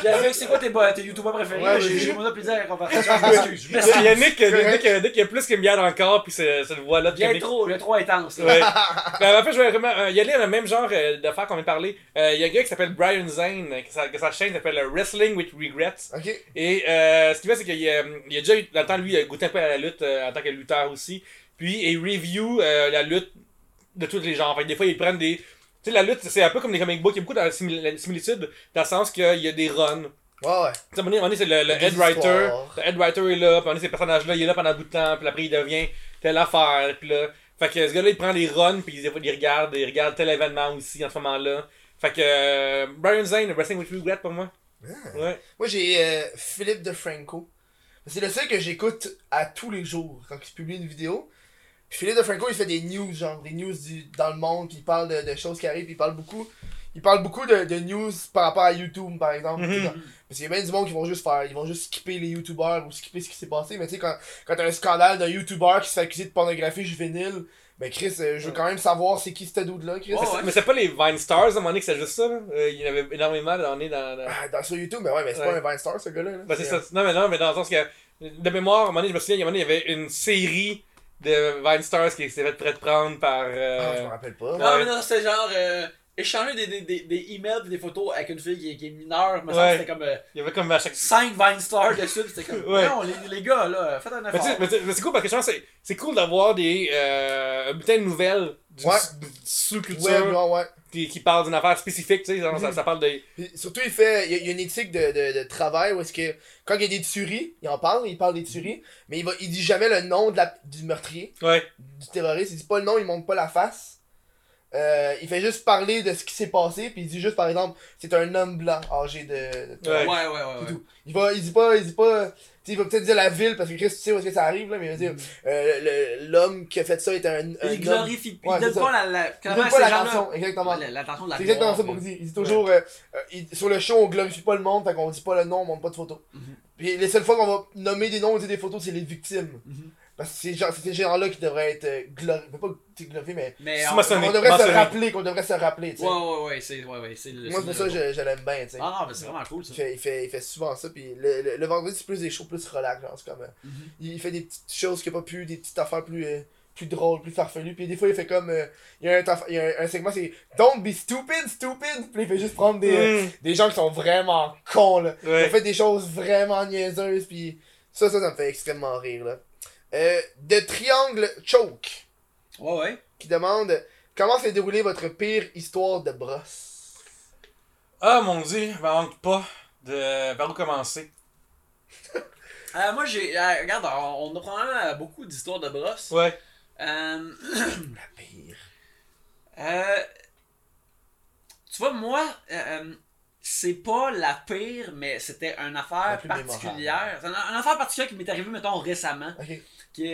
Puis avec, c'est quoi tes, tes youtubeurs préférés? Ouais, j'ai vas-y. j'ai monopolisé la conversation. je m'excuse. Je Il y a Nick, Nick, Nick, Nick, qui a plus qu'il me garde encore, puis c'est cette voix-là de Bien comique. trop, bien trop intense. là. Ouais. Ben, en fait, je vais vraiment euh, y dans le même genre euh, d'affaires qu'on vient de parler. Euh, Il y a un gars qui s'appelle Brian Zane, que sa, que sa chaîne s'appelle Wrestling with Regrets. Ok. Et euh, ce qu'il fait, c'est qu'il euh, il a déjà eu, dans le temps, lui, il a goûté un peu à la lutte euh, en tant que lutteur aussi. Puis il review euh, la lutte de tous les genres. Fait que des fois, ils prennent des. Tu sais, la lutte, c'est un peu comme les comic books. Il y a beaucoup de simil- similitudes dans le sens qu'il y a des runs. Tu Ouais, ouais. sais, moment donné, c'est le, le head writer. Le head writer est là, puis à un ces personnages-là, il est là pendant un bout de temps, puis après, il devient telle affaire, puis là. Fait que ce gars-là, il prend des runs, puis il regarde, il regarde tel événement aussi en ce moment-là. Fait que euh, Brian Zane, Wrestling with Regret pour moi. Ah. Ouais. Moi, j'ai euh, Philippe DeFranco. C'est le seul que j'écoute à tous les jours quand il publie une vidéo. Puis Philippe DeFranco, il fait des news, genre des news du, dans le monde, puis il parle de, de choses qui arrivent, puis il parle beaucoup. Il parle beaucoup de, de news par rapport à YouTube, par exemple. Mhm. Parce qu'il y a bien du monde qui vont juste faire, ils vont juste skipper les YouTubers ou skipper ce qui s'est passé. Mais tu sais, quand, quand t'as un scandale d'un YouTuber qui se fait accuser de pornographie juvénile, ben Chris, euh, je veux quand même savoir c'est qui ce dude-là, Chris. Ouais. Mais c'est pas les Vine Stars, à un moment donné, que c'est juste ça. Là. Euh, il y en avait énormément dans, dans, dans... Ah, dans sur YouTube, mais ouais, mais c'est Ouais. pas un Vine Star, ce gars-là. là. Ben, c'est ça. Non, mais non, mais dans le sens que, de mémoire, à un moment donné, je me souviens, il y avait une série de Vine Stars qui s'est fait prêt de prendre par. euh, Ah, je me rappelle pas. Non, mais non, c'était genre euh, échanger des, des, des, des emails et des photos avec une fille qui, est- qui est mineure. Me Ouais. c'était comme euh, Il y avait comme à chaque. 5 Vine Stars dessus. C'était comme, Ouais. non, les, les gars, là, faites un effort. mais mais c'est cool parce que je pense que c'est- c'est cool d'avoir des euh, un bulletin de nouvelles Ouais. d'une sous-culture Ouais, ouais, ouais. Qui, qui parle d'une affaire spécifique, tu sais, genre, ça, ça parle de. Surtout, il fait. Il y, a, il y a une éthique de, de, de travail où est-ce que. Quand il y a des tueries, il en parle, il parle des tueries, mais il, va, il dit jamais le nom de la, du meurtrier, Ouais. du terroriste. Il dit pas le nom, il montre pas la face. Euh, il fait juste parler de ce qui s'est passé, puis il dit juste par exemple, c'est un homme blanc âgé de. de Ouais. Ouais, ouais, ouais. Ouais. Il va, il dit pas, il dit pas, il va peut-être dire la ville parce que Chris, tu sais où est-ce que ça arrive là, mais il va dire, euh, l'homme qui a fait ça est un, un Il glorifie, Ouais, il donne pas la, la, Il donne pas l'attention, exactement. L'attention de la C'est exactement ça pour dire. Il dit toujours, euh, euh, il- sur le show, on glorifie pas le monde, fait qu'on dit pas le nom, on montre pas de photos. Mhm. Puis les seules fois qu'on va nommer des noms dire des photos, c'est les victimes. Mhm. Parce que c'est genre- c'est ces gens-là qui devraient être euh, glorifiés. Pas glorifiés, mais. Mais on-. On devrait se rappeler, qu'on devrait se rappeler, tu sais. Ouais, ouais, ouais, c'est ouais, ouais, c'est le- Moi, c'est ça, je, je l'aime bien, tu sais. Ah non, mais c'est vraiment cool ça. Il fait, il, fait, il fait souvent ça, puis le, le, le vendredi, c'est plus des shows plus relax, genre, c'est comme. euh, Mhm. Il fait des petites choses qu'il a pas pu, des petites affaires plus. euh, plus drôles, plus farfelues, puis des fois il fait comme. euh, il y a un, il y a un, un segment, c'est Don't be stupid, stupid! Puis il fait juste prendre des, euh, Mm. des gens qui sont vraiment cons, là. Ouais. On fait des choses vraiment niaiseuses, puis ça, ça, ça me fait extrêmement rire, là. Euh, de Triangle Choke, Ouais, ouais. qui demande Comment s'est déroulée votre pire histoire de brosse? Ah mon dieu, ben manque pas de par où commencer? Euh, moi, j'ai. euh, regarde, on, on a probablement beaucoup d'histoires de brosse. Ouais. Euh, La pire. euh, tu vois, moi, euh, c'est pas la pire, mais c'était une affaire plus particulière. C'est une, une affaire particulière qui m'est arrivée, mettons, récemment. Ok. Qui,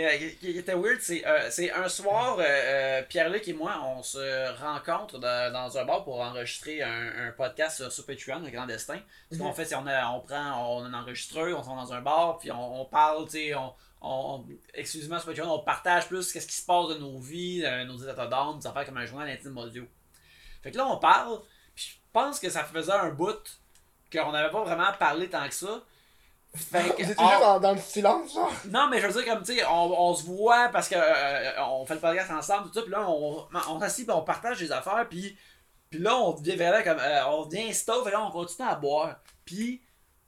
était weird, c'est euh, c'est un soir, euh, euh, Pierre-Luc et moi, on se rencontre dans, dans un bar pour enregistrer un, un podcast sur, sur Patreon, le clandestin. Ce qu'on fait, c'est on, a- on prend, on a un enregistreur, on se va dans un bar, puis on, on parle, tu sais, on, on, exclusivement sur Patreon, on partage plus qu'est-ce qui se passe de nos vies, de nos états d'âme, des affaires comme un journal intime audio. Fait que là, on parle, puis je pense que ça faisait un bout qu'on n'avait pas vraiment parlé tant que ça. Fait Vous que, étiez on- juste dans, dans le silence, genre? non, mais je veux dire, comme, tu sais, on, on se voit parce que euh, on fait le podcast ensemble, tout ça, puis là, on, on s'assit, on partage des affaires, puis, puis là, on devient vraiment comme, euh, on devient stove, et là, on continue à boire. Puis,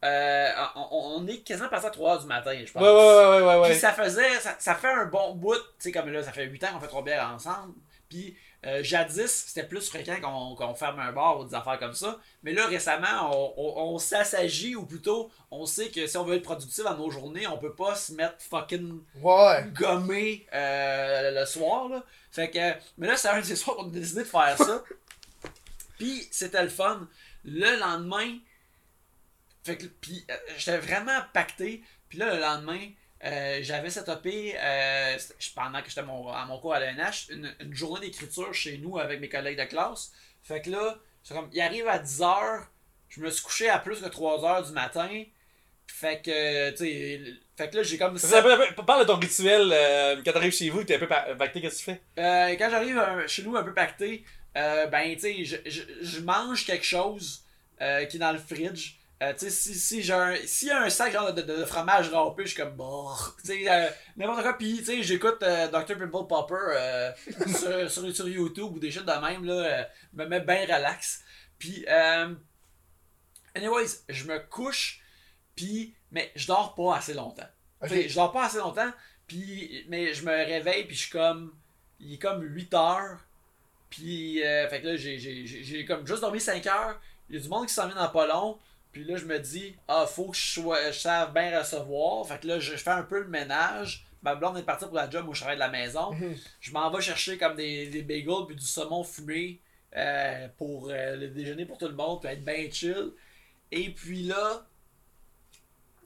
euh, on, on est quasiment passé à 3h du matin, je pense. Ouais, ouais, ouais, ouais, ouais. Puis ça faisait, ça, ça fait un bon bout, tu sais, comme là, ça fait 8 ans qu'on fait trois bières ensemble. Puis euh, jadis, c'était plus fréquent qu'on ferme un bar ou des affaires comme ça. Mais là, récemment, on, on, on s'assagit, ou plutôt, on sait que si on veut être productif dans nos journées, on peut pas se mettre fucking Ouais. gommé euh, le soir, là. Fait que, mais là, c'est un de ces soirs qu'on a décidé de faire ça. Puis c'était le fun. Le lendemain, fait que, puis euh, j'étais vraiment pacté. Puis là, le lendemain, euh, j'avais setupé, euh, pendant que j'étais à mon, à mon cours à l'ENH, une, une journée d'écriture chez nous avec mes collègues de classe. Fait que là, comme, il arrive à 10h, je me suis couché à plus que 3h du matin. Fait que, tu sais, fait que là, j'ai comme... Ça, Parle de ton rituel euh, quand t'arrives chez vous, t'es un peu pa- pacté, qu'est-ce que tu fais? Euh, quand j'arrive euh, chez nous un peu pacté, euh, ben tu sais, je, je, je mange quelque chose qui est dans le fridge. Euh, tu sais, si, si j'ai un, s'il y a un sac genre de, de, de fromage râpé, je suis comme bon. Tu sais, euh, n'importe quoi. Puis tu sais, j'écoute euh, Dr. Pimple Popper euh, sur, sur, sur YouTube ou des shit de même, là, euh, me met bien relax. Puis, euh, anyways, je me couche, puis, mais je dors pas assez longtemps. Ok. Tu sais, Je dors pas assez longtemps, puis, mais je me réveille, puis je suis comme. Il est comme 8 heures. Puis, fait que là, j'ai comme juste dormi 5 heures. Il y a du monde qui s'en vient dans pas long. Puis là, je me dis, ah, faut que je, sois, je sache bien recevoir. Fait que là, je, fais un peu le ménage. Ma blonde est partie pour la job où je travaille de la maison. Je m'en vais chercher comme des, des bagels puis du saumon fumé euh, pour euh, le déjeuner pour tout le monde, puis être bien chill. Et puis là,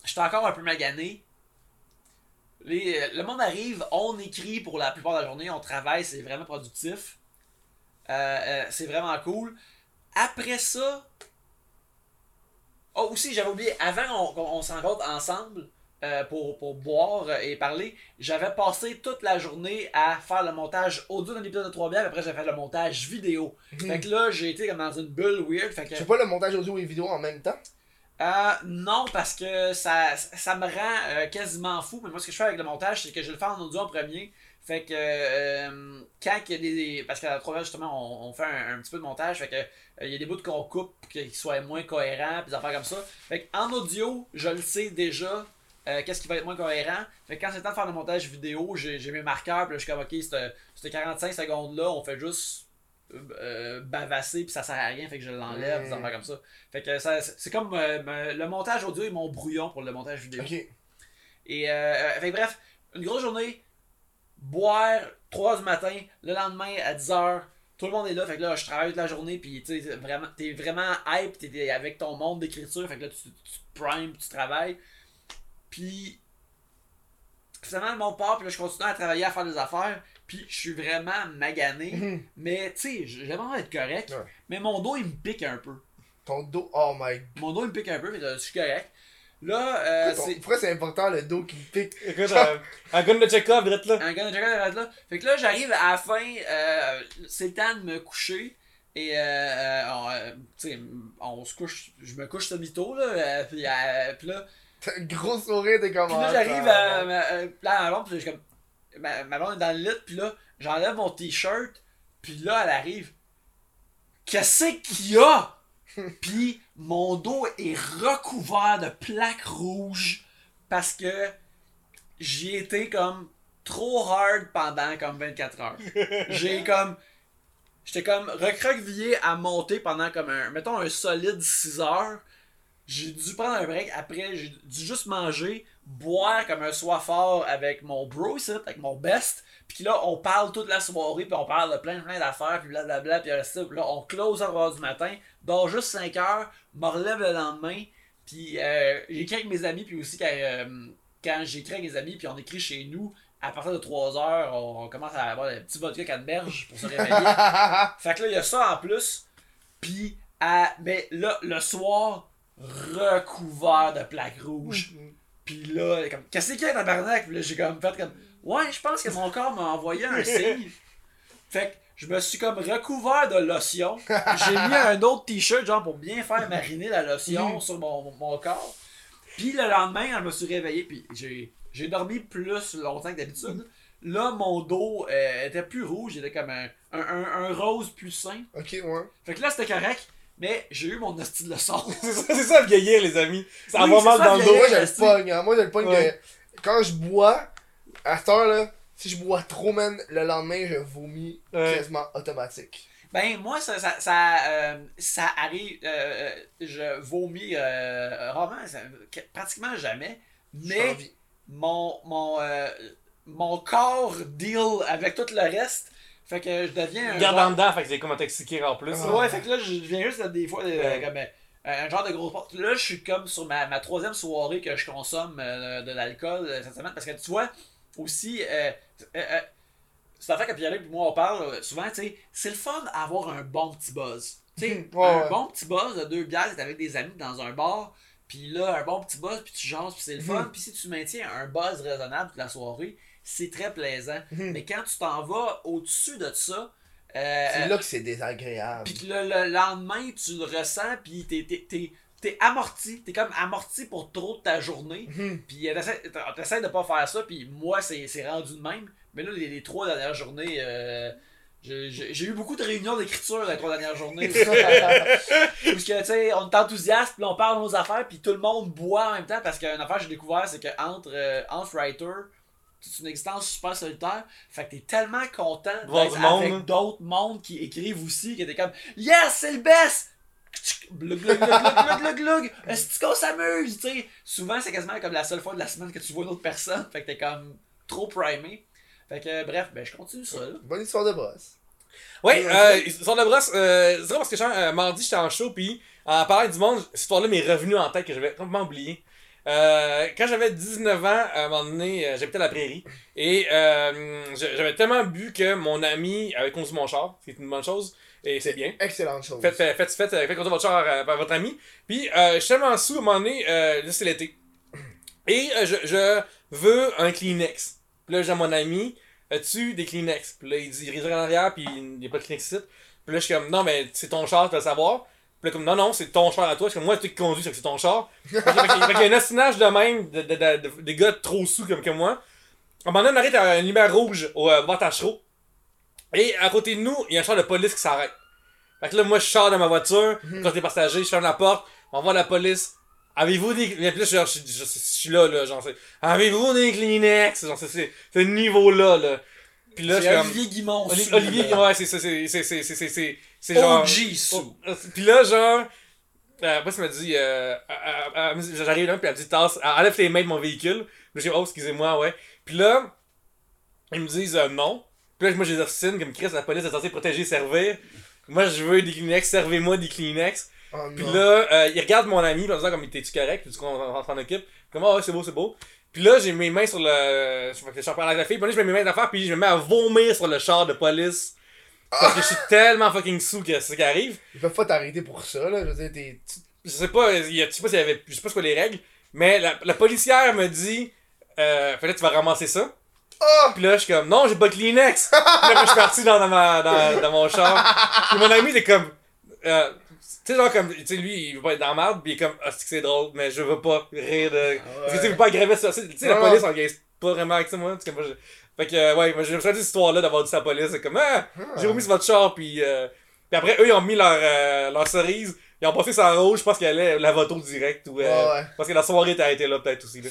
j'étais encore un peu magané. Les- euh, le monde arrive, on écrit pour la plupart de la journée, on travaille, c'est vraiment productif. Euh, c'est vraiment cool. Après ça, oh aussi j'avais oublié, avant qu'on on, s'en rencontre ensemble euh, pour, pour boire et parler, j'avais passé toute la journée à faire le montage audio d'un épisode de 3 bières, après j'ai fait le montage vidéo. Fait que là, j'ai été comme dans une bulle weird. Fait que, Je sais pas le montage audio et vidéo en même temps? euh, non, parce que ça, ça me rend euh, quasiment fou. Mais moi, ce que je fais avec le montage, c'est que je le fais en audio en premier. Fait que euh, quand il y a des, Parce qu'à la première, justement, on, on fait un, un petit peu de montage. Fait que euh, il y a des bouts qu'on coupe pour qu'ils soient moins cohérents, puis des affaires comme ça. Fait qu'en audio, je le sais déjà. euh, Qu'est-ce qui va être moins cohérent? Fait que quand c'est le temps de faire le montage vidéo, j'ai mes marqueurs, puis là, je suis comme, ok, cette, cette 45 secondes-là, on fait juste euh, euh, bavasser, puis ça sert à rien, fait que je l'enlève, des affaires comme ça. Fait que ça, c'est comme euh, me- le montage audio et mon brouillon pour le montage vidéo. Ok. Et euh, euh, fait que bref, une grosse journée, boire 3h du matin, le lendemain à 10h, tout le monde est là, fait que là je travaille toute la journée, puis tu vraiment, t'es vraiment hype, t'es avec ton monde d'écriture, fait que là tu, tu primes, tu travailles. Puis finalement le monde part, puis là je continue à travailler, à faire des affaires, puis je suis vraiment magané, Mhm. mais tu sais, j'aimerais vraiment être correct, Ouais. mais mon dos il me pique un peu. Ton dos, oh my Mon dos il me pique un peu, mais je suis correct. Là, euh, Pourquoi, c'est. ton- pourquoi c'est important le dos qui me pique? Écoute, euh, un gun de check-up, direct là. Un gars de Jacob arrête là. Fait que là, j'arrive à la fin, euh, c'est le temps de me coucher. Et, euh, euh, on, euh, tu sais, on se couche, je me couche semi-tôt, là. euh, puis, euh, puis là, T'as un gros sourire, t'es comme. puis là j'arrive à. ma- là, à ma blonde, puis je suis comme. Ma, ma blonde est dans le lit, puis là, j'enlève mon t-shirt. Puis là, elle arrive. Qu'est-ce qu'il y a? puis mon dos est recouvert de plaques rouges parce que j'y étais comme trop hard pendant comme 24 heures. J'ai comme. J'étais comme recroquevillé à monter pendant comme un. Mettons un solide 6 heures. j'ai dû prendre un break. Après, j'ai dû juste manger, boire comme un soifard avec mon bro avec mon best. Puis là, on parle toute la soirée, puis on parle de plein plein d'affaires, puis blablabla, puis ça. Puis là, on close à 1h du matin, dors juste 5 heures, me relève le lendemain, puis euh, j'écris avec mes amis, puis aussi quand, euh, quand j'écris avec mes amis, puis on écrit chez nous, à partir de 3 heures, on, on commence à avoir des petits vodka canneberge pour se réveiller. fait que là, il y a ça en plus. Puis, à, mais là, le soir, recouvert de plaques rouges. Puis là, comme, qu'est-ce qu'il y a tabarnak? Puis là, j'ai comme fait comme, ouais, je pense que mon corps m'a envoyé un signe. Fait que je me suis comme recouvert de lotion. J'ai mis un autre t-shirt, genre, pour bien faire mariner la lotion sur mon, mon corps. Puis le lendemain, quand je me suis réveillé, puis j'ai, j'ai dormi plus longtemps que d'habitude. Là, mon dos euh, était plus rouge, il était comme un, un, un- un rose plus sain. Ok, ouais. Fait que là, c'était correct, mais j'ai eu mon hostie de leçon. C'est ça, c'est ça, vieillir, les amis. Ça Oui, va c'est mal ça, dans le dos. vieillir. Moi, je le pogne, hein. Moi, je le pogne Ouais. que quand je bois, à cette heure-là, si je bois trop, man, le lendemain, je vomis Ouais. quasiment automatique. Ben, moi, ça, ça, ça, euh, ça arrive. euh, euh, je vomis euh, rarement, ça- pratiquement jamais. Mais mon, mon, euh, mon corps deal avec tout le reste. Fait que je deviens un. Garde genre- en dedans, fait que c'est comme intoxiqué en plus. Ouais, fait que là, je viens juste des fois euh, Ouais. comme un genre de gros porte. Là, je suis comme sur ma, ma troisième soirée que je consomme euh, de l'alcool cette semaine. Parce que tu vois, aussi, euh, euh, euh, c'est que Pierre-Luc et moi on parle euh, souvent, tu sais, c'est le fun d'avoir un bon petit buzz. Tu sais, Ouais, un bon petit buzz de deux bières, t'es avec des amis dans un bar. Puis là, un bon petit buzz, puis tu jases, puis c'est le fun. Puis si tu maintiens un buzz raisonnable toute la soirée, c'est très plaisant. Mhm. Mais quand tu t'en vas au-dessus de ça, euh, C'est là que c'est désagréable. puis que le, le lendemain, tu le ressens, puis t'es, t'es, t'es, t'es amorti. T'es comme amorti pour trop de ta journée. Mhm. Puis t'essaies, de pas faire ça, puis moi, c'est, c'est rendu de même. Mais là, les, les trois dernières journées, euh, j'ai, eu beaucoup de réunions d'écriture les trois dernières journées. Parce que, tu sais, on est enthousiaste, puis on parle de nos affaires, puis tout le monde boit en même temps. Parce qu'une affaire que j'ai découvert, c'est que entre, euh, entre writers, c'est une existence super solitaire. Fait que t'es tellement content d'être avec hein. d'autres mondes qui écrivent aussi, que t'es comme Yes, c'est le best! Glug, glug, glug, glug, glug, glug, glug. Est-ce qu'on s'amuse? Tu sais, souvent, c'est quasiment comme la seule fois de la semaine que tu vois une autre personne. Fait que t'es comme trop primé. Fait que, bref, ben, je continue ça, là. Bonne histoire de. Ouais, Ouais, euh, sur le brosse, euh, c'est vrai parce que genre, euh, mardi j'étais en show, puis en parlant du monde, cette histoire-là m'est revenue en tête que j'avais complètement oublié. Euh, quand j'avais 19 ans, à un moment donné, euh, j'habitais à la prairie, et euh, j'avais tellement bu que mon ami avait conduit mon char, c'est une bonne chose, et c'est bien. Excellente chose. Faites, faites, faites, faites, faites conduire votre char euh, par votre ami. Puis, euh, je suis tellement sous, à un moment donné, euh, là, c'est l'été. Et euh, je, je veux un Kleenex. Puis là, j'ai mon ami, as-tu des Kleenex? Puis là, il dit, il en arrière, puis il n'y a pas de Kleenex ici. Puis là, je suis comme, non, mais c'est ton char, tu vas le savoir. Puis là, comme, non, non, c'est ton char à toi. Je suis comme, moi, tu qui conduis, c'est que c'est ton char. Fait qu'il y a un ostinage de même, de, de, de, de- des gars trop sous comme que moi. À un moment donné, on arrête à une lumière rouge au euh. Et à côté de nous, il y a un char de police qui s'arrête. Fait que là, moi, je sors de ma voiture, quand t'es passager, je ferme la porte, on voit la police. Avez-vous des. Puis là, je, je, je- je suis là, là, genre, c'est. Avez-vous des Kleenex? Genre, c'est- c'est ce niveau-là, là. Puis là, C'est. Olivier Guimond. Oli- sous, Olivier, là. ouais, c'est ça, c'est. C'est c'est- c'est- c'est- c'est genre. OG sous. Oh, Puis là, genre. Euh, après, ça m'a dit. Euh, euh, euh, euh, J'arrive là, puis elle me dit tasse, enlève tes mains de mon véhicule. Puis j'ai dit, oh, excusez-moi, ouais. Puis là, ils me disent euh, non. Puis là, moi, j'ai des comme Chris, la police est censée protéger et servir. Moi, je veux des Kleenex, servez-moi des Kleenex. Oh, Puis là, euh, il regarde mon ami, en disant comme t'es-tu correct, puis qu'on on s'en occupe. Comme ah ouais, c'est beau, c'est beau. Puis là, j'ai mes mains sur le. Je je suis en parlant avec la fille, puis là, je mets mes mains d'affaires, puis je me mets à vomir sur le char de police. Parce que je suis tellement fucking sous que c'est ce qui arrive. Ils peuvent pas t'arrêter pour ça, là. Je veux dire, t'es. tu- Je sais pas, il y a, je sais pas s'il y avait. Je sais pas c'est quoi les règles, mais la, la policière me dit. Euh, là, tu vas ramasser ça. Oh! Puis là, je suis comme, non, j'ai pas de Kleenex. Puis là, je suis parti dans, dans, ma, dans, dans mon char. Puis mon ami, il est comme, euh, tu sais, genre, comme, tu sais, lui, il veut pas être dans la merde, puis il est comme, ah, c'est que c'est drôle, mais je veux pas rire de. Parce que tu veut pas aggraver ça. Tu sais, la police, on gagne pas vraiment avec ça, moi. Tu sais, moi, je- Fait que, euh, ouais, moi, j'ai cette histoire-là d'avoir dit ça à la police. C'est comme, ah, j'ai remis sur votre char, puis. Euh... Puis après, eux, ils ont mis leur, euh, leur cerise. Ils ont passé ça en rouge, je pense qu'elle allait la voto direct. Ou, euh, Ouais. Parce que la soirée t'a été là, peut-être aussi. Là.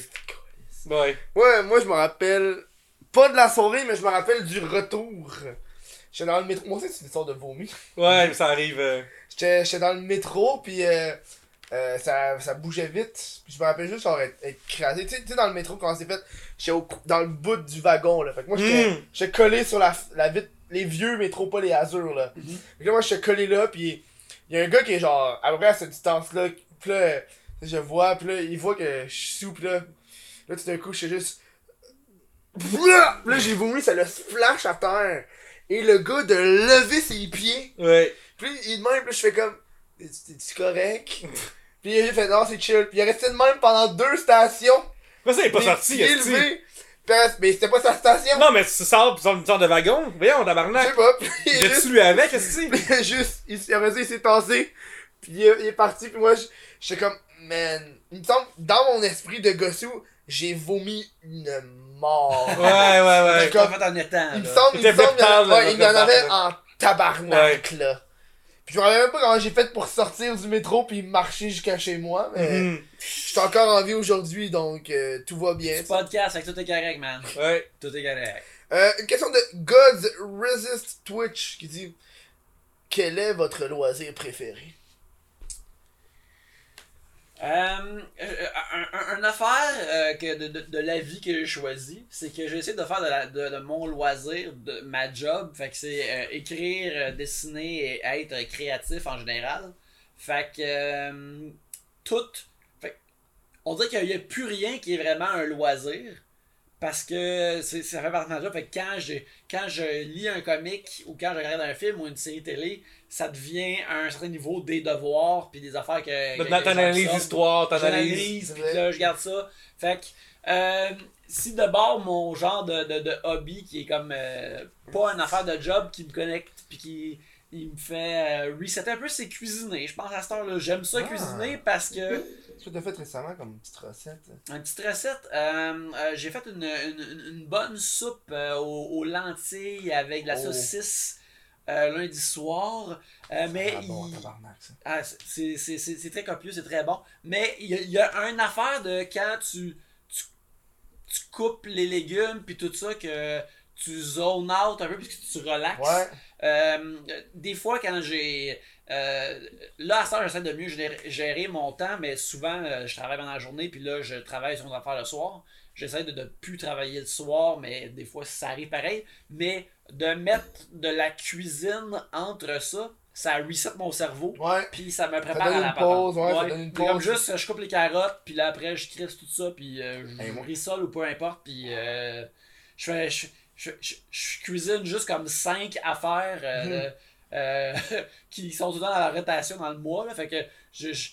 Ouais. Ouais, moi je me rappelle, pas de la soirée, mais je me rappelle du retour. J'étais dans le métro. Moi aussi, c'est une histoire de vomi. Ouais, ça arrive. euh, J'étais j'étais dans le métro, puis euh, euh, ça, ça bougeait vite. Puis je me rappelle juste genre être, être écrasé. Tu sais, tu sais, dans le métro, quand c'est fait, j'étais dans le bout du wagon, là. Fait que moi, j'étais Mm. j'étais collé sur la, la vitre, les vieux métros, pas les Azur, là. Mhm. Fait que là, moi, j'étais collé là, puis il y a un gars qui est genre, à peu près à cette distance-là, puis là, je vois, puis là, il voit que je suis sous, puis là, là, tout d'un coup, je suis juste. Là, j'ai vomi, ça le splash à terre. Et le gars de lever ses pieds. Ouais. Puis il de même, puis là, je fais comme. T'es-tu correct? puis il a fait non, c'est chill. Puis il est resté de même pendant deux stations. Mais ça, il est pas sorti, est-ce levés. Puis, mais c'était pas sa station. Non, mais tu sors sur une sorte de wagon. Voyons, Je tabarnak. sais pas. Puis il est lui avec, est-ce que il est juste. Il, s'est- il s'est tassé. Puis il est, il est parti. Puis moi, je- j'étais comme. Man. Il me semble, dans mon esprit de gossou, j'ai vomi une mort. Ouais, ouais, ouais. Comme- fait en étant, Il me semble, il me semble, il y en ouais, il en avait en tabarnak, là. Puis je me rappelle même pas comment j'ai fait pour sortir du métro puis marcher jusqu'à chez moi, mais Mhm. je suis encore en vie aujourd'hui, donc euh, tout va bien. C'est podcast, fait que tout est correct, man. Ouais. Tout est correct. Euh, une question de Gods Resist Twitch qui dit Quel est votre loisir préféré? Euh, euh, un, affaire euh, que de, de, de la vie que j'ai choisi, c'est que j'ai essayé de faire de, de, mon loisir, de ma job. Fait que c'est écrire, dessiner et être créatif en général. Fait que tout. Fait on dirait qu'il n'y a plus rien qui est vraiment un loisir. Parce que c'est- ça fait partie de job. Fait que quand je, quand je lis un comic ou quand je regarde un film ou une série télé, ça devient à un certain niveau des devoirs puis des affaires que. que- T'analyses l'histoire, t'analyses. Puis là, je garde ça. Fait que, euh, si d'abord mon genre de, de, de hobby qui est comme euh, pas une affaire de job qui me connecte puis qui il me fait euh, resetter un peu, c'est cuisiner. Je pense à cette heure-là, j'aime ça Ah. cuisiner parce que. Que t'as fait récemment comme petite recette Une petite recette, euh, euh, j'ai fait une, une, une bonne soupe euh, aux, aux lentilles avec de la Oh. saucisse euh, lundi soir. Euh, mais bon, il- ah, c'est- c'est c'est- c'est très copieux, c'est très bon. Mais il y a, il y a une affaire de quand tu, tu, tu coupes les légumes puis tout ça, que tu zone out un peu puis que tu relaxes. Ouais. Euh, des fois, quand j'ai. Euh, là, à ça, j'essaie de mieux gérer, gérer mon temps, mais souvent, euh, je travaille pendant la journée, puis là, je travaille sur mes affaires le soir. J'essaie de ne plus travailler le soir, mais des fois, ça arrive pareil. Mais de mettre de la cuisine entre ça, ça reset mon cerveau. Puis ça me prépare à la pause, patente. ouais, ça donne une Puis comme juste, je coupe les carottes, puis là après, je crisse tout ça, puis euh, je Hey, rissole ou peu importe, puis je. Je, je, je- je cuisine juste comme 5 affaires Mhm. Euh, qui sont tout le temps dans la rotation dans le mois, là. Fait que je. je-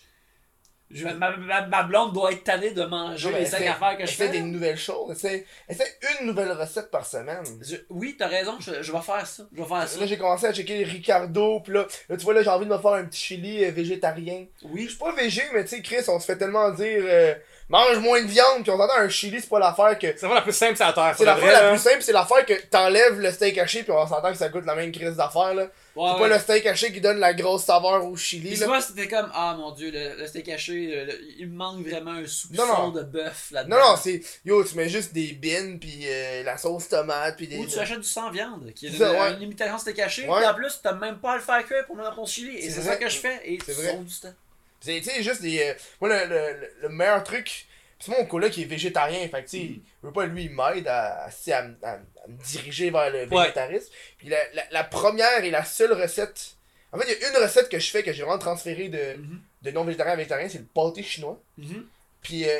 je- ma, ma, ma blonde doit être tannée de manger Ouais, les 5 essaie- affaires que je fais. des nouvelles choses. Essaie, essaie une nouvelle recette par semaine. Je- oui, t'as raison, je, je vais faire ça. Je vais faire ça. Là, j'ai commencé à checker les Ricardo, pis là, là, tu vois, là, j'ai envie de me faire un petit chili euh, végétarien. Je Oui, suis pas végé, mais tu sais, Chris, on se fait tellement dire euh, mange moins de viande, puis on s'entend un chili, c'est pas l'affaire que. C'est vraiment la plus simple, c'est la terre. C'est l'affaire la plus simple, c'est l'affaire que t'enlèves le steak haché, puis on s'entend que ça goûte la même crise d'affaires, là. Ouais, c'est ouais. pas le steak haché qui donne la grosse saveur au chili, Puis là. c'était comme, ah mon dieu, le, le steak haché, le- il me manque vraiment un soupçon Non, non. de bœuf là-dedans. Non, non, c'est. Yo, tu mets juste des bines, puis euh, la sauce tomate, puis des. Ou tu achètes du sans viande, qui est une, ouais. une imitation steak haché, et en plus, t'as même pas à le faire cuire pour mettre dans ton chili. Et C'est ça que je fais, et C'est vrai. du temps. C'est, tu sais, juste des. euh, moi, le, le- le meilleur truc. C'est mon coloc qui est végétarien, fait que, tu sais, il veut pas, lui, il m'aide à, à, à, me- à- à me diriger vers le végétarisme. Puis la, la, la première et la seule recette. En fait, il y a une recette que je fais que j'ai vraiment transférée de, Mhm. de non-végétarien à végétarien, c'est le pâté chinois. Mhm. Puis, euh,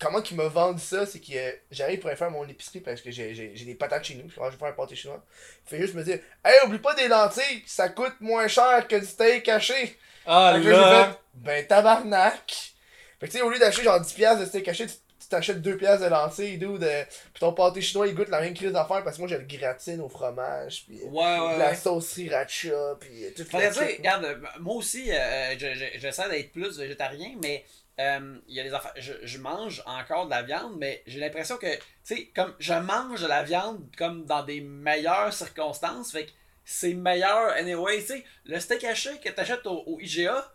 comment qu'il me vendent ça, c'est que euh, j'arrive pour aller faire mon épicerie parce que j'ai, des patates chez nous. Je vais faire un pâté chinois? Il fait juste me dire Hey, oublie pas des lentilles, ça coûte moins cher que du steak haché. Ah là. fait, ben tabarnak. Fait que tu sais, au lieu d'acheter genre 10$ piastres de steak caché, tu t'achètes 2$ piastres de lentilles, dude. euh, Puis ton pâté chinois, il goûte la même crise d'affaires parce que moi, j'ai le gratine au fromage, puis Ouais, ouais, la ouais. sauce sriracha, puis euh, tout sais, kit. regarde, euh, moi aussi, euh, je- je- j'essaie d'être plus végétarien, mais euh, il y a des affaires. Je, je mange encore de la viande, mais j'ai l'impression que, tu sais, comme je mange de la viande comme dans des meilleures circonstances, fait que c'est meilleur anyway. Tu sais, le steak haché que t'achètes au, au IGA,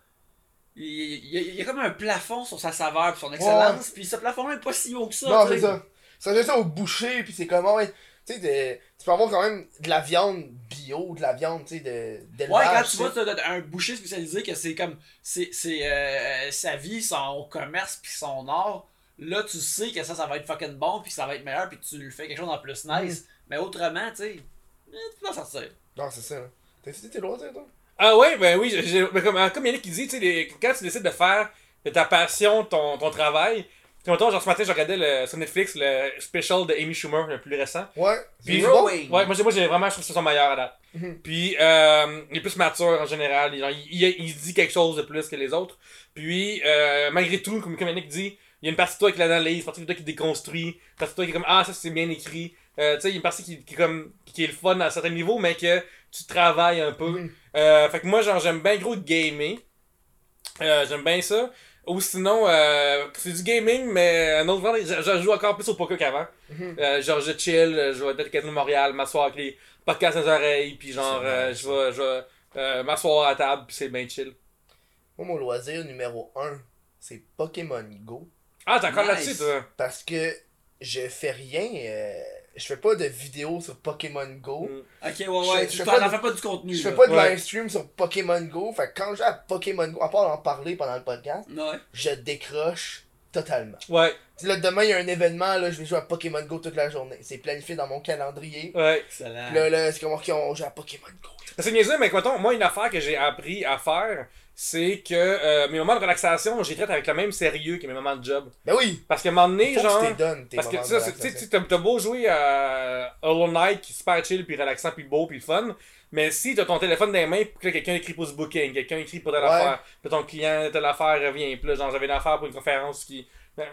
il, il y a- il y a comme un plafond sur sa saveur et son excellence, puis ce plafond-là est pas si haut que ça. Non, c'est ça. Ça, j'ai ça au boucher, puis c'est comme, ouais, tu sais, tu peux avoir quand même de la viande bio, de la viande, tu sais, de Ouais, quand tu vois un boucher spécialisé que c'est comme c'est c'est euh, sa vie, son commerce puis son art, là tu sais que ça ça va être fucking bon puis ça va être meilleur puis tu lui fais quelque chose en plus Mm. nice. Mais autrement, tu sais, eh, tu peux en sortir. Non, c'est ça. T'as essayé tes loisirs, toi? Ah ouais, ben oui, j'ai- j'ai- ben comme, euh, comme Yannick qui dit, tu sais, les- quand tu décides de faire de ta passion ton, ton travail, comme mettons, genre ce matin, je regardais le, sur Netflix le special de Amy Schumer, le plus récent. Ouais. Puis- c'est bon? Rowing. Ouais, moi j'ai, moi, j'ai vraiment, je trouve que c'est son meilleur à date. Mhm. Puis, euh, il est plus mature en général. Il, il, il- il dit quelque chose de plus que les autres. Puis, euh, malgré tout, comme, comme Yannick dit, il y a une partie de toi qui l'analyse, une partie de toi qui déconstruit, une partie de toi qui est comme Ah, ça c'est bien écrit. Euh, tu sais, il y a une partie qui, qui est comme qui est le fun à un certain niveau, mais que tu travailles un peu. Mhm. Euh, fait que moi, genre, j'aime bien gros gamer. Euh, j'aime bien ça. Ou sinon, euh, c'est du gaming, mais un autre genre, je, joue encore plus au poker qu'avant. Mhm. Euh, genre, je chill, je vais peut-être au Casino Montréal, m'asseoir avec les podcasts dans les oreilles, puis genre, euh, je vais, je vais euh, m'asseoir à table, puis c'est bien chill. Moi, mon loisir numéro 1, c'est Pokémon Go. Ah, t'es encore Nice. là-dessus, toi? Parce que je fais rien. Je fais pas de vidéos sur Pokémon Go. Mm. Ok, ouais, ouais, Je- tu je fais t'en pas t'en de- fais pas du contenu. Je fais pas de Ouais. live stream sur Pokémon Go. Fait que quand j'ai à Pokémon Go, à part en parler pendant le podcast, Ouais. je décroche totalement. Ouais, Tu sais, là, demain, il y a un événement, là, je vais jouer à Pokémon Go toute la journée. C'est planifié dans mon calendrier. ouais. Excellent. Puis Là, là, c'est comme, ok, on joue à Pokémon Go. C'est niaiseux, mais mettons, moi, une affaire que j'ai appris à faire, c'est que euh, mes moments de relaxation, j'y traite avec le même sérieux que mes moments de job. Ben oui! Parce qu'à un moment donné, Faut genre. que tu t'es donnes tes Parce que tu sais, t'as beau jouer à Hollow Knight qui est super chill, puis relaxant, puis beau, puis fun. Mais si t'as ton téléphone dans les mains, puis que quelqu'un écrit pour ce booking, quelqu'un écrit pour telle Ouais. affaire, puis ton client, telle affaire revient, puis là, genre, j'avais une affaire pour une conférence qui. ben,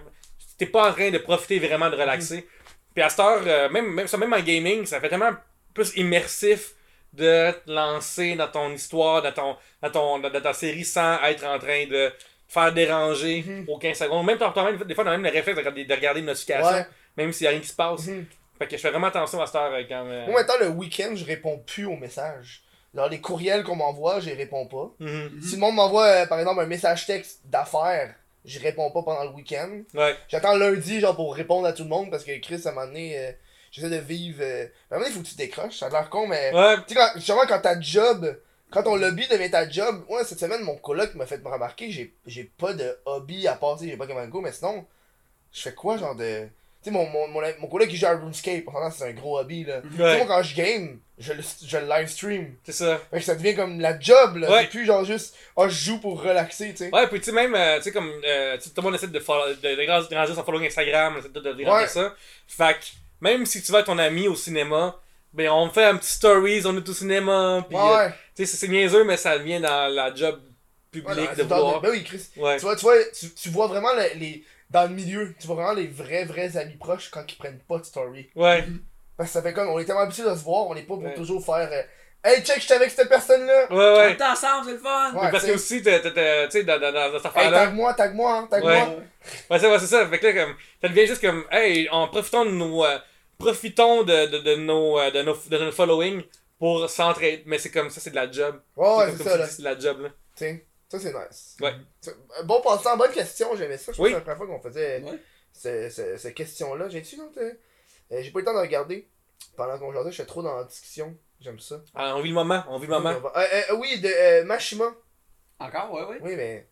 T'es pas en train de profiter vraiment de relaxer. Puis à cette heure, euh, même, même, ça, même en gaming, ça fait tellement plus immersif de te lancer dans ton histoire, dans, ton, dans, ton, dans, dans ta série sans être en train de te faire déranger Mhm. aux 15 secondes. Même même, des fois, on a même le réflexe de regarder, de regarder une notification, Ouais. même s'il y a rien qui se passe. Mhm. Fait que je fais vraiment attention à cette heure euh, quand. euh, Moi, maintenant, le week-end, je réponds plus aux messages. Genre, les courriels qu'on m'envoie, je réponds pas. mhm. Si le monde m'envoie, euh, par exemple, un message texte d'affaires, je réponds pas pendant le week-end. Ouais. J'attends lundi, genre, pour répondre à tout le monde, parce que Chris, à un moment donné, euh, j'essaie de vivre. euh, donné, il faut que tu décroches. Ça a l'air con, mais. Ouais. Tu sais, quand, justement, quand ta job. Quand ton lobby devient ta job. Ouais, cette semaine, mon coloc m'a fait me remarquer, j'ai j'ai pas de hobby à passer, j'ai pas Pokémon Go, mais sinon, je fais quoi, genre de. Tu sais, mon, mon, mon, mon coloc, il joue à RuneScape. S'entend, c'est un gros hobby, là. Tu sais, Ouais. moi, quand je game, je le, je le live stream. C'est ça. Fait que ça devient comme la job, là. Ouais. C'est plus genre juste, oh, je joue pour relaxer, tu sais. Ouais, puis tu sais, même, euh, tu sais, comme, euh, tu tout le monde essaie de, follow- de, de grandir son following Instagram, de, de, de Ouais. ça. Fait que, même si tu vas avec ton ami au cinéma, ben, on fait un petit stories, on est au cinéma, pis, euh, Ouais, tu sais, c'est- niaiseux, mais ça vient dans la job ouais. publique dans- de vouloir. Ben oui, Chris. Ouais. Tu vois, tu vois, tu, tu vois vraiment les, les- Dans le milieu, tu vois vraiment les vrais, vrais amis proches quand ils prennent pas de story. Ouais. Parce que ça fait comme, on est tellement habitués de se voir, on est pas pour Ouais. toujours faire. euh, hey, check, j'étais avec cette personne-là! Ouais, On ouais. est ensemble, c'est le fun. Ouais. Parce que aussi, tu sais, dans, dans, dans cette Hey, affaire-là. tag moi, tag moi, hein, tag Ouais. moi! Ouais, c'est ouais, c'est ça. Fait que là, comme, ça devient juste comme, hey, en profitant de nos, euh, profitons de, de, de nos, euh, de nos, de notre following pour s'entraider. Mais c'est comme ça, c'est de la job. Ouais, c'est comme ça, c'est de la job, là. Tu sais, ça c'est nice. Ouais. Bon passant, bonne question, j'aimais ça. Je pense que c'est la première fois qu'on faisait Ouais. ce- ce- cette question-là. J'ai-tu autre? euh, euh, J'ai pas eu le temps de regarder. Pendant qu'on jasait, j'étais trop dans la discussion. J'aime ça. Ah, on vit le moment, on vit le moment. Euh, euh, oui, de euh, Mashima. Encore, ouais, ouais. Oui, mais.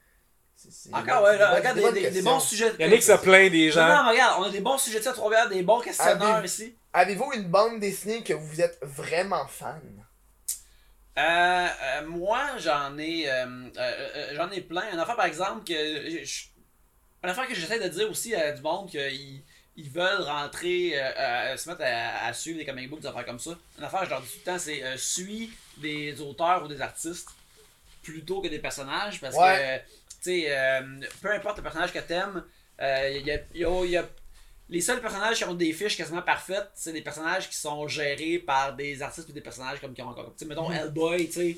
Encore, ouais, là, des regarde, des, des, bons sujets. Yannick se plaint des gens. non, regarde, on a des bons sujets de ça Trois-Rivières, des bons questionneurs des- ici. Avez-vous une bande dessinée que vous êtes vraiment fan? Euh, euh, moi, j'en ai, euh, euh, euh, j'en ai plein. Une affaire, par exemple, que je- je- une affaire que j'essaie de dire aussi à du monde qu'ils ils veulent rentrer, euh, euh, se mettre à, à suivre des comic books, des affaires comme ça. Une affaire, je leur dis tout le temps, c'est euh, suis des auteurs ou des artistes plutôt que des personnages parce Ouais. que, sais, euh, peu importe le personnage que t'aimes, euh, il y a, il y a- il y a- les seuls personnages qui ont des fiches quasiment parfaites, c'est des personnages qui sont gérés par des artistes ou des personnages comme qui ont encore. Tu sais, mettons Hellboy, tu sais.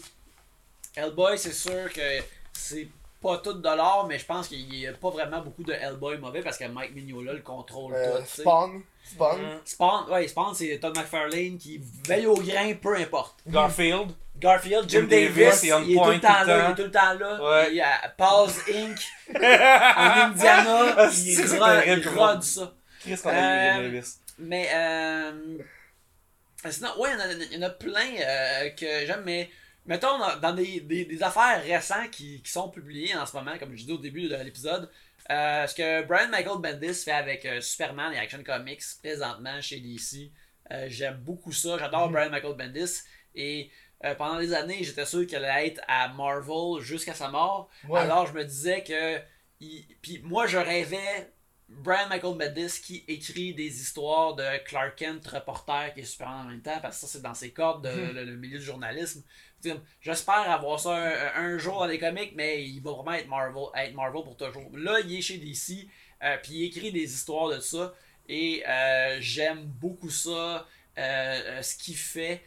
Hellboy, c'est sûr que c'est pas tout de l'or, mais je pense qu'il y a pas vraiment beaucoup de Hellboy mauvais parce que Mike Mignola le contrôle Euh, tout. tu sais. Spawn. Spawn. Mm. Spawn, ouais, Spawn, c'est Todd McFarlane qui veille au grain, peu importe. Garfield. Garfield, Jim, Jim Davis, Davis, il est on il est tout le temps tout là, il est tout le temps là. Ouais. Il y a Paz Inc. en Indiana, Ah, il rod- il rod ça. Qu'on a eu, Euh, Jim Davis? Mais euh, Sinon, ouais, il y en a- il y, en a plein euh, que j'aime, mais mettons dans, des, des, des affaires récentes qui, qui sont publiées en ce moment, comme je dis au début de l'épisode, euh, ce que Brian Michael Bendis fait avec euh, Superman et Action Comics présentement chez DC, euh, j'aime beaucoup ça. J'adore Brian Michael Bendis et pendant des années, j'étais sûr qu'elle allait être à Marvel jusqu'à sa mort. Ouais. Alors je me disais que. il- Puis moi, je rêvais Brian Michael Bendis qui écrit des histoires de Clark Kent, reporter, qui est Superman en même temps, parce que ça, c'est dans ses cordes, de- le, le milieu du journalisme. J'espère avoir ça un, un jour dans les comics, mais il va vraiment être Marvel, être Marvel pour toujours. Là, il est chez DC, euh, puis il écrit des histoires de ça, et euh, j'aime beaucoup ça, euh, ce qu'il fait.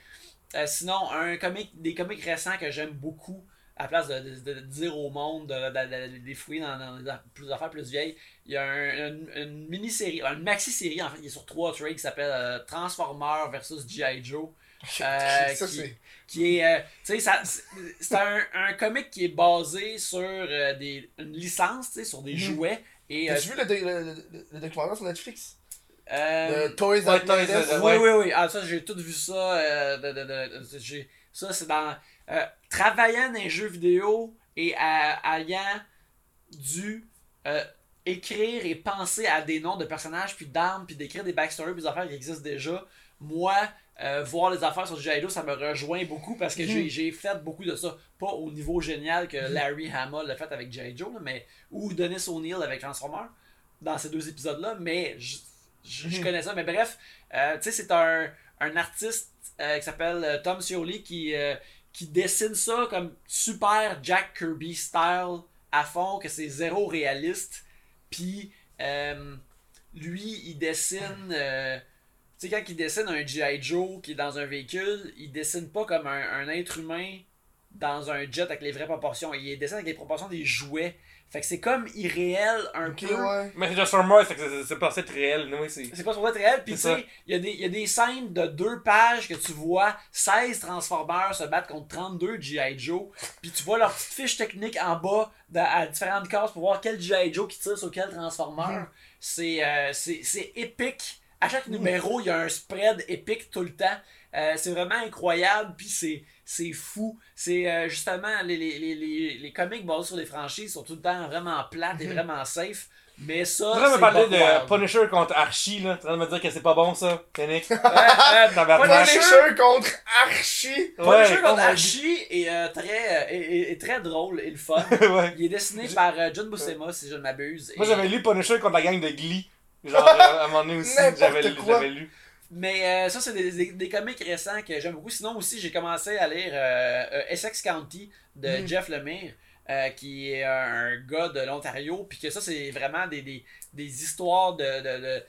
Sinon, un comic, des comics récents que j'aime beaucoup, à la place de, de- de dire au monde, de, les fouiller dans, dans plus affaires plus vieilles, il y a un- une, une mini-série, une maxi-série en fait, qui est sur trois trades qui s'appelle euh, Transformers versus G.I. Joe. Euh, ça, qui- c'est. qui est euh, tu sais ça c'est- un, un comic qui est basé sur euh, des une licence sur des Mhm. jouets et euh, T'as-tu vu le, le, le, le documentaire sur Netflix? Euh, Le Toys Ouais, Toys oui oui oui ah ça j'ai tout vu ça euh, de, de, de- de- j'ai- ça c'est dans euh, travaillant dans les jeux vidéo et à- ayant dû euh, écrire et penser à des noms de personnages puis d'armes puis d'écrire des backstories puis des affaires qui existent déjà moi euh, voir les affaires sur. Joe, ça me rejoint beaucoup parce que j'ai- j'ai fait beaucoup de ça. Pas au niveau génial que Larry Hama l'a fait avec là, mais, ou Dennis O'Neill avec Transformer, dans ces deux épisodes-là, mais je, je- je Mhm. connais ça. Mais bref, euh, tu sais, c'est un, un artiste euh, qui s'appelle Tom Scioli qui, qui dessine ça comme super Jack Kirby style à fond, que c'est zéro réaliste. Puis, euh, lui, il dessine. euh, tu sais, quand il dessine un G.I. Joe qui est dans un véhicule, il dessine pas comme un, un être humain dans un jet avec les vraies proportions. Il dessine avec les proportions des jouets. Fait que c'est comme irréel un peu. ouais. Mais c'est Transformers, fait que c'est- c'est pas être réel. Non, c'est. C'est pas sur être réel. Puis tu sais, il y, a des- il y a des scènes de deux pages que tu vois 16 Transformers se battre contre 32 G.I. Joe. Puis tu vois leur petite fiche technique en bas dans- à différentes cases pour voir quel G.I. Joe qui tire sur quel Transformer. C'est euh, c'est c'est épique. À chaque numéro, il y a un spread épique tout le temps. Euh, c'est vraiment incroyable, puis c'est, c'est fou. C'est euh, justement, les, les, les, les, les comics basés sur les franchises sont tout le temps vraiment plates et vraiment safe. Mais ça, Tu me parler de Punisher contre Archie, là. Tu vas me dire que c'est pas bon, ça, euh, Tabarnak. Punisher- Punisher contre Archie. Punisher Ouais, contre oh Archie est, euh, très, euh, est, est- est très drôle et le fun. ouais. Il est dessiné par euh, John Buscema, si je ne m'abuse. Moi, Et- j'avais lu Punisher contre la gang de Glee. Genre, euh, à un moment donné aussi, j'avais lu. Mais euh, ça, c'est des, des, des comics récents que j'aime beaucoup. Sinon, aussi, j'ai commencé à lire euh, euh, Essex County de Mm. Jeff Lemire, euh, qui est un gars de l'Ontario. Puis que ça, c'est vraiment des, des, des histoires de, de,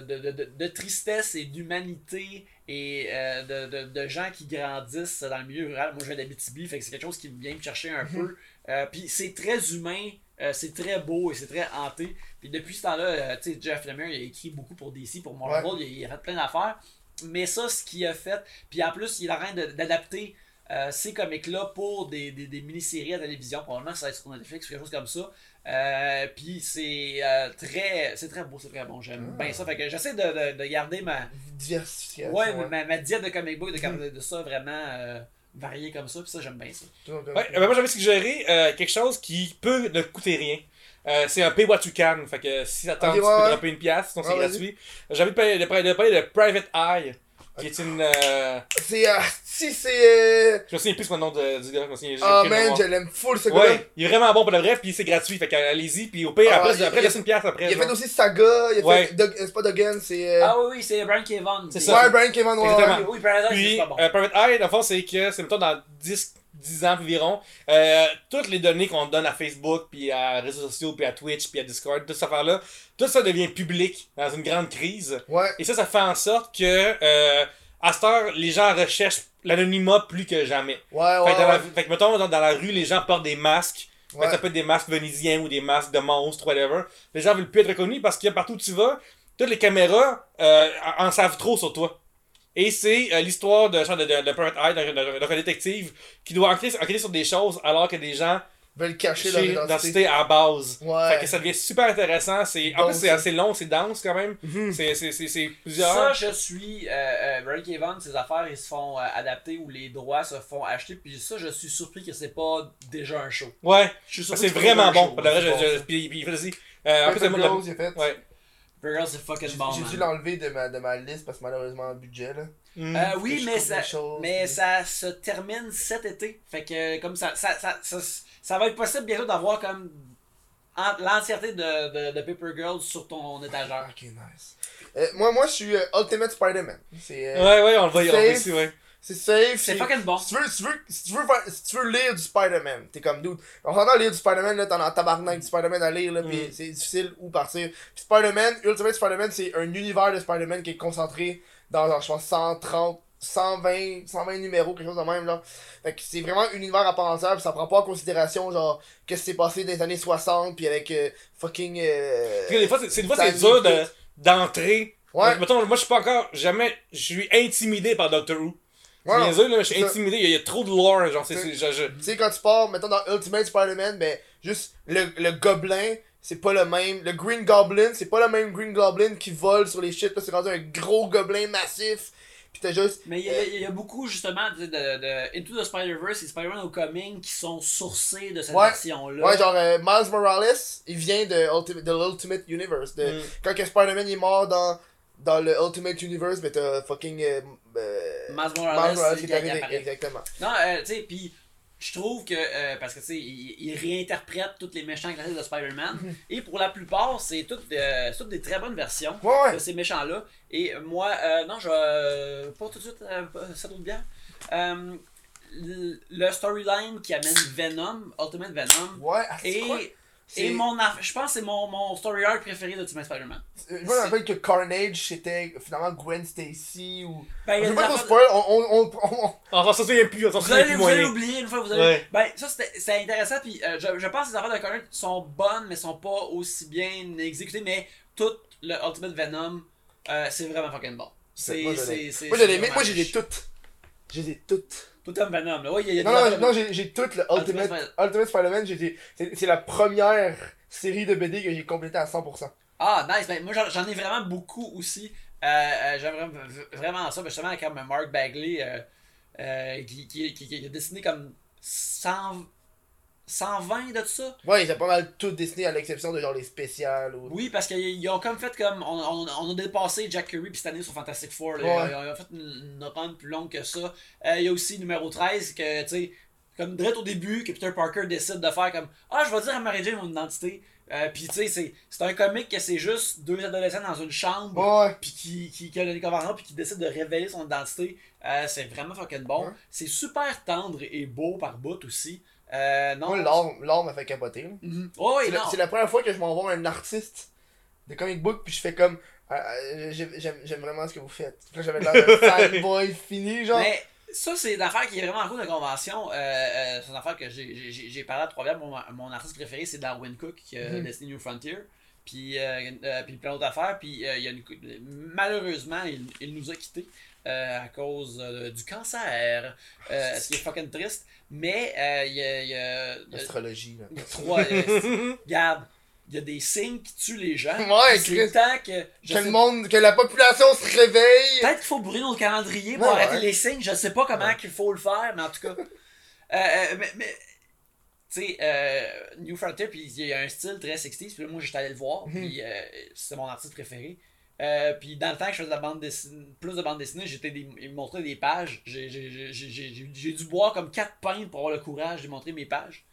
de, de, de, tristesse et d'humanité et euh, de, de, de gens qui grandissent dans le milieu rural. Moi, je viens d'Abitibi, fait que c'est quelque chose qui vient me chercher un peu. Euh, puis c'est très humain, euh, c'est très beau et c'est très hanté. Puis depuis ce temps-là, euh, tu sais, Jeff Lemire, il a écrit beaucoup pour DC, pour Marvel, il, a, il a fait plein d'affaires. Mais ça, ce qu'il a fait, puis en plus, il est en train d'adapter euh, ces comics-là pour des, des, des mini-séries à la télévision. Probablement, ça va être sur Netflix ou quelque chose comme ça. Puis c'est très c'est très beau, c'est très bon. J'aime Ah. bien ça. Fait que j'essaie de, de, de garder ma, Diversification. ouais, ma, ma diète de comic book, de, garder de ça vraiment varié comme ça. Puis ça, j'aime bien ça. Ouais, euh, moi j'avais suggéré euh, quelque chose qui peut ne coûter rien. Euh, c'est un pay what you can. Fait que si ça tente, Ok, tu peux ouais. dropper une pièce, sinon c'est gratuit. J'avais de parler de, de Private Eye, qui est une. Euh, C'est. euh, si, c'est. euh, je me souviens plus le nom de, du gars, je me souviens j'ai Oh man, je l'aime full ce gars-là. Ouais, il est vraiment bon pour le vrai, puis c'est gratuit, fait que allez-y, puis au pire, Ah, après, il- après il- laissez une pièce après. Il a fait aussi Saga, il a Ouais. fait. Euh, C'est pas Duggan, c'est. euh, Ah oui, oui, c'est Brian Kevon. C'est ça. Ouais, Brian Kevin, ouais. Exactement. Oui, oui, Paradise, c'est pas bon. euh, Private Eye, dans le fond, c'est que, c'est mettons dans 10, 10 ans environ, euh, toutes les données qu'on donne à Facebook, puis à réseaux sociaux, puis à Twitch, puis à Discord, toute cette affaire-là, tout ça devient public dans une grande crise. Ouais. Et ça, ça fait en sorte que, euh, à cette heure, les gens recherchent l'anonymat plus que jamais. Ouais, fait, ouais. que dans la, ouais. fait que, mettons, dans, dans la rue, les gens portent des masques. Fait que Ouais. ça peut être des masques vénisiens ou des masques de monstres, whatever. Les gens veulent plus être reconnus parce que partout où tu vas, toutes les caméras euh, en savent trop sur toi. Et c'est euh, l'histoire de, genre de, de, de Private Eye, d'un- détective, qui doit enquêter, enquêter sur des choses alors que des gens veulent cacher leur identité. à la base. Ouais. Fait que ça devient super intéressant. C'est, en Bon, plus, c'est assez long, c'est dense quand même. Mhm. C'est, c'est, c'est Ça, plusieurs. je suis. Euh, euh, Rick Evans, ses affaires, ils se font euh, adapter ou les droits se font acheter. Puis ça, je suis surpris que c'est pas déjà un show. Ouais, Je suis surpris c'est vraiment bon. show, je- puis, puis vas-y. Euh, en le- Girls, il a fait. Ouais. C'est fucking J'ai bon. j'ai dû l'enlever de ma, de ma liste parce que malheureusement, le budget là. Mm. Euh, oui, mais ça, choses, mais mais- ça se termine cet été. Fait que comme ça, ça, ça, ça, ça va être possible bientôt d'avoir comme en- l'entièreté de, de, de Paper Girls sur ton étagère. Ok, nice. Euh, moi, moi, je suis euh, Ultimate Spider-Man. C'est euh, Ouais, ouais, on le voit, on ici, ouais. C'est safe. C'est fucking bon. Si tu veux, si tu veux, si tu veux, faire- si tu veux lire du Spider-Man, t'es comme dude. On s'entend lire du Spider-Man, là, t'en as tabarnak du Spider-Man à lire, là, Mm. pis c'est difficile où partir. Pis Spider-Man, Ultimate Spider-Man, c'est un univers de Spider-Man qui est concentré dans, genre, je pense, 130, 120, 120 numéros, quelque chose de même, là. Fait que c'est vraiment un univers à part entière, pis ça prend pas en considération, genre, qu'est-ce qui s'est passé dans les années 60, pis avec euh, fucking. Euh, des fois, c'est, c'est- dur de, d'entrer. Ouais. Mettons, moi, je suis pas encore, jamais, je suis intimidé par Doctor Who. Ouais, là, je suis intimidé, il y, a- il y a trop de lore, genre, c'est, Tu sais, quand tu pars, mettons dans Ultimate Spider-Man, ben, juste le, le gobelin, c'est pas le même. Le Green Goblin, c'est pas le même Green Goblin qui vole sur les shit. Là, c'est rendu un gros gobelin massif. Pis t'as juste. Mais il y, a- y a beaucoup justement de, de, de Into the Spider-Verse et Spider-Man Homecoming qui sont sourcés de cette Ouais. version-là. Ouais, genre euh, Miles Morales, il vient de, Ultimate, de l'Ultimate Universe. De, Mm. Quand que Spider-Man il est mort dans, dans le Ultimate Universe, ben t'as fucking. Euh, euh, Miles Morales, Morales qui est arrivé. Exactement. Non, euh, tu sais, puis je trouve que, euh, parce que tu sais, il, il réinterprète tous les méchants classiques de Spider-Man, Mhm. et pour la plupart, c'est toutes, euh, toutes des très bonnes versions Ouais, de ces méchants-là. Et moi, non, je pas tout de suite, ça doute bien. Le storyline qui amène Venom, Ultimate Venom, Ouais, ah, et, et mon, aff- je pense que c'est mon, mon story arc préféré d'Ultimate Spider-Man. Euh, Je me rappelle que Carnage c'était finalement Gwen Stacy ou. Ben, Je veux pas spoil, on, on, s'en souvient plus, on s'en Vous souvient allez, plus vous allez l'oublier une fois que vous allez. Ouais. Ben, ça c'était intéressant. Puis euh, je, je pense que les affaires de Connor sont bonnes, mais sont pas aussi bien exécutées. Mais tout le Ultimate Venom, euh, c'est vraiment fucking bon. C'est. Moi, je j'ai les toutes. J'ai les toutes. Tout comme Venom, là. Ouais, y a, il y a Non, non, non, j'ai toutes le Ultimate Ultimate, Spider-Man. C'est la première série de BD que j'ai complétée à 100%. Ah, nice. Ben, moi, j'en ai vraiment beaucoup aussi. Euh, euh, J'aimerais vraiment ça. Ben, justement, comme Mark Bagley, euh, euh, qui, qui, qui, qui a dessiné comme 100, 120 de tout ça? Ouais, ils ont pas mal tout dessiné à l'exception de genre les spéciales ou. Oui, parce qu'ils ont comme fait comme. On, on, on a dépassé Jack Kirby puis cette année sur Fantastic Four. là. Ouais. Ils, ont, ils ont fait une, une run plus longue que ça. Euh, Il y a aussi numéro 13 que, tu sais, comme direct au début, que Peter Parker décide de faire comme Ah, je vais dire à Mary Jane mon identité. Euh, puis tu sais, c'est- un comic que c'est juste deux adolescents dans une chambre. Ouais. Puis qui, qui, qui a le puis qui décide de révéler son identité. Euh, c'est vraiment fucking bon. Ouais. C'est super tendre et beau par bout aussi. Euh, non. Moi, l'art m'a fait capoter. Mhm. Oh, oui, C'est la, première fois que je m'en vois un artiste de comic book puis je fais comme. euh, euh, j'aime- vraiment ce que vous faites. Là, j'avais l'air fanboy fini, genre. Mais ça, c'est une affaire qui est vraiment en cours de convention. Euh, euh, c'est une affaire que j'ai- parlé à Trois-Rivières. Mon, mon artiste préféré, c'est Darwin Cook, qui a Mhm. dessiné New Frontier. Puis, euh, euh, puis plein d'autres affaires. Puis, euh, il y a une, malheureusement, il, il nous a quittés à cause euh, du cancer. Euh, ce qui est fucking triste. Mais, euh, il y a. L'astrologie, là. trois. euh, regarde, il y a des signes qui tuent les gens. Ouais, c'est le temps que. je Que sais le monde, que la population se réveille. Peut-être qu'il faut brûler notre calendrier pour Ouais, arrêter ouais. les signes. Je sais pas comment Ouais. qu'il faut le faire, mais en tout cas. Euh, euh, mais, mais tu sais, euh, New Frontier, puis il y a un style très 60s. Puis là, moi, j'étais allé le voir, Mhm. puis euh, c'est mon artiste préféré. Euh, puis dans le temps que je faisais de la bande dessinée, plus de bande dessinée, j'étais des, il me montrait des pages. J'ai- j'ai- j'ai- j'ai- J'ai j'ai dû boire comme 4 pintes pour avoir le courage de montrer mes pages.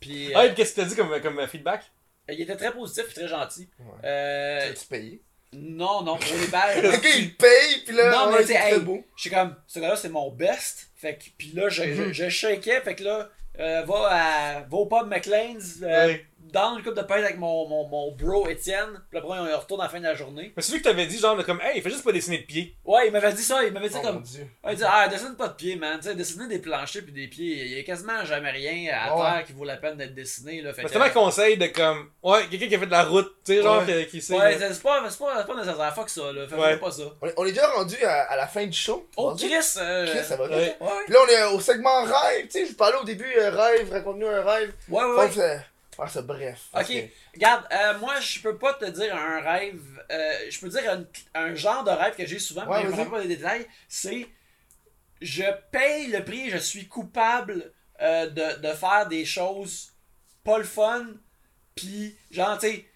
Puis euh, Ah, et qu'est-ce que t'as dit comme, comme feedback? il était très positif et très gentil. Ouais. Euh, Tu payé. non, non, pour les pages. Le gars, il paye, pis là, Non, mais c'est très hey, beau. Je suis comme, ce gars-là, c'est mon best. Fait que, pis là, je, Mhm. je, je shakeais. Fait que là, euh, va, à, va au pub McLean's, euh, Ouais. Down une couple de pintes avec mon, mon, mon bro Étienne. Puis après, on retourne à la fin de la journée. Mais c'est lui que t'avais dit, genre, comme, hey, il fait juste pas dessiner de pieds. Ouais, il m'avait dit ça. Il m'avait dit Oh, comme. mon Dieu. Ouais, il dit, ah, dessine pas de pieds, man. Tu sais, dessiner des planchers puis des pieds, il y a quasiment jamais rien à Ouais. terre qui vaut la peine d'être dessiné, là. Fait C'est que- tellement un conseil de comme, ouais, quelqu'un qui a fait de la route, tu sais, genre, Ouais. qui, qui sait. Ouais, là. c'est pas, c'est pas, c'est pas nécessaire. Fuck ça, là. Fais Ouais. pas ça. On est, on est déjà rendu à, à la fin du show. Oh, Rendu- Chris! euh, Chris, ça va. Ouais. Ouais, Puis là, on est au segment rêve. Tu sais, je vous parlais au début, euh, rêve, raconte-nous un rêve. ouais, ouais. Ouais. que ça- faire ça bref. Ok, que- regarde, euh, moi je peux pas te dire un rêve, euh, je peux dire un, un genre de rêve que j'ai souvent, Ouais, mais je rappelle pas des détails, c'est je paye le prix, je suis coupable euh, de, de faire des choses pas le fun, puis genre tu sais,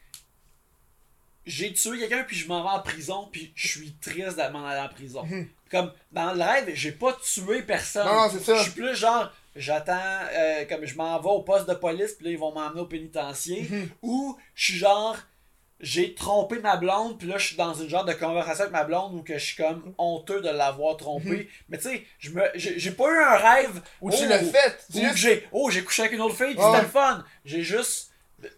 j'ai tué quelqu'un puis je m'en vais en prison puis je suis triste de m'en aller en prison. Comme dans le rêve, j'ai pas tué personne. Mhm. Non, non, c'est ça. Je suis plus genre j'attends euh, comme je m'en vais au poste de police puis là ils vont m'emmener au pénitencier Mhm. ou je suis genre j'ai trompé ma blonde puis là je suis dans une genre de conversation avec ma blonde où que je suis comme honteux de l'avoir trompé. Mais tu sais, je me j'ai j'ai pas eu un rêve Ou tu l'as fait. que juste j'ai oh j'ai couché avec une autre fille puis Ouais. c'était le fun. J'ai juste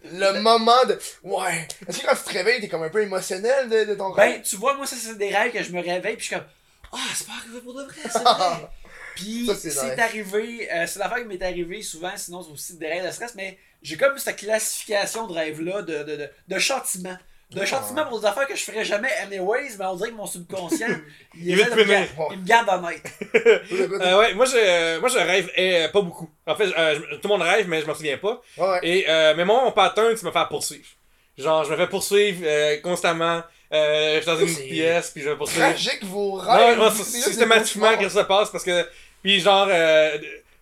le moment de. Ouais. Est-ce que quand tu te réveilles, t'es comme un peu émotionnel de, de ton rêve? Ben, tu vois, moi, ça, c'est des rêves que je me réveille, puis je suis comme, ah, c'est pas arrivé pour de vrai, c'est vrai. Puis, c'est arrivé, euh, c'est l'affaire qui m'est arrivée souvent, sinon, c'est aussi des rêves de stress, mais j'ai comme cette classification de rêve-là de, de, de, de châtiment. De Ah. châtiment pour des affaires que je ferais jamais anyways, mais on dirait que mon subconscient, il, me punir. gar- il me garde honnête. Euh, ouais, moi je, euh, moi je rêve euh, pas beaucoup. En fait, euh, je- tout le monde rêve, mais je m'en souviens pas. Ouais. Et, euh, mais moi, mon pattern, c'est me faire poursuivre. Genre, je me fais poursuivre euh, constamment. Euh, je suis dans une pièce, puis je me poursuivre. Tragique vos rêves. c'est juste systématiquement que ça passe parce que. Puis genre. euh,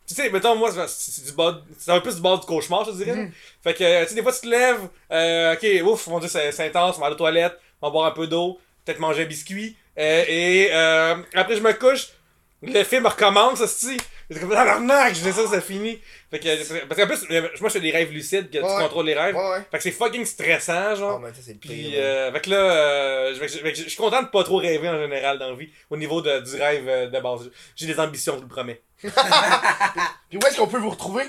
tu sais, mettons, moi, c'est- du. C'est un peu du bas du cauchemar, je te dirais. Mhm. Fait que, tu sais, des fois, tu te lèves. Euh, ok, ouf, mon dieu, c'est c'est intense, on va aller aux toilettes, on va boire un peu d'eau, peut-être manger un biscuit. Euh, et euh, après, je me couche. Le film recommence, aussi. C'est comme, tabarnak, je dis ça, c'est fini. Fait que, parce qu'en plus, moi, je fais des rêves lucides, que tu contrôles les rêves. Ouais, ouais. Fait que c'est fucking stressant, Oh, genre. mais ça, c'est le Puis, pire. euh, fait que là, euh, je, que je- je suis content de pas trop rêver en général dans la vie, au niveau de, du rêve euh, de base. J'ai des ambitions, je vous le promets. Puis où est-ce qu'on peut vous retrouver?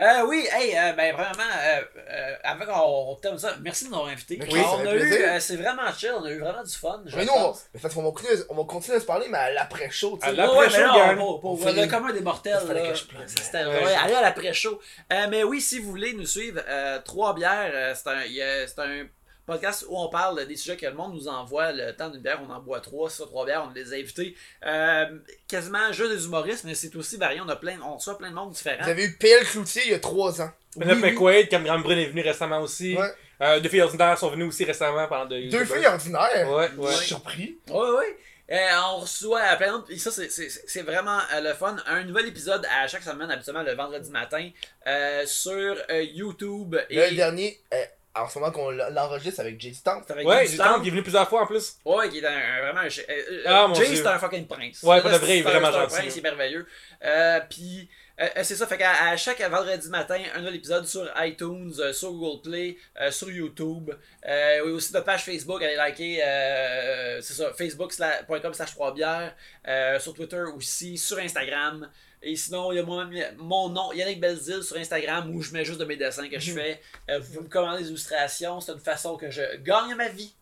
Euh, oui, hey, euh, ben, premièrement, euh, euh, avant qu'on termine ça, merci de nous avoir invités. On a eu, plaisir. euh, c'est vraiment chill, on a eu vraiment du fun. Mais nous, on mais parce qu'on va continuer, on va continuer à se parler, mais à l'après-show, tu À sais. l'après- Ouais, ouais, mais show, là, gang. pour, le commun des mortels, là, c'était Ouais. ouais, allez à l'après-show. Euh, mais oui, si vous voulez nous suivre, euh, Trois bières, euh, c'est un, il y a- c'est un podcast où on parle des sujets que le monde nous envoie. Le temps d'une bière, on en boit trois, ça, trois bières, on les a invités. Euh, quasiment juste des humoristes, mais c'est aussi varié. On a plein, on reçoit plein de monde différent. Vous avez eu PL Cloutier il y a 3 ans. Penelope Oui, oui. McQuaid, Cam Graham Brun est venu récemment aussi. Ouais. Euh, deux filles ordinaires sont venues aussi récemment pendant de Deux filles ordinaires? Ouais, Je ouais. suis surpris. Oui, oui. Euh, on reçoit à plein d'autres. et Ça, c'est- c'est c'est vraiment euh, le fun. Un nouvel épisode à chaque semaine, habituellement le vendredi matin, euh, sur euh, YouTube. Le dernier, euh, en ce moment qu'on l'enregistre avec Jay Stamp. C'est avec Ouais, j'ai Stamp. tant qui est venu plusieurs fois en plus. Ouais, qui est un, vraiment un. euh, euh, Ah, Jay, c'est un fucking prince. Ouais, pour Là, de vrai, il est c'est vraiment c'est un gentil, prince, là. il est merveilleux. Euh, Puis, euh, c'est ça, fait qu'à à chaque vendredi matin, un nouvel épisode sur iTunes, euh, sur Google Play, euh, sur YouTube. Euh, oui, aussi notre page Facebook, allez liker, euh, c'est ça, facebook.com slash 3 bières. Euh, sur Twitter aussi, sur Instagram. Et sinon, il y a moi mon nom, Yannick Belzil sur Instagram, où je mets juste de mes dessins que Mhm. je fais. Euh, vous pouvez me commander des illustrations, c'est une façon que je gagne ma vie.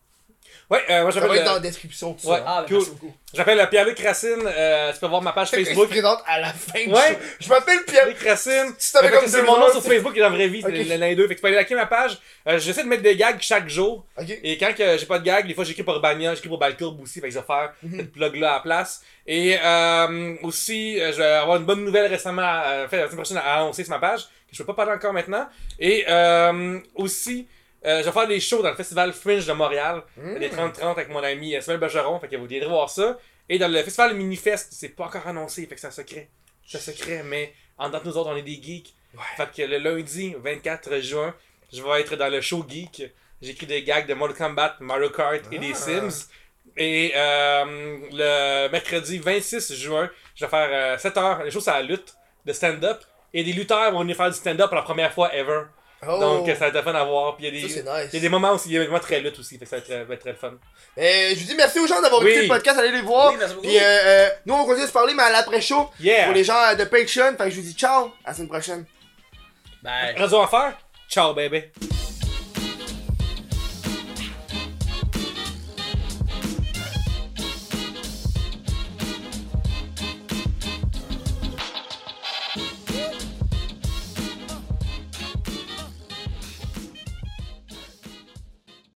Ouais, euh, moi Ça va j'appelle être dans la euh, description. Tout Ouais. ça. Ah, ben, Cool. beaucoup. j'appelle euh, Pierre-Luc Racine. Euh, tu peux voir ma page Facebook. Facebook. se présente à la fin du Ouais. show. Je m'appelle Pierre. Pierre-Luc Racine. Si t'avais Fait que comme c'est deux mon nom sur Facebook et dans la vraie vie, c'est Ok. l'un des deux. Fait que tu peux aller liker ma page. Euh, J'essaie de mettre des gags chaque jour. Ok. Et quand que j'ai pas de gag, des fois j'écris pour Urbania, j'écris pour Balcourbe aussi, fait que je vais faire Mhm. cette plug-là à la place. Et euh, aussi, euh, je vais avoir une bonne nouvelle récemment, euh, fait la semaine prochaine à annoncer sur ma page, que je peux pas parler encore maintenant. Et euh, aussi, euh, je vais faire des shows dans le festival Fringe de Montréal, Mm. des 30-30 avec mon ami euh, Samuel Bergeron, fait que vous viendrez voir ça. Et dans le festival Minifest, c'est pas encore annoncé, fait que c'est un secret. C'est un secret, mais en tant que nous autres, on est des geeks. Ouais. Fait que le lundi 24 juin, je vais être dans le show geek. J'écris des gags de Mortal Kombat, Mario Kart et des Ah. Sims. Et euh, le mercredi 26 juin, je vais faire euh, 7 heures. Les shows, c'est la lutte de stand-up. Et des lutteurs vont venir faire du stand-up pour la première fois ever. Oh. Donc ça va être fun à voir. Puis il y a des, nice. il y a des moments aussi, il y a des moments très lutte aussi. Fait que ça va être, très- va être très fun. Euh, je vous dis merci aux gens d'avoir Oui. écouté le podcast, allez les voir. Oui, merci beaucoup. Puis euh, euh, nous on va continuer de se parler, mais à l'après-show. Yeah! Pour les gens de Patreon. Fait que je vous dis ciao, à la semaine prochaine. Bye. Radio Enfer, ciao bébé.